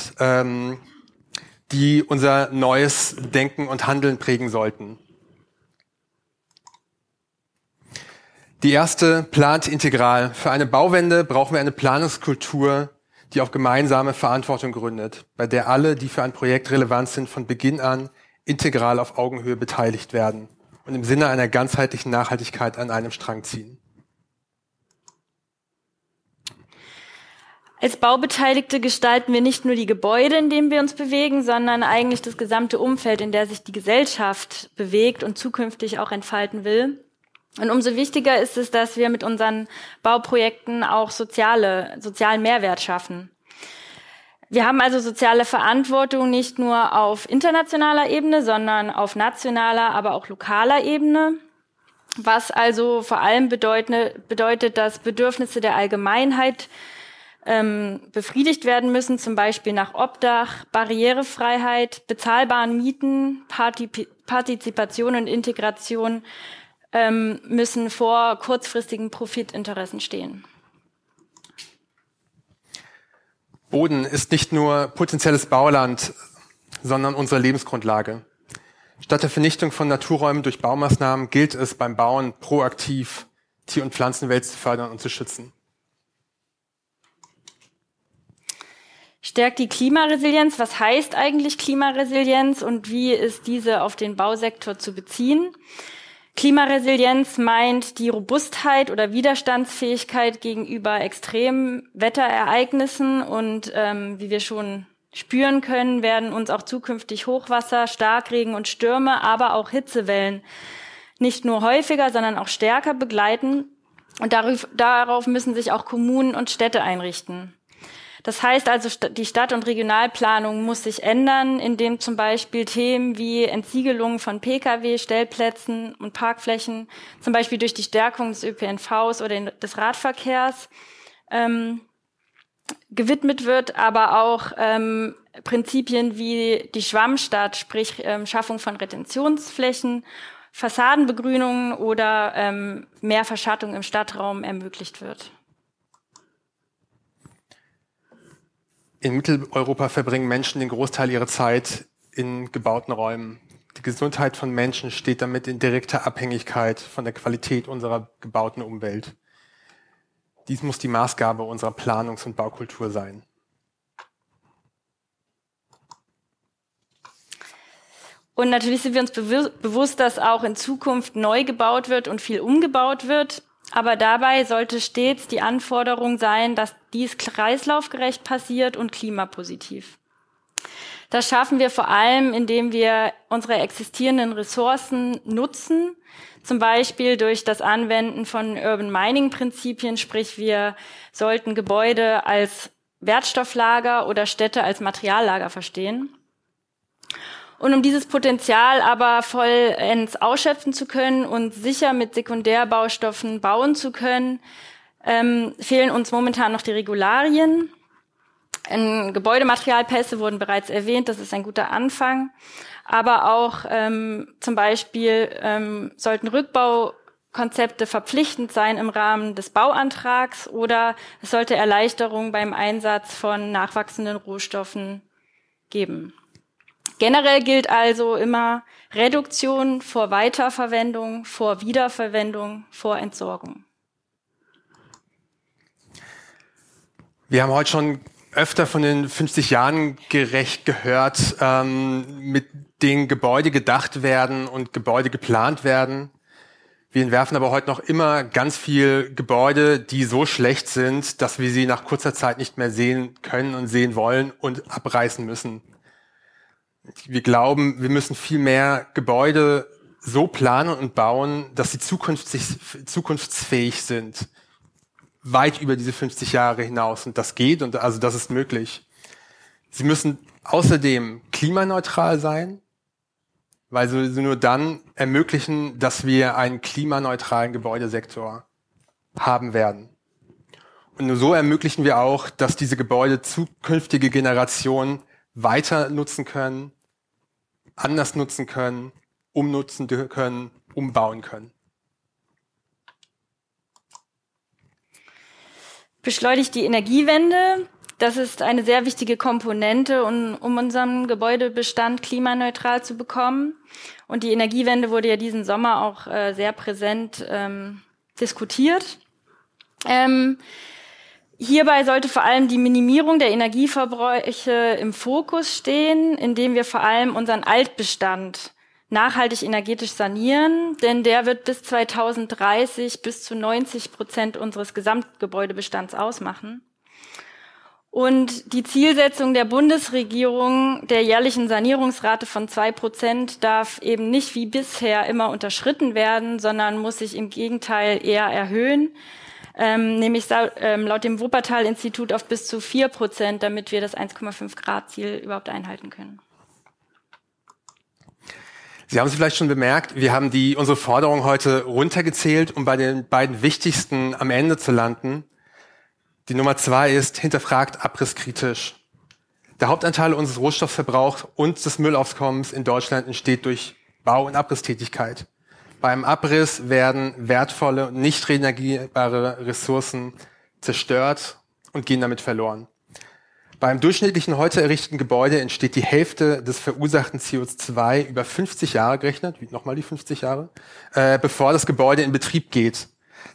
die unser neues Denken und Handeln prägen sollten. Die erste plant integral. Für eine Bauwende brauchen wir eine Planungskultur, die auf gemeinsame Verantwortung gründet, bei der alle, die für ein Projekt relevant sind, von Beginn an integral auf Augenhöhe beteiligt werden und im Sinne einer ganzheitlichen Nachhaltigkeit an einem Strang ziehen. Als Baubeteiligte gestalten wir nicht nur die Gebäude, in denen wir uns bewegen, sondern eigentlich das gesamte Umfeld, in der sich die Gesellschaft bewegt und zukünftig auch entfalten will. Und umso wichtiger ist es, dass wir mit unseren Bauprojekten auch soziale, sozialen Mehrwert schaffen. Wir haben also soziale Verantwortung nicht nur auf internationaler Ebene, sondern auf nationaler, aber auch lokaler Ebene. Was also vor allem bedeutet, bedeutet dass Bedürfnisse der Allgemeinheit ähm, befriedigt werden müssen, zum Beispiel nach Obdach, Barrierefreiheit, bezahlbaren Mieten, Partip Partizipation und Integration ähm, müssen vor kurzfristigen Profitinteressen stehen. Boden ist nicht nur potenzielles Bauland, sondern unsere Lebensgrundlage. Statt der Vernichtung von Naturräumen durch Baumaßnahmen gilt es beim Bauen proaktiv Tier- und Pflanzenwelt zu fördern und zu schützen. Stärkt die Klimaresilienz. Was heißt eigentlich Klimaresilienz und wie ist diese auf den Bausektor zu beziehen? Klimaresilienz meint die Robustheit oder Widerstandsfähigkeit gegenüber extremen Wetterereignissen und ähm, wie wir schon spüren können, werden uns auch zukünftig Hochwasser, Starkregen und Stürme, aber auch Hitzewellen nicht nur häufiger, sondern auch stärker begleiten. Und darauf, darauf müssen sich auch Kommunen und Städte einrichten. Das heißt also, die Stadt- und Regionalplanung muss sich ändern, indem zum Beispiel Themen wie Entsiegelung von Pkw, Stellplätzen und Parkflächen, zum Beispiel durch die Stärkung des ÖPNVs oder des Radverkehrs, ähm, gewidmet wird, aber auch ähm, Prinzipien wie die Schwammstadt, sprich ähm, Schaffung von Retentionsflächen, Fassadenbegrünungen oder ähm, mehr Verschattung im Stadtraum ermöglicht wird. In Mitteleuropa verbringen Menschen den Großteil ihrer Zeit in gebauten Räumen. Die Gesundheit von Menschen steht damit in direkter Abhängigkeit von der Qualität unserer gebauten Umwelt. Dies muss die Maßgabe unserer Planungs- und Baukultur sein. Und natürlich sind wir uns bewusst, dass auch in Zukunft neu gebaut wird und viel umgebaut wird. Aber dabei sollte stets die Anforderung sein, dass dies kreislaufgerecht passiert und klimapositiv. Das schaffen wir vor allem, indem wir unsere existierenden Ressourcen nutzen, zum Beispiel durch das Anwenden von Urban Mining Prinzipien, sprich wir sollten Gebäude als Wertstofflager oder Städte als Materiallager verstehen. Und um dieses Potenzial aber vollends ausschöpfen zu können und sicher mit Sekundärbaustoffen bauen zu können, ähm, fehlen uns momentan noch die Regularien. In Gebäudematerialpässe wurden bereits erwähnt, das ist ein guter Anfang. Aber auch ähm, zum Beispiel ähm, sollten Rückbaukonzepte verpflichtend sein im Rahmen des Bauantrags oder es sollte Erleichterungen beim Einsatz von nachwachsenden Rohstoffen geben. Generell gilt also immer Reduktion vor Weiterverwendung, vor Wiederverwendung, vor Entsorgung. Wir haben heute schon öfter von den 50 Jahren gerecht gehört, ähm, mit denen Gebäude gedacht werden und Gebäude geplant werden. Wir entwerfen aber heute noch immer ganz viel Gebäude, die so schlecht sind, dass wir sie nach kurzer Zeit nicht mehr sehen können und sehen wollen und abreißen müssen. Wir glauben, wir müssen viel mehr Gebäude so planen und bauen, dass sie zukunftsfähig sind weit über diese 50 Jahre hinaus. Und das geht und also das ist möglich. Sie müssen außerdem klimaneutral sein, weil sie nur dann ermöglichen, dass wir einen klimaneutralen Gebäudesektor haben werden. Und nur so ermöglichen wir auch, dass diese Gebäude zukünftige Generationen weiter nutzen können, anders nutzen können, umnutzen können, umbauen können. beschleunigt die Energiewende. Das ist eine sehr wichtige Komponente, um, um unseren Gebäudebestand klimaneutral zu bekommen. Und die Energiewende wurde ja diesen Sommer auch äh, sehr präsent ähm, diskutiert. Ähm, hierbei sollte vor allem die Minimierung der Energieverbräuche im Fokus stehen, indem wir vor allem unseren Altbestand nachhaltig energetisch sanieren, denn der wird bis 2030 bis zu 90 Prozent unseres Gesamtgebäudebestands ausmachen. Und die Zielsetzung der Bundesregierung der jährlichen Sanierungsrate von zwei Prozent darf eben nicht wie bisher immer unterschritten werden, sondern muss sich im Gegenteil eher erhöhen, ähm, nämlich ähm, laut dem Wuppertal-Institut auf bis zu vier Prozent, damit wir das 1,5 Grad Ziel überhaupt einhalten können. Sie haben es vielleicht schon bemerkt, wir haben die, unsere Forderung heute runtergezählt, um bei den beiden wichtigsten am Ende zu landen. Die Nummer zwei ist, hinterfragt abrisskritisch. Der Hauptanteil unseres Rohstoffverbrauchs und des Müllaufkommens in Deutschland entsteht durch Bau- und Abrisstätigkeit. Beim Abriss werden wertvolle nicht regenerierbare Ressourcen zerstört und gehen damit verloren. Beim durchschnittlichen heute errichteten Gebäude entsteht die Hälfte des verursachten CO2 über 50 Jahre gerechnet, nochmal die 50 Jahre, äh, bevor das Gebäude in Betrieb geht.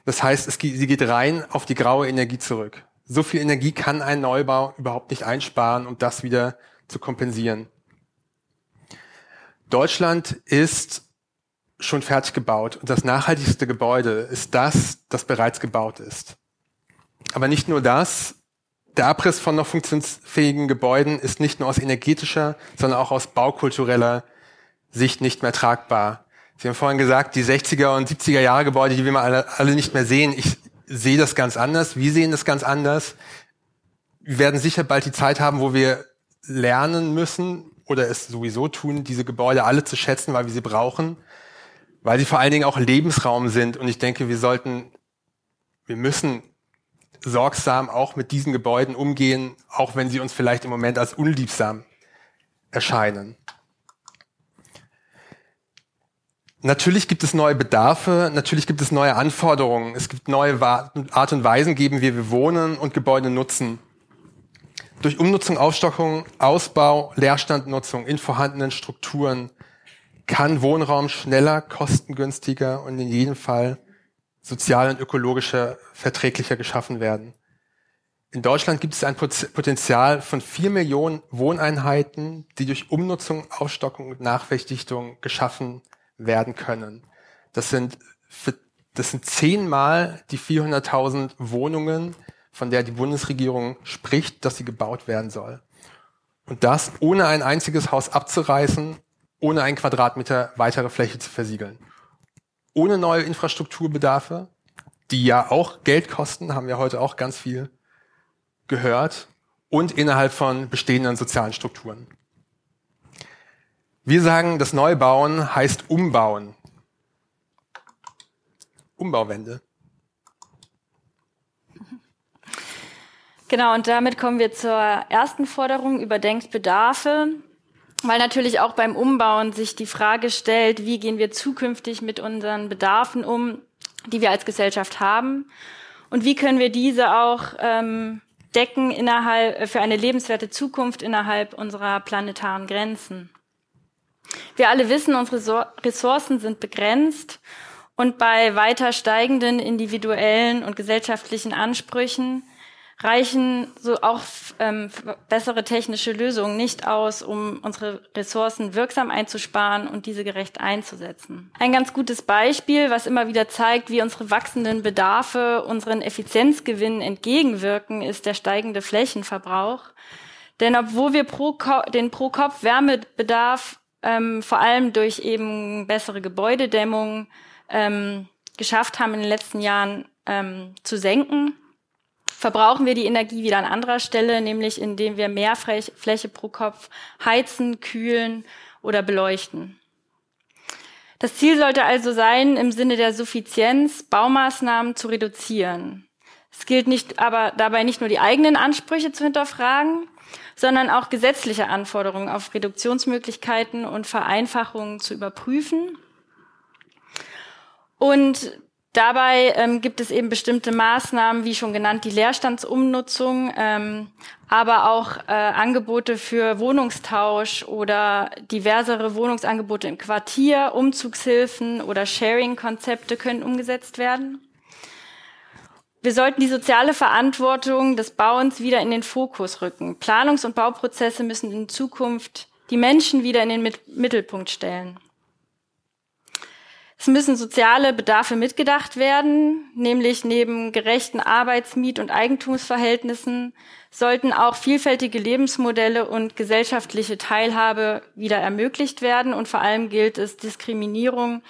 Das heißt, es geht, sie geht rein auf die graue Energie zurück. So viel Energie kann ein Neubau überhaupt nicht einsparen, um das wieder zu kompensieren. Deutschland ist schon fertig gebaut und das nachhaltigste Gebäude ist das, das bereits gebaut ist. Aber nicht nur das, der Abriss von noch funktionsfähigen Gebäuden ist nicht nur aus energetischer, sondern auch aus baukultureller Sicht nicht mehr tragbar. Sie haben vorhin gesagt, die 60er und 70er Jahre Gebäude, die wir mal alle, alle nicht mehr sehen. Ich sehe das ganz anders. Wir sehen das ganz anders. Wir werden sicher bald die Zeit haben, wo wir lernen müssen oder es sowieso tun, diese Gebäude alle zu schätzen, weil wir sie brauchen, weil sie vor allen Dingen auch Lebensraum sind. Und ich denke, wir sollten, wir müssen sorgsam auch mit diesen Gebäuden umgehen, auch wenn sie uns vielleicht im Moment als unliebsam erscheinen. Natürlich gibt es neue Bedarfe, natürlich gibt es neue Anforderungen, es gibt neue Art und Weisen geben, wie wir wohnen und Gebäude nutzen. Durch Umnutzung, Aufstockung, Ausbau, Leerstandnutzung in vorhandenen Strukturen kann Wohnraum schneller, kostengünstiger und in jedem Fall sozial und ökologischer verträglicher geschaffen werden. In Deutschland gibt es ein Potenzial von vier Millionen Wohneinheiten, die durch Umnutzung, Aufstockung und Nachverdichtung geschaffen werden können. Das sind, das sind zehnmal die 400.000 Wohnungen, von der die Bundesregierung spricht, dass sie gebaut werden soll. Und das ohne ein einziges Haus abzureißen, ohne einen Quadratmeter weitere Fläche zu versiegeln ohne neue Infrastrukturbedarfe, die ja auch Geld kosten, haben wir heute auch ganz viel gehört, und innerhalb von bestehenden sozialen Strukturen. Wir sagen, das Neubauen heißt Umbauen. Umbauwende. Genau, und damit kommen wir zur ersten Forderung, überdenkt Bedarfe weil natürlich auch beim Umbauen sich die Frage stellt, wie gehen wir zukünftig mit unseren Bedarfen um, die wir als Gesellschaft haben und wie können wir diese auch ähm, decken innerhalb äh, für eine lebenswerte Zukunft innerhalb unserer planetaren Grenzen. Wir alle wissen, unsere Ressourcen sind begrenzt und bei weiter steigenden individuellen und gesellschaftlichen Ansprüchen reichen so auch ähm, bessere technische Lösungen nicht aus, um unsere Ressourcen wirksam einzusparen und diese gerecht einzusetzen. Ein ganz gutes Beispiel, was immer wieder zeigt, wie unsere wachsenden Bedarfe unseren Effizienzgewinnen entgegenwirken, ist der steigende Flächenverbrauch. Denn obwohl wir pro den Pro-Kopf-Wärmebedarf ähm, vor allem durch eben bessere Gebäudedämmung ähm, geschafft haben, in den letzten Jahren ähm, zu senken, verbrauchen wir die Energie wieder an anderer Stelle, nämlich indem wir mehr Fläche pro Kopf heizen, kühlen oder beleuchten. Das Ziel sollte also sein, im Sinne der Suffizienz Baumaßnahmen zu reduzieren. Es gilt nicht, aber dabei nicht nur die eigenen Ansprüche zu hinterfragen, sondern auch gesetzliche Anforderungen auf Reduktionsmöglichkeiten und Vereinfachungen zu überprüfen. Und Dabei ähm, gibt es eben bestimmte Maßnahmen, wie schon genannt, die Leerstandsumnutzung, ähm, aber auch äh, Angebote für Wohnungstausch oder diversere Wohnungsangebote im Quartier, Umzugshilfen oder Sharing-Konzepte können umgesetzt werden. Wir sollten die soziale Verantwortung des Bauens wieder in den Fokus rücken. Planungs- und Bauprozesse müssen in Zukunft die Menschen wieder in den Mittelpunkt stellen. Es müssen soziale Bedarfe mitgedacht werden, nämlich neben gerechten Arbeits-, Miet- und Eigentumsverhältnissen sollten auch vielfältige Lebensmodelle und gesellschaftliche Teilhabe wieder ermöglicht werden. Und vor allem gilt es, Diskriminierung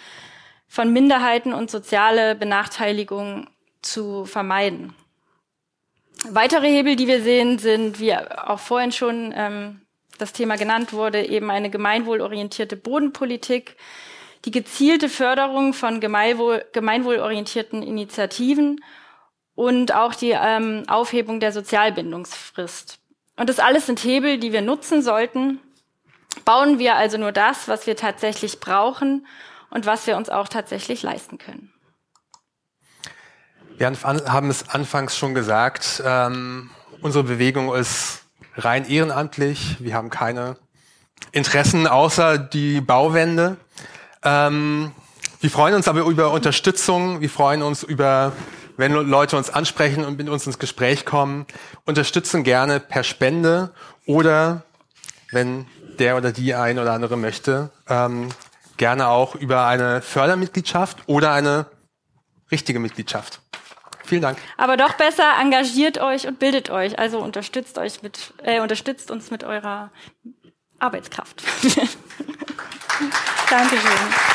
von Minderheiten und soziale Benachteiligung zu vermeiden. Weitere Hebel, die wir sehen, sind, wie auch vorhin schon ähm, das Thema genannt wurde, eben eine gemeinwohlorientierte Bodenpolitik, die gezielte Förderung von gemeinwohl, gemeinwohlorientierten Initiativen und auch die ähm, Aufhebung der Sozialbindungsfrist. Und das alles sind Hebel, die wir nutzen sollten. Bauen wir also nur das, was wir tatsächlich brauchen und was wir uns auch tatsächlich leisten können. Wir haben es anfangs schon gesagt, ähm, unsere Bewegung ist rein ehrenamtlich. Wir haben keine Interessen außer die Bauwende. Ähm, wir freuen uns aber über Unterstützung. Wir freuen uns über, wenn Leute uns ansprechen und mit uns ins Gespräch kommen. Unterstützen gerne per Spende oder wenn der oder die ein oder andere möchte, ähm, gerne auch über eine Fördermitgliedschaft oder eine richtige Mitgliedschaft. Vielen Dank. Aber doch besser engagiert euch und bildet euch. Also unterstützt euch mit, äh, unterstützt uns mit eurer Arbeitskraft. (laughs) Dankeschön.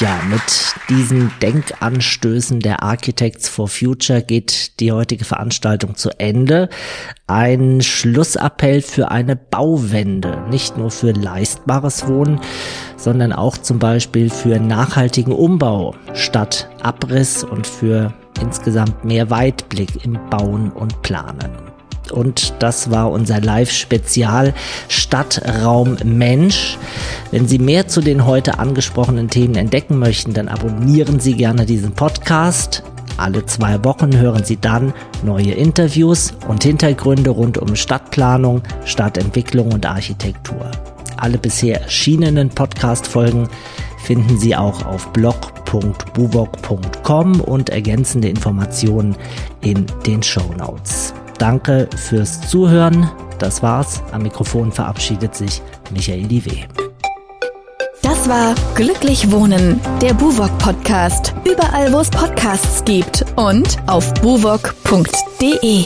Ja, mit diesen Denkanstößen der Architects for Future geht die heutige Veranstaltung zu Ende. Ein Schlussappell für eine Bauwende, nicht nur für leistbares Wohnen, sondern auch zum Beispiel für nachhaltigen Umbau statt Abriss und für insgesamt mehr Weitblick im Bauen und Planen. Und das war unser Live-Spezial Stadtraum Mensch. Wenn Sie mehr zu den heute angesprochenen Themen entdecken möchten, dann abonnieren Sie gerne diesen Podcast. Alle zwei Wochen hören Sie dann neue Interviews und Hintergründe rund um Stadtplanung, Stadtentwicklung und Architektur. Alle bisher erschienenen Podcast-Folgen finden Sie auch auf blog.buwok.com und ergänzende Informationen in den Show Notes. Danke fürs Zuhören. Das war's. Am Mikrofon verabschiedet sich Michael Diwe. Das war Glücklich Wohnen, der Buwok Podcast. Überall, wo es Podcasts gibt und auf buwok.de.